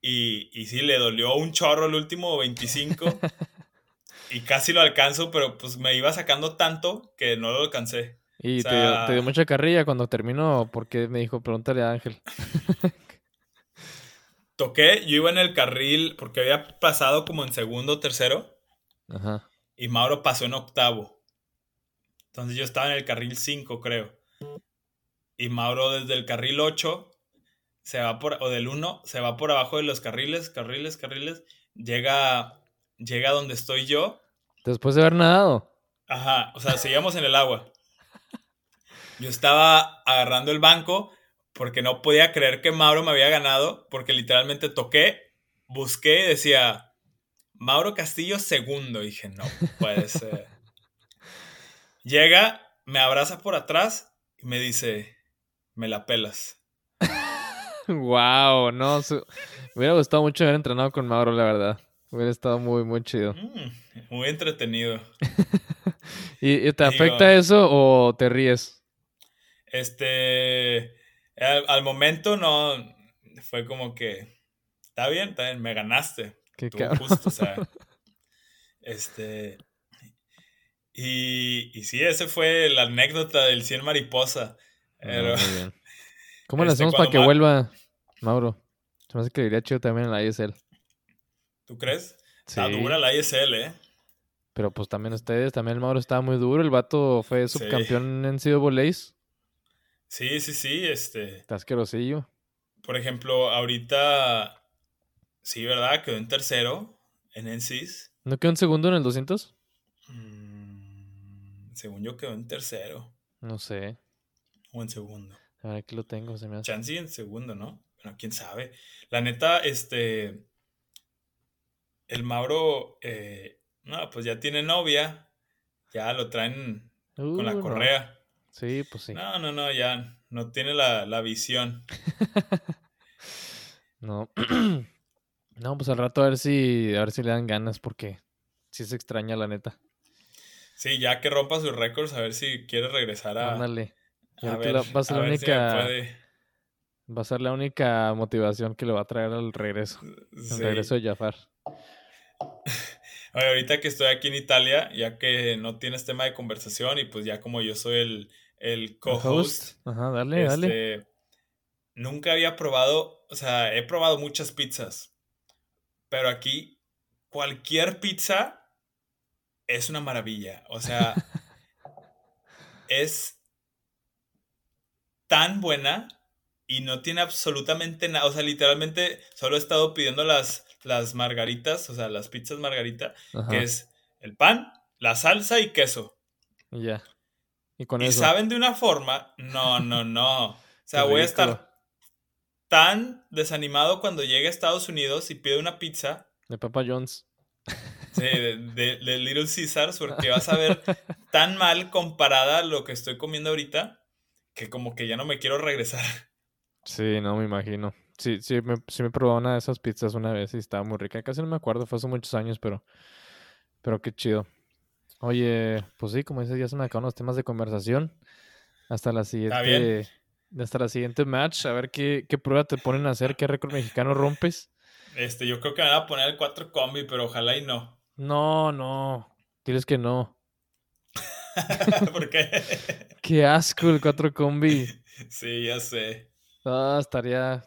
y, y sí, le dolió un chorro el último 25. y casi lo alcanzo, pero pues me iba sacando tanto que no lo alcancé. Y te, dio, mucha carrilla cuando terminó, porque me dijo, pregúntale a Ángel. toqué, yo iba en el carril porque había pasado como en segundo o tercero. Ajá. Y Mauro pasó en octavo. Entonces yo estaba en el carril 5, creo. Y Mauro desde el carril 8 se va por, o del 1, se va por abajo de los carriles, carriles, carriles. Llega, llega donde estoy yo. Después de haber nadado. Ajá, o sea, seguíamos en el agua. Yo estaba agarrando el banco porque no podía creer que Mauro me había ganado, porque literalmente toqué, busqué y decía, Mauro Castillo segundo. Y dije, no puede ser. Llega, me abraza por atrás y me dice, me la pelas. Wow, no, me hubiera gustado mucho haber entrenado con Mauro, la verdad. Hubiera estado muy, muy chido. Mm, muy entretenido. ¿Y, te afecta eso o te ríes? Este, al, momento no, fue como que, está bien, está bien, me ganaste. Qué justo, o sea, este, y, y sí, ese fue la anécdota del 100 mariposa. Ah, ¿Cómo le este, hacemos para que vuelva, Mauro? Se me hace que iría chido también en la ISL. ¿Tú crees? Está dura la ISL, ¿eh? Pero pues también ustedes, también el Mauro estaba muy duro. El vato fue subcampeón en Sido Voleis. Sí, sí, sí, este. Está asquerosillo. Por ejemplo, ahorita. Sí, ¿verdad? Quedó en tercero en NCIS. ¿No quedó en segundo en el 200? Mm, según yo quedó en tercero. No sé. O en segundo. A ver, aquí lo tengo, se me hace. Chansey en segundo, ¿no? Bueno, quién sabe. La neta, este. El Mauro. Eh, no, pues ya tiene novia. Ya lo traen con la uh, correa. Sí, pues sí. No, no, no, ya no tiene la, la visión. no. no, pues al rato a ver si a ver si le dan ganas porque sí se extraña la neta. Sí, ya que rompa sus récords, a ver si quiere regresar a. Ándale. A ver, va a ser la única. Va a ser la única motivación que le va a traer al regreso. El regreso de Jafar. Oye, ahorita que estoy aquí en Italia, ya que no tienes tema de conversación y pues ya como yo soy el, el co-host. Ajá, dale, dale. Este, nunca había probado, o sea, he probado muchas pizzas, pero aquí cualquier pizza es una maravilla. O sea, es tan buena y no tiene absolutamente nada. O sea, literalmente solo he estado pidiendo las, las margaritas, o sea, las pizzas margarita, que es el pan, la salsa y queso. Ya. Y con y saben de una forma, no, no, no. O sea, voy a estar tan desanimado cuando llegue a Estados Unidos y pide una pizza. De Papa John's. Sí, de, de, Little Caesars, porque vas a ver tan mal comparada a lo que estoy comiendo ahorita, que como que ya no me quiero regresar. Sí, no me imagino. Sí, sí me, sí me probado una de esas pizzas una vez y estaba muy rica. Casi no me acuerdo, fue hace muchos años, pero, pero qué chido. Oye, pues sí, como dices, ya se me acaban los temas de conversación. Hasta la siguiente, hasta la siguiente match, a ver qué, qué prueba te ponen a hacer, qué récord mexicano rompes. Este, yo creo que me van a poner el 4 combi, pero ojalá y no. No, no. ¿Quieres que no? ¿Por qué? qué asco el 4 combi. Sí, ya sé. Ah, estaría,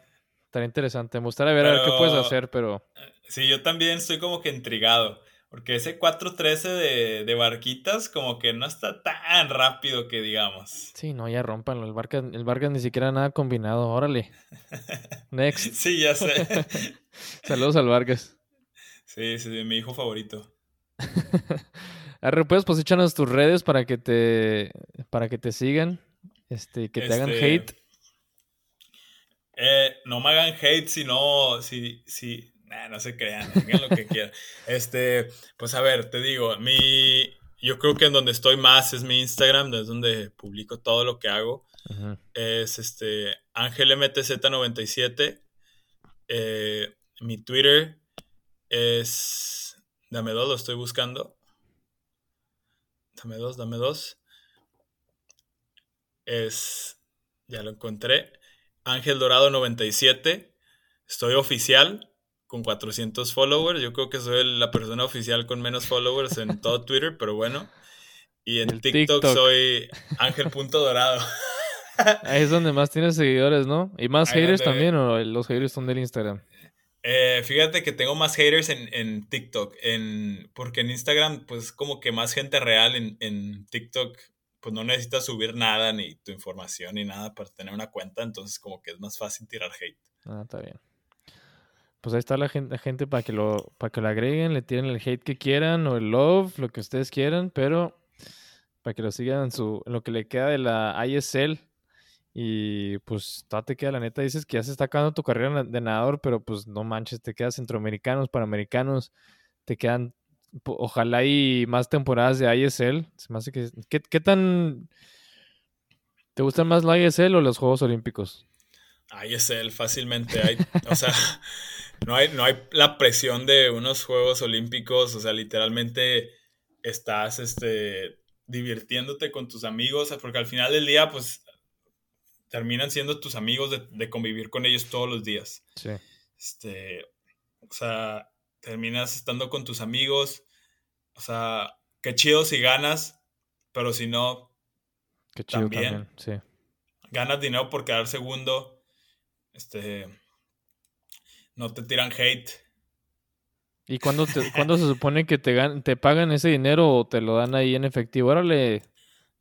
estaría interesante. Me gustaría ver, a ver qué puedes hacer, pero. Sí, yo también estoy como que intrigado. Porque ese 413 de, de barquitas como que no está tan rápido que digamos. Sí, no, ya rompanlo. El Vargas, el Vargas ni siquiera nada combinado. Órale. Next. sí, ya sé. Saludos al Vargas. Sí, sí, mi hijo favorito. Arre, pues, pues échanos tus redes para que te para que te sigan, este, que te hagan este, hate. Eh, no me hagan hate, sino si, si, no se crean, digan lo que quieran. Este, pues a ver, te digo, mi, yo creo que en donde estoy más es mi Instagram, es donde publico todo lo que hago. Es este, AngelMTZ97. Eh, mi Twitter es, dame dos, lo estoy buscando. Dame dos, dame dos. Es, ya lo encontré. Ángel Dorado 97. Estoy oficial con 400 followers. Yo creo que soy la persona oficial con menos followers en todo Twitter, pero bueno. Y en TikTok, soy Ángel.dorado. Ahí es donde más tienes seguidores, ¿no? Y más haters también, o los haters son del Instagram. Eh, fíjate que tengo más haters en, en TikTok, en, porque en Instagram, pues como que más gente real en, en TikTok, pues no necesitas subir nada, ni tu información, ni nada para tener una cuenta, entonces como que es más fácil tirar hate. Ah, está bien. Pues ahí está la gente, gente para que lo para que lo agreguen, le tiren el hate que quieran o el love, lo que ustedes quieran, pero para que lo sigan en su lo que le queda de la ISL y pues te queda la neta dices que ya se está acabando tu carrera de nadador, pero pues no manches, te quedas centroamericanos, panamericanos, te quedan ojalá y más temporadas de ISL. Se me hace que ¿qué, qué tan te gustan más la ISL o los Juegos Olímpicos? ISL fácilmente hay, o sea, no hay, no hay la presión de unos Juegos Olímpicos, o sea, literalmente estás este, divirtiéndote con tus amigos, porque al final del día, pues, terminan siendo tus amigos de, de convivir con ellos todos los días. Sí. Este, o sea, terminas estando con tus amigos, o sea, qué chido si ganas, pero si no, Qué chido También. también, sí. ganas dinero por quedar segundo, este, no te tiran hate. ¿Y cuándo, te- cuándo se supone que te, gan- te pagan ese dinero o te lo dan ahí en efectivo? Órale,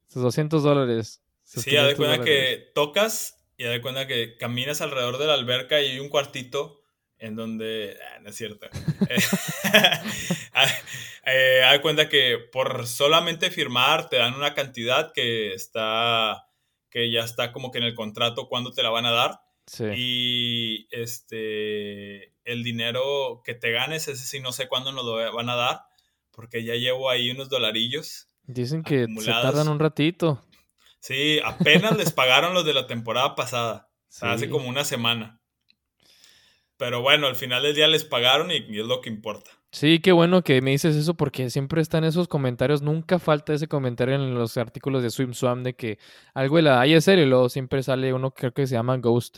sus 200 dólares. Sí, haz de 500 cuenta dólares. que tocas y haz de cuenta que caminas alrededor de la alberca y hay un cuartito en donde... ah, no es cierto. Eh, ah, eh, cuenta que por solamente firmar te dan una cantidad que está... que ya está como que en el contrato cuándo te la van a dar. Sí. Y este, el dinero que te ganes, ese sí no sé cuándo nos lo van a dar, porque ya llevo ahí unos dolarillos. Dicen que se tardan un ratito. Sí, apenas les pagaron los de la temporada pasada, o sea, hace como una semana. Pero bueno, al final del día les pagaron y, y es lo que importa. Sí, qué bueno que me dices eso porque siempre están esos comentarios. Nunca falta ese comentario en los artículos de Swim Swam de que algo de la ISL y luego siempre sale uno que creo que se llama Ghost.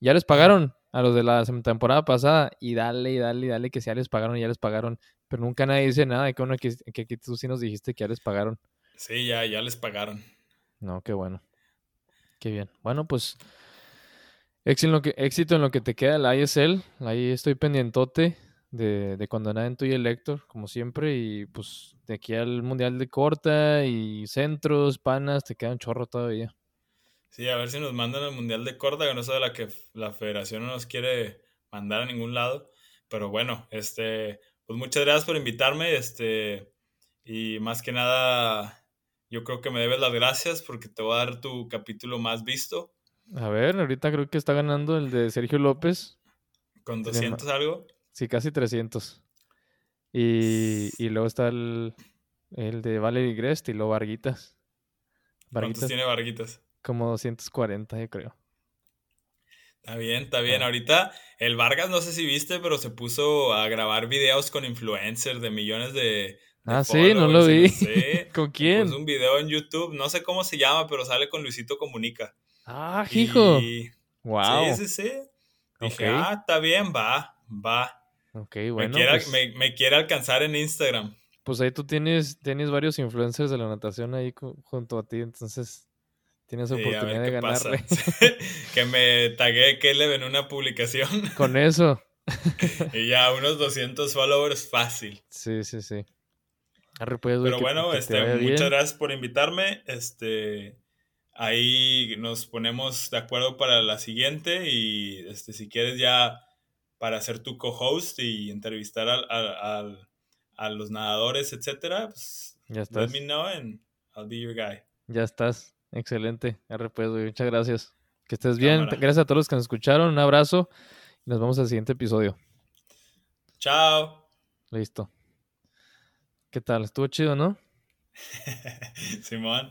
Ya les pagaron a los de la temporada pasada y dale y dale y dale que si ya les pagaron y ya les pagaron. Pero nunca nadie dice nada. Qué bueno que, que, que tú sí nos dijiste que ya les pagaron. Sí, ya, ya les pagaron. No, qué bueno. Qué bien. Bueno, pues éxito en lo que, éxito en lo que te queda la ISL. Ahí estoy pendientote de, de cuando naden tú y el Héctor, como siempre. Y pues de aquí al Mundial de Corta y centros, panas, te queda un chorro todavía. Sí, a ver si nos mandan al Mundial de Corda, que no sé de la que la federación no nos quiere mandar a ningún lado. Pero bueno, este, pues muchas gracias por invitarme, este, y más que nada, yo creo que me debes las gracias porque te voy a dar tu capítulo más visto, A ver, ahorita creo que está ganando el de Sergio López. con Tiene ma- 200 algo. Sí, casi 300. Y, y luego está el, el de Valerie Grest y luego Varguitas. ¿Cuántos tiene Varguitas? como 240, yo creo. Está bien, está bien. Ah. Ahorita el Vargas, no sé si viste, pero se puso a grabar videos con influencers de millones de, Ah, sí, no lo vi. no sé. ¿Con quién? Puso un video en YouTube, no sé cómo se llama, pero sale con Luisito Comunica. Ah, hijo. Y- Wow. Sí, sí, sí. Dije, Ok. ah, está bien, va, va. Ok, me, bueno. quiere, pues, me, me quiere alcanzar en Instagram. pues ahí tú tienes, tienes varios influencers de la natación ahí junto a ti, entonces tienes Sí, oportunidad de ganarle. que me tagué Caleb en una publicación Con eso. y ya unos 200 followers fácil. Sí, sí, sí. Arre, pues, Pero que- bueno, que este, muchas bien. gracias por invitarme. Este, ahí nos ponemos de acuerdo para la siguiente y este, si quieres ya para ser tu co-host y entrevistar al, al- al- a los nadadores, etcétera, pues Ya let estás. me know and I'll be your guy. Ya estás. Excelente. Arre, pues, güey, muchas gracias. Que estés bien. Cámara. Gracias a todos los que nos escucharon. Un abrazo. Y nos vemos al siguiente episodio. Chao. Listo. ¿Qué tal? Estuvo chido, ¿no? Simón.